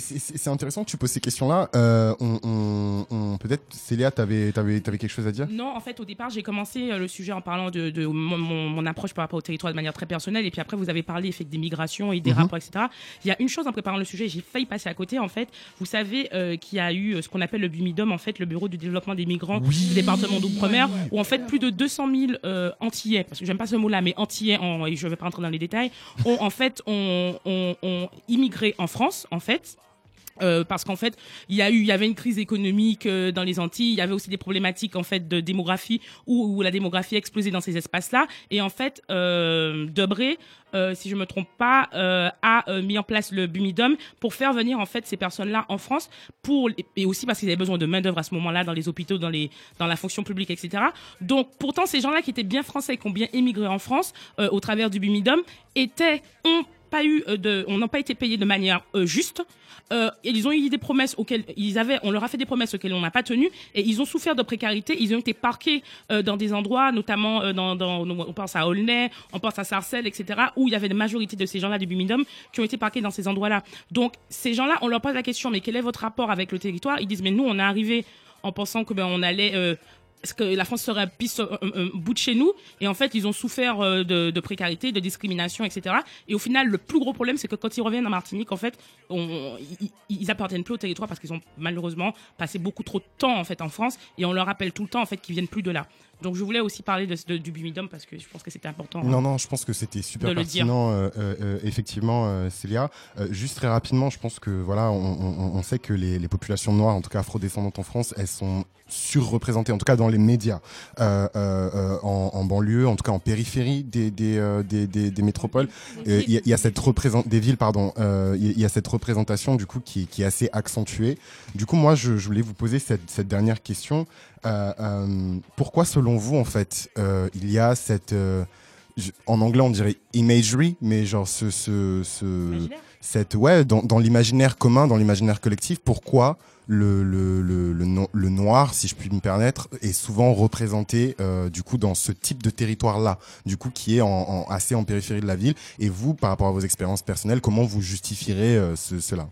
intéressant que tu poses ces questions-là. Euh, on, on, on- Peut-être, Célia, t'avais avais, quelque chose à dire? Non, en fait, au départ, j'ai commencé euh, le sujet en parlant de, de mon, mon- approche par rapport au territoire de manière très personnelle. Et puis après, vous avez parlé effet, des migrations et des Mhm. rapports, etc. Il y a une chose en préparant le sujet, j'ai failli passer à côté. En fait, vous savez euh, qu'il y a eu euh, ce qu'on appelle le BUMIDOM, en fait, le Bureau du développement des migrants du département d'outre-mer, où en fait plus de 200 000 euh, Antillais, parce que j'aime pas ce mot-là, mais Antillais, en, et je vais pas rentrer dans les détails, ont en fait ont, ont- ont immigré en France, en fait. Euh, parce qu'en fait, il y a eu, il y avait une crise économique euh, dans les Antilles. Il y avait aussi des problématiques en fait de démographie où, la démographie a explosé dans ces espaces-là. Et en fait, euh, Debré, si je me trompe pas, a mis en place le Bumidum pour faire venir en fait ces personnes-là en France pour et aussi parce qu'ils avaient besoin de main d'œuvre à ce moment-là dans les hôpitaux, dans les dans la fonction publique, etc. Donc pourtant, ces gens-là qui étaient bien français, qui ont bien émigré en France au travers du Bumidum, étaient ont euh, on n'a pas été payés de manière euh, juste. Euh, ils ont eu des promesses auxquelles ils avaient, on leur a fait des promesses auxquelles on n'a pas tenu, et ils ont souffert de précarité. Ils ont été parqués dans des endroits, notamment dans, on pense à Aulnay, on pense à Sarcelles, etc., où il y avait la majorité de ces gens-là du Bumidum qui ont été parqués dans ces endroits-là. Donc ces gens-là, on leur pose la question, mais quel est votre rapport avec le territoire? Ils disent, mais nous, on est arrivé en pensant que ben on allait est-ce que la France serait un, piste, un, un- un bout de chez nous Et en fait, ils ont souffert euh, de, de précarité, de discrimination, etc. Et au final, le plus gros problème, c'est que quand ils reviennent en Martinique, en fait, on, ils, ils appartiennent plus au territoire parce qu'ils ont malheureusement passé beaucoup trop de temps en fait en France et on leur rappelle tout le temps en fait qu'ils viennent plus de là. Donc je voulais aussi parler de, de- du Bumidum parce que je pense que c'était important. Non, non, je pense que c'était super pertinent, euh, euh, euh, effectivement, euh, Célia. Euh, juste très rapidement, je pense que voilà, on, on- on sait que les, les populations noires, en tout cas afrodescendantes en France, elles sont surreprésentées, en tout cas dans les médias, euh, euh, euh, en, en banlieue, en tout cas en périphérie des, des, euh, des, des- des métropoles. Il y, y a cette représent- des villes, pardon. euh, Il y a- il y a cette représentation du coup qui, qui est assez accentuée. Du coup, moi, je, je voulais vous poser cette, cette dernière question. Euh, euh, pourquoi, selon vous, en fait, euh, il y a cette euh, en anglais on dirait imagery, mais genre ce, ce, ce cette ouais dans, dans l'imaginaire commun, dans l'imaginaire collectif, pourquoi le, le, le, le, no- le noir, si je puis me permettre, est souvent représenté euh, du coup dans ce type de territoire là, du coup qui est en, assez en périphérie de la ville. Et vous, par rapport à vos expériences personnelles, comment vous justifierez euh, ce, cela?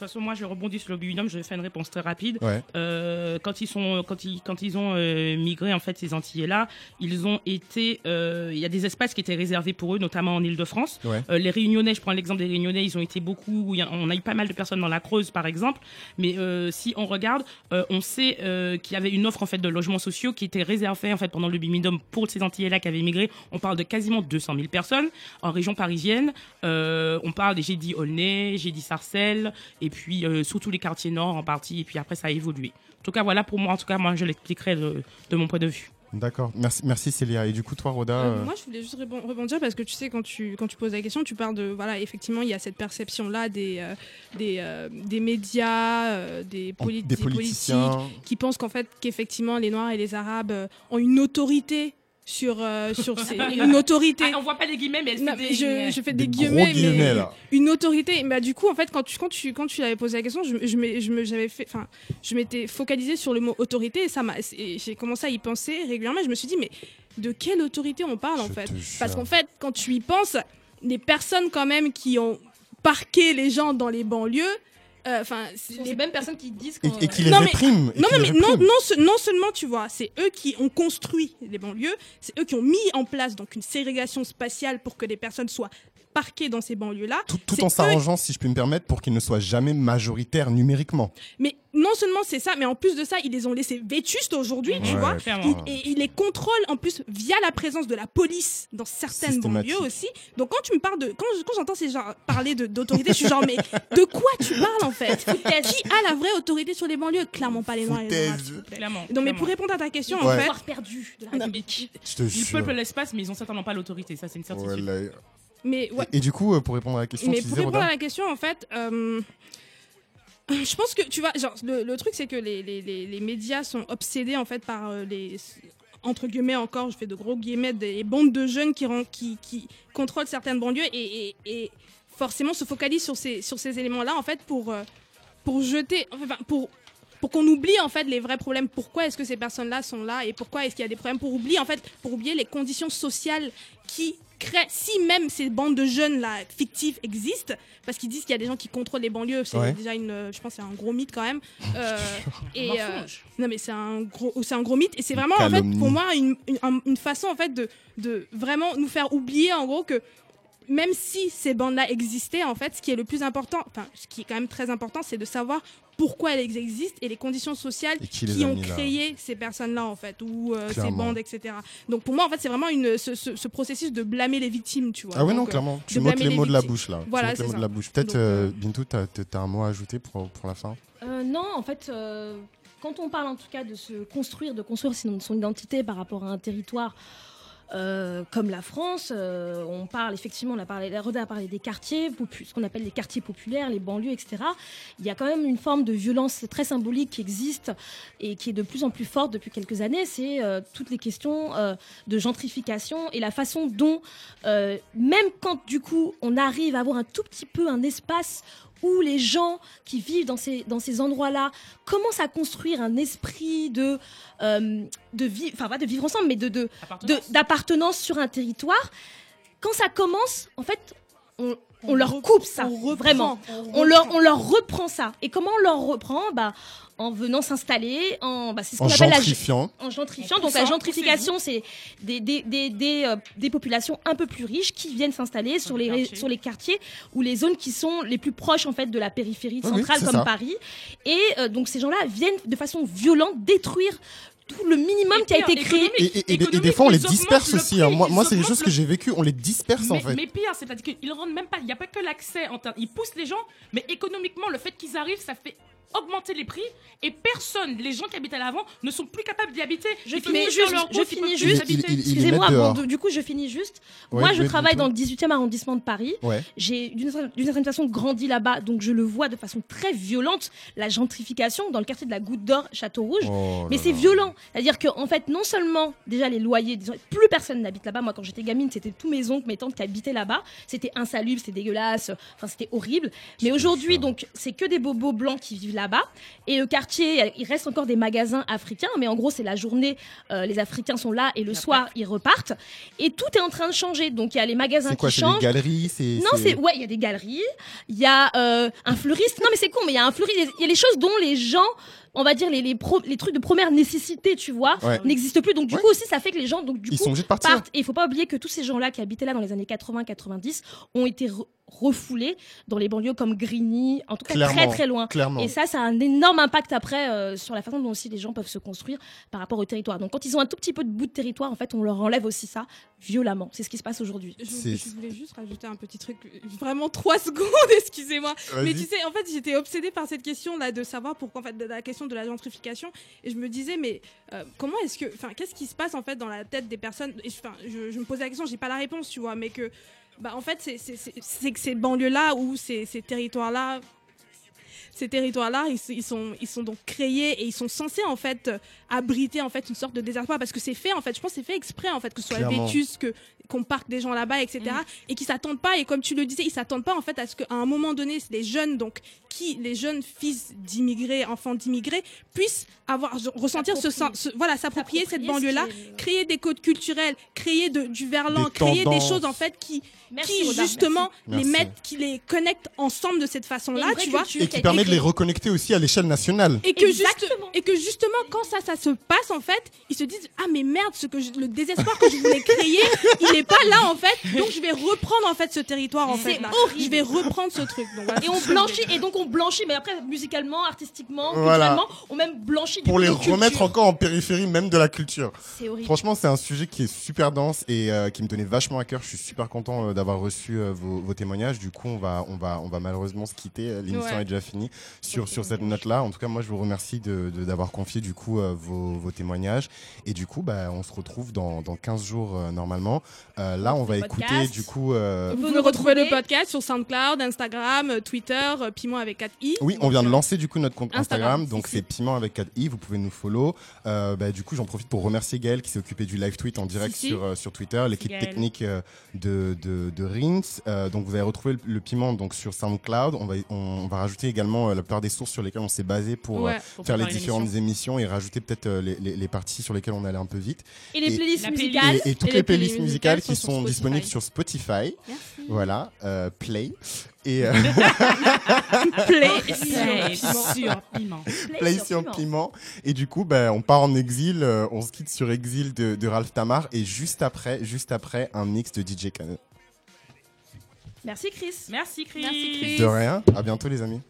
Toute façon, moi, je rebondis sur le Bumidum, je vais faire une réponse très rapide. Ouais. Euh, quand ils sont, quand ils, quand ils ont euh, migré en fait ces Antillais-là, ils ont été, euh, il y a des espaces qui étaient réservés pour eux, notamment en Île-de-France. Ouais. Les Réunionnais, je prends l'exemple des Réunionnais, ils ont été beaucoup, a- on a eu pas mal de personnes dans la Creuse, par exemple. Mais si on regarde, on sait qu'il y avait une offre en fait de logements sociaux qui était réservée en fait pendant le Bumidum pour ces Antillais-là qui avaient migré. On parle de quasiment 200 000 personnes en région parisienne. On parle des j'ai dit Aulnay, j'ai dit Sarcelles, et puis euh, surtout les quartiers nord en partie. Et puis après, ça a évolué. En tout cas, voilà pour moi. En tout cas, moi, je l'expliquerai de, de mon point de vue. D'accord. Merci, merci Célia. Et du coup, toi, Roda. Euh, euh, Moi, je voulais juste rebon- rebondir parce que tu sais, quand tu, quand tu poses la question, tu parles de. Voilà, effectivement, il y a cette perception-là des, euh, des, euh, des médias, euh, des, poli- des des politiciens. politiques qui pensent qu'en fait, qu'effectivement, les Noirs et les Arabes euh, ont une autorité sur, euh, sur une autorité. Ah, on voit pas les guillemets, mais elle Non, fait des... je, je fais des, Des gros guillemets, guillemets, mais là. une autorité. Bah, du coup, en fait, quand tu, quand tu, quand tu avais posé la question, je, je, m'ai- je me, j'avais fait, enfin, je m'étais focalisée sur le mot autorité et ça m'a, et j'ai commencé à y penser régulièrement. Je me suis dit, mais de quelle autorité on parle en fait Parce qu'en fait, quand tu y penses, les personnes quand même qui ont parqué les gens dans les banlieues, enfin, c'est C'est les mêmes personnes qui disent Et, qu'on- et qui les Non, mais- répriment. et non, qui mais, les mais non, répriment. non, ce- non seulement, tu vois, c'est eux qui ont construit les banlieues, c'est eux qui ont mis en place donc une ségrégation spatiale pour que les personnes soient parqués dans ces banlieues-là. Tout, en eux s'arrangeant, si je puis me permettre, pour qu'ils ne soient jamais majoritaires numériquement. Mais non seulement c'est ça, mais en plus de ça, ils les ont laissés vétustes aujourd'hui, tu Ouais, vois. clairement. Ils- Et ils les contrôlent en plus via la présence de la police dans certaines banlieues aussi. Donc quand tu me parles de, quand, je- quand j'entends ces gens parler de- d'autorité, je suis genre mais de quoi tu parles en fait? Qui a la vraie autorité sur les banlieues? Clairement pas les noirs et les arabes, s'il vous plaît. Clairement. Donc mais pour répondre à ta question, Ouais. en fait, perdu de la République. Je te Le jure. peuple l'espace, mais ils ont certainement pas l'autorité. Ça, c'est une certitude. Voilà. Mais ouais. Et, et du coup, euh, pour répondre à la question, Mais tu pour disais, répondre à la question, en fait, euh, je pense que tu vois, genre, le, le truc, c'est que les, les, les, les médias sont obsédés en fait par euh, les entre guillemets encore, je fais de gros guillemets, des bandes de jeunes qui, qui, qui contrôlent certaines banlieues et, et, et forcément se focalisent sur ces, sur ces éléments-là en fait pour, euh, pour jeter, enfin, pour, pour qu'on oublie en fait les vrais problèmes. Pourquoi est-ce que ces personnes-là sont là et pourquoi est-ce qu'il y a des problèmes Pour oublier en fait, pour oublier les conditions sociales qui créent, si même ces bandes de jeunes là fictives existent, parce qu'ils disent qu'il y a des gens qui contrôlent les banlieues, c'est Ouais. déjà une, euh, je pense, que c'est un gros mythe quand même. Euh, et euh, non mais c'est un gros, c'est un gros mythe et c'est vraiment en fait pour moi une, une, un- une façon en fait de, de vraiment nous faire oublier en gros que même si ces bandes-là existaient, en fait, ce qui est le plus important, enfin, ce qui est quand même très important, c'est de savoir pourquoi elles existent et les conditions sociales Et qui ont créé ces personnes-là, en fait, ou euh, ces bandes, etc. Donc pour moi, en fait, c'est vraiment une, ce, ce- ce processus de blâmer les victimes, tu vois. Ah oui, non, euh, clairement. Tu blâmer les mots de la bouche, là. Tu Voilà, m'ôtes les c'est mots ça. de la bouche. Peut-être, Donc, euh, euh, Bintou, t'as t'as un mot à ajouter pour, pour la fin? Euh, non, en fait, euh, quand on parle en tout cas de se construire, de construire son, son identité par rapport à un territoire euh, comme la France, euh, on parle effectivement, on a parlé, Roda a parlé des quartiers, ce qu'on appelle les quartiers populaires, les banlieues, etc. Il y a quand même une forme de violence très symbolique qui existe et qui est de plus en plus forte depuis quelques années. C'est euh, toutes les questions de gentrification et la façon dont, même quand du coup on arrive à avoir un tout petit peu un espace où les gens qui vivent dans ces, dans ces endroits-là commencent à construire un esprit de, euh, de, vie, enfin, pas de vivre ensemble, mais de, d'appartenance sur un territoire. Quand ça commence, en fait, on, on leur coupe ça, vraiment. on On leur, reprend. on leur reprend ça. Et comment on leur reprend? Bah, En venant s'installer, en, bah, c'est ce En qu'on appelle la- gentrifiant. en gentrifiant. En Donc la gentrification, c'est des, des, des, des, euh, des populations un peu plus riches qui viennent s'installer sur les sur les quartiers ou les zones qui sont les plus proches en fait de la périphérie Oui, oui, centrale comme ça. Paris. Et euh, donc ces gens-là viennent de façon violente détruire tout le minimum Et qui a été créé. Et, et- et des- et des économique, fois, on les disperse le aussi. prix, hein. Moi, moi c'est des choses le que j'ai vécues. On les disperse, en mais, fait. mais pire, c'est-à-dire qu'ils rendent même pas. Il n'y a pas que l'accès. en termes- Ils poussent les gens, mais économiquement, le fait qu'ils arrivent, ça fait augmenter les prix et personne, les gens qui habitaient l'avant, ne sont plus capables d'y habiter. Je finis juste, leur je finis juste. Excusez-moi, du coup, je finis juste. Ouais, Moi, je travaille dans le 18e arrondissement de Paris. Ouais. J'ai d'une certaine façon grandi là-bas, donc je le vois de façon très violente, la gentrification dans le quartier de la Goutte d'Or, Château Rouge. Oh Mais là c'est là. violent. C'est-à-dire qu'en en fait, non seulement déjà les loyers, disons, plus personne n'habite là-bas. Moi, quand j'étais gamine, c'était tous mes oncles, mes tantes qui habitaient là-bas. C'était insalubre, c'était dégueulasse. Enfin, c'était horrible. Mais aujourd'hui, donc, c'est que des bobos blancs qui vivent là-bas. Et le quartier, il reste encore des magasins africains. Mais en gros, c'est la journée, euh, les Africains sont là et le soir, ils repartent. Et tout est en train de changer. Donc, il y a les magasins quoi qui changent. des galeries Non, c'est ouais, il y a des galeries, il y a euh, un fleuriste. Non, mais c'est con, mais il y a un fleuriste. Il y a les choses dont les gens, on va dire les les, pro- les trucs de première nécessité, tu vois, Ouais. n'existent plus. Donc du Ouais. coup aussi, ça fait que les gens, donc du Ils coup, sont obligés de partir. partent. Et il faut pas oublier que tous ces gens-là qui habitaient là dans les années 80-90 ont été re- refoulés dans les banlieues comme Grigny, en tout cas très Clairement, très loin. clairement. Et ça, ça a un énorme impact après euh, sur la façon dont aussi les gens peuvent se construire par rapport au territoire. Donc quand ils ont un tout petit peu de bout de territoire, en fait, on leur enlève aussi ça violemment. C'est ce qui se passe aujourd'hui. Je, voulais juste rajouter un petit truc, vraiment trois secondes, excusez-moi. Mais tu sais, en fait, j'étais obsédée par cette question là de savoir pourquoi, en fait, de la question de la gentrification, et je me disais, mais euh, comment est-ce que, enfin, qu'est-ce qui se passe en fait dans la tête des personnes? Enfin, je, je me posais la question, j'ai pas la réponse, tu vois, mais que, bah, en fait, c'est- que ces banlieues-là ou ces, ces territoires-là ces territoires-là, ils, ils sont, ils sont donc créés et ils sont censés en fait euh, abriter en fait une sorte de désespoir parce que c'est fait en fait. Je pense c'est fait exprès en fait que ce soit vétus, que qu'on parque des gens là-bas, etc. Et qu'ils s'attendent pas et comme tu le disais, ils s'attendent pas en fait à ce qu'à un moment donné, des jeunes donc qui qui les jeunes fils d'immigrés, enfants d'immigrés, puissent avoir ressentir ce, sens- ce- voilà s'approprier cette banlieue-là, ce qui est- créer des codes culturels, créer de, du verlan, Des créer des choses en fait qui Merci, qui Roda, justement merci. les Merci. mettent, qui les connectent ensemble de cette façon-là, tu vois. Et qui permet de les reconnecter aussi à l'échelle nationale. Et que, juste- et que justement, quand ça, ça se passe, en fait, ils se disent Ah, mais merde, ce que je- le désespoir que je voulais créer, il n'est pas là, en fait. Donc, je vais reprendre, en fait, ce territoire, en C'est fait. là. horrible. Je vais reprendre ce truc. Donc, voilà, Et on c'est blanchit, et donc on blanchit, mais après, musicalement, artistiquement, Voilà. culturellement, on même blanchit Pour les remettre encore en périphérie même de la culture. C'est horrible. Franchement, c'est un sujet qui est super dense et euh, qui me tenait vachement à cœur. Je suis super content euh, d'avoir reçu euh, vos, vos témoignages. Du coup, on va, on va, on va malheureusement se quitter. L'émission Ouais. est déjà finie sur, sur cette note-là. En tout cas, moi, je vous remercie de, de- d'avoir confié du coup euh, vos, vos témoignages. Et du coup, bah, on se retrouve dans, dans 15 jours euh, normalement. Euh, là, on va écouter podcast. du coup. euh, Vous pouvez nous retrouver le podcast sur SoundCloud, Instagram, euh, Twitter, euh, Piment avec 4 i. Oui, on vient de lancer du coup notre compte Instagram, Instagram, donc si, c'est Piment avec 4i, vous pouvez nous follow. Euh, bah, du coup, j'en profite pour remercier Gaël qui s'est occupé du live tweet en direct Si, si. sur, euh, sur Twitter, l'équipe technique de, de, de Rins. Euh, donc vous allez retrouver le, le Piment donc sur SoundCloud. On va, on, on va rajouter également euh, la plupart des sources sur lesquelles on s'est basé pour Ouais. Pour faire les différentes émissions et rajouter peut-être euh, les, les, les parties sur lesquelles on allait un peu vite. Et les playlists La playlist. musicales. Et, et toutes Et les, les playlists musicales qui sont sur disponibles sur Spotify. Voilà, euh, Play. Et euh, Play sur Piment. Play sur Piment. Et du coup, ben, on part en exil. euh, on se quitte sur Exil de, de Ralph Tamar. Et juste après, juste après, un mix de DJ Khaled. Merci Chris. Merci Chris. Merci, Chris. De rien. À bientôt, les amis.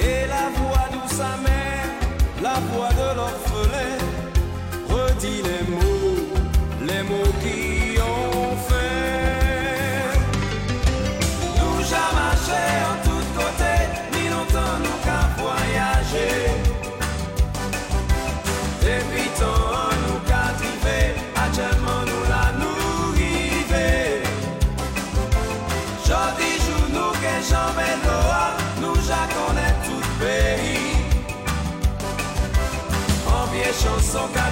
Et la voix douce amère, la voix de l'orphelin, redit les mots, les mots qui soca.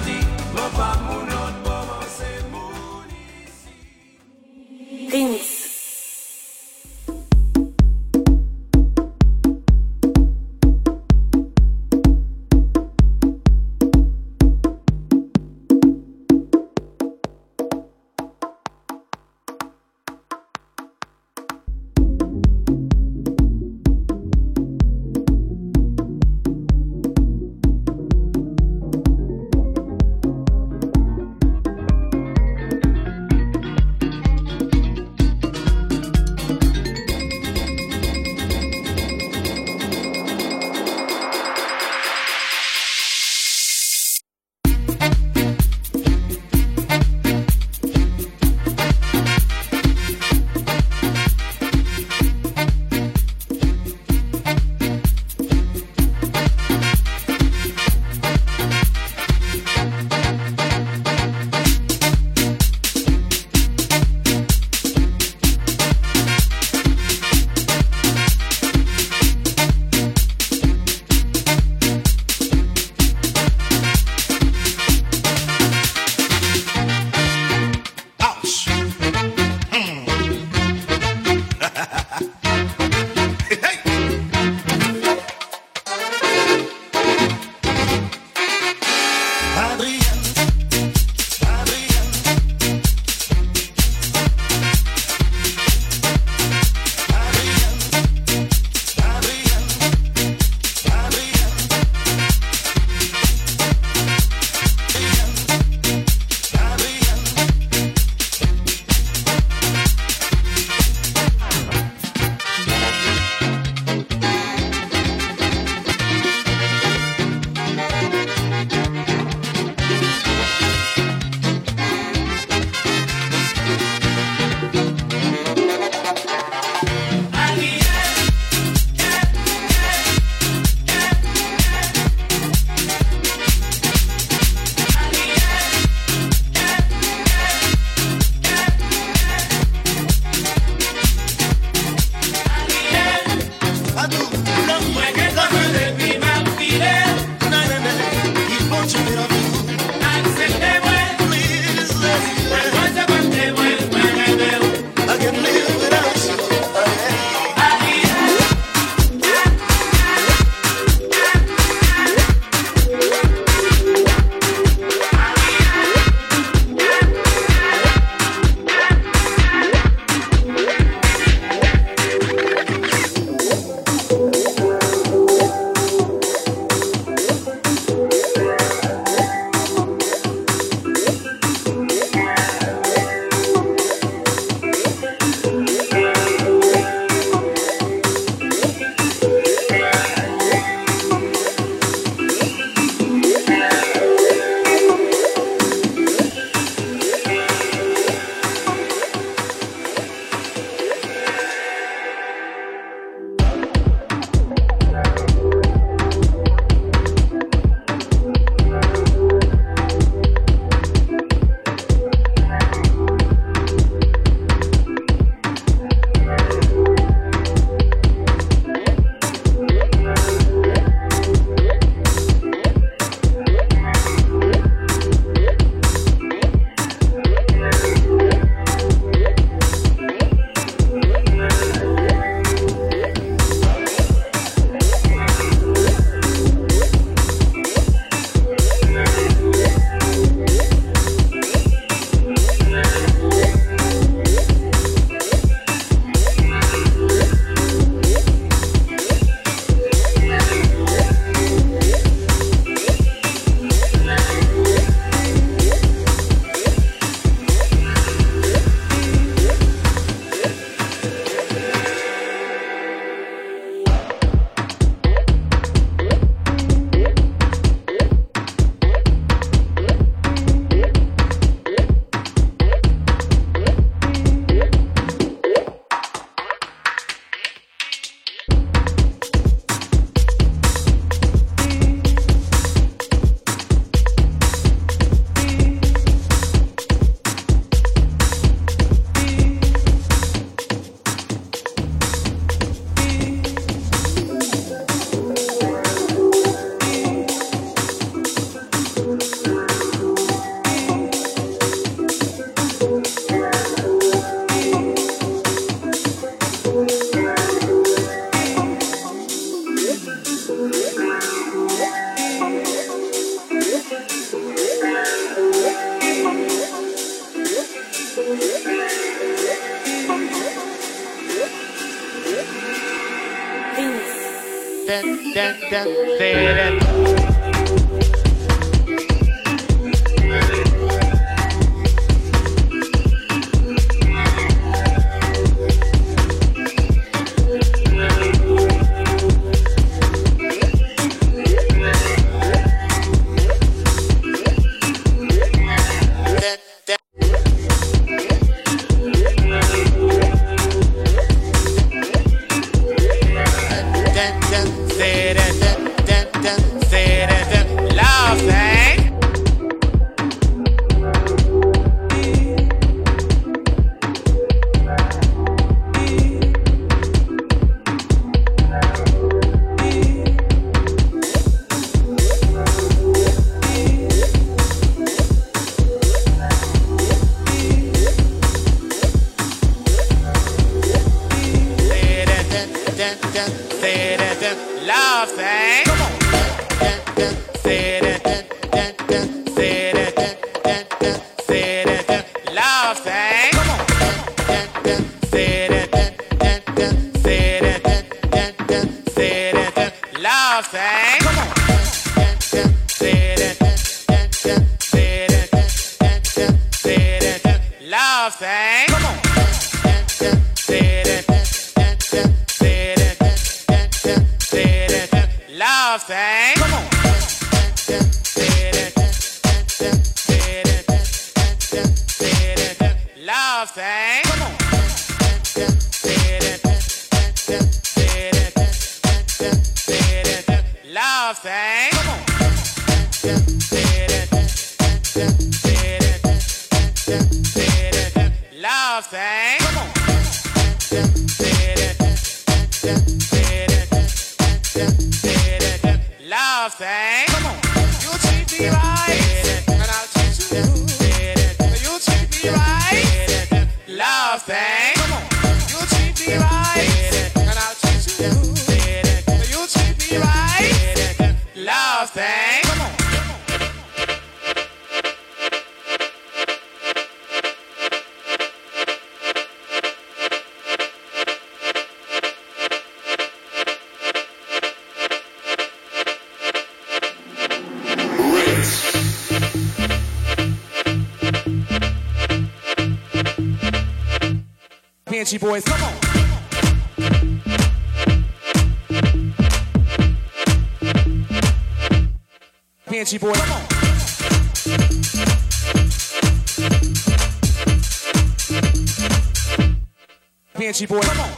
Banshee boys, come on.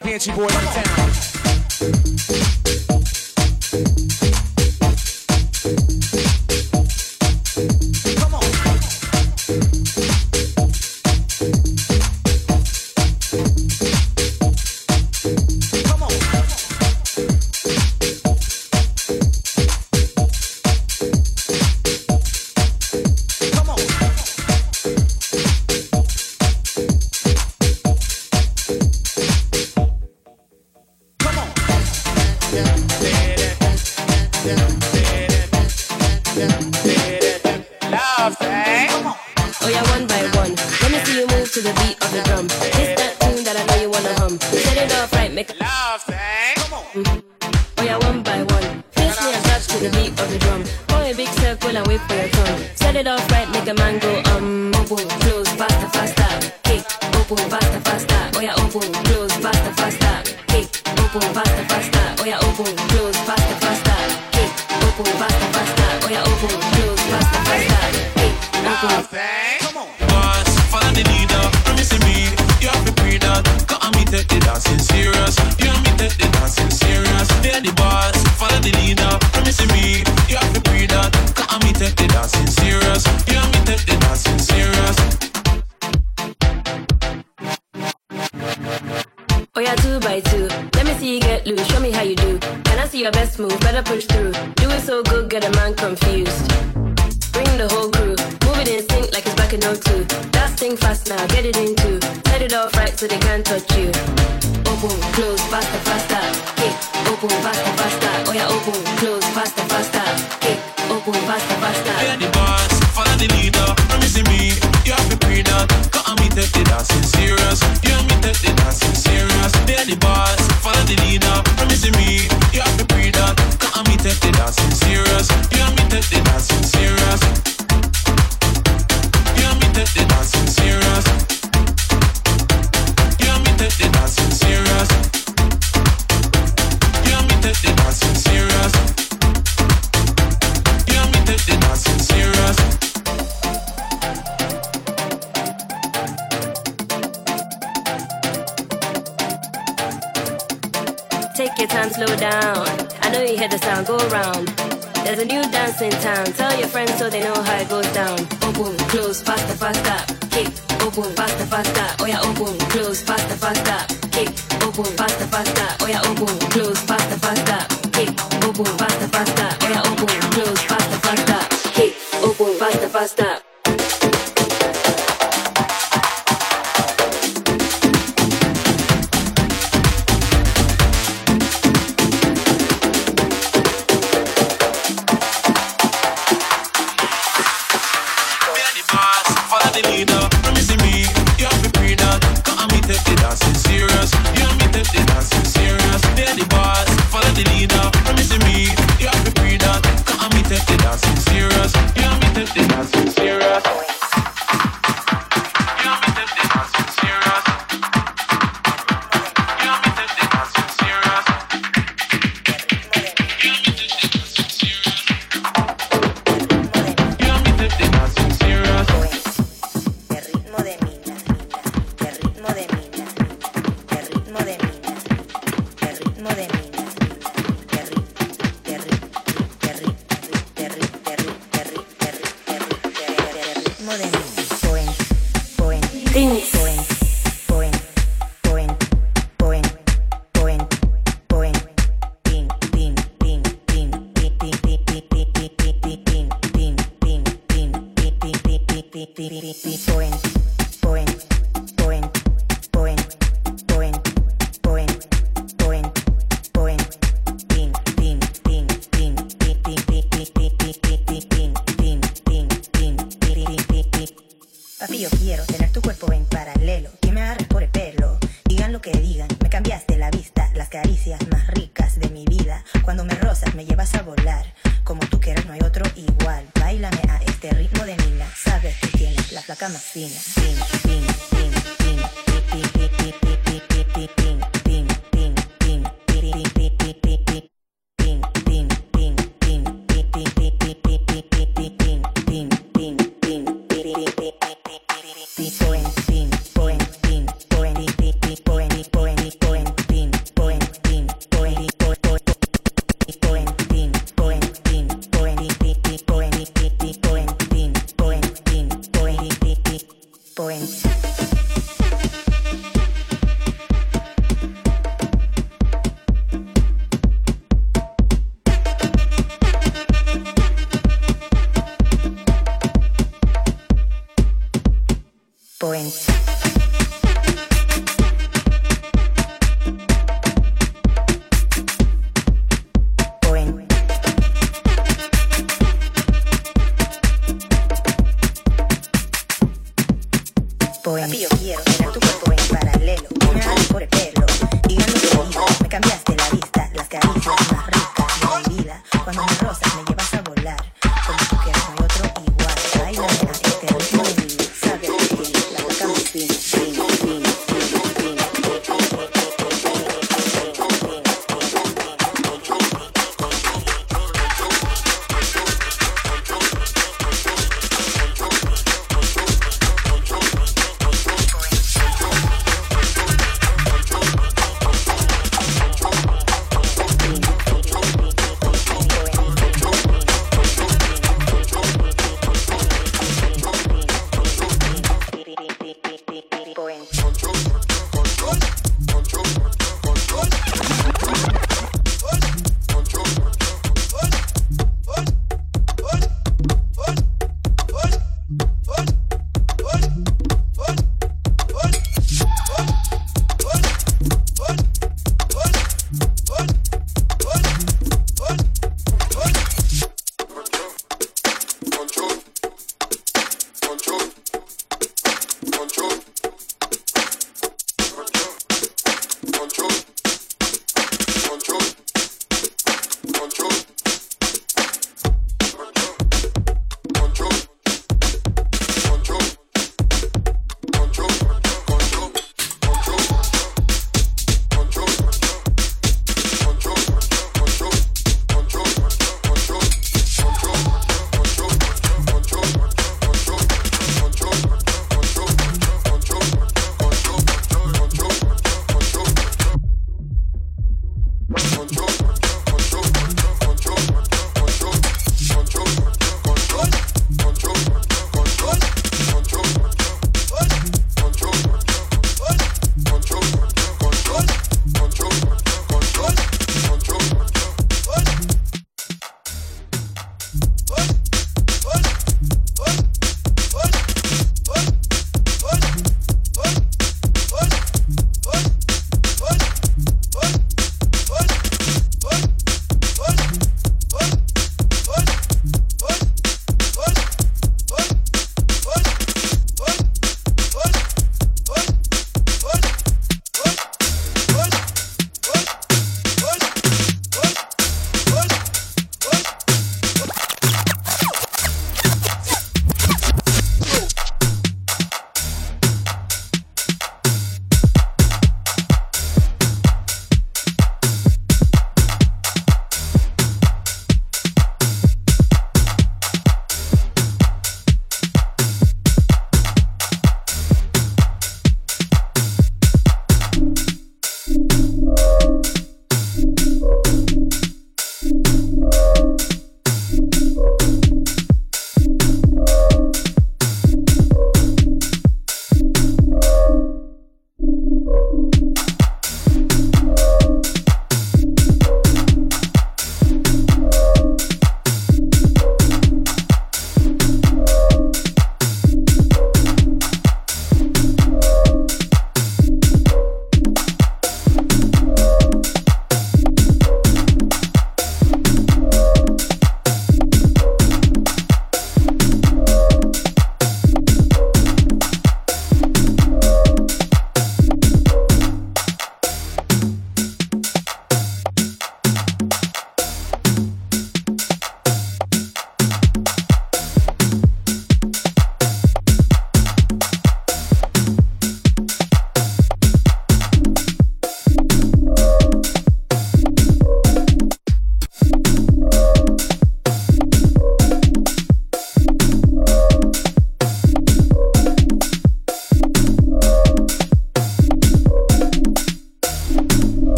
Banshee boys in town.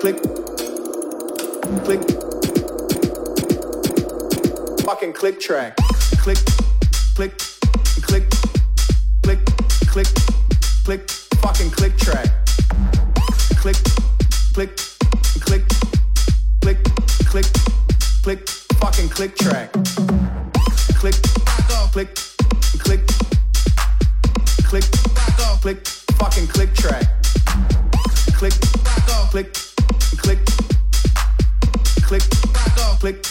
click, click, fucking click track, click, click, click, click, click, click, fucking click track, click, click, click, click, click, click, fucking click track, click, click, click, click, click, fucking click track, click, click click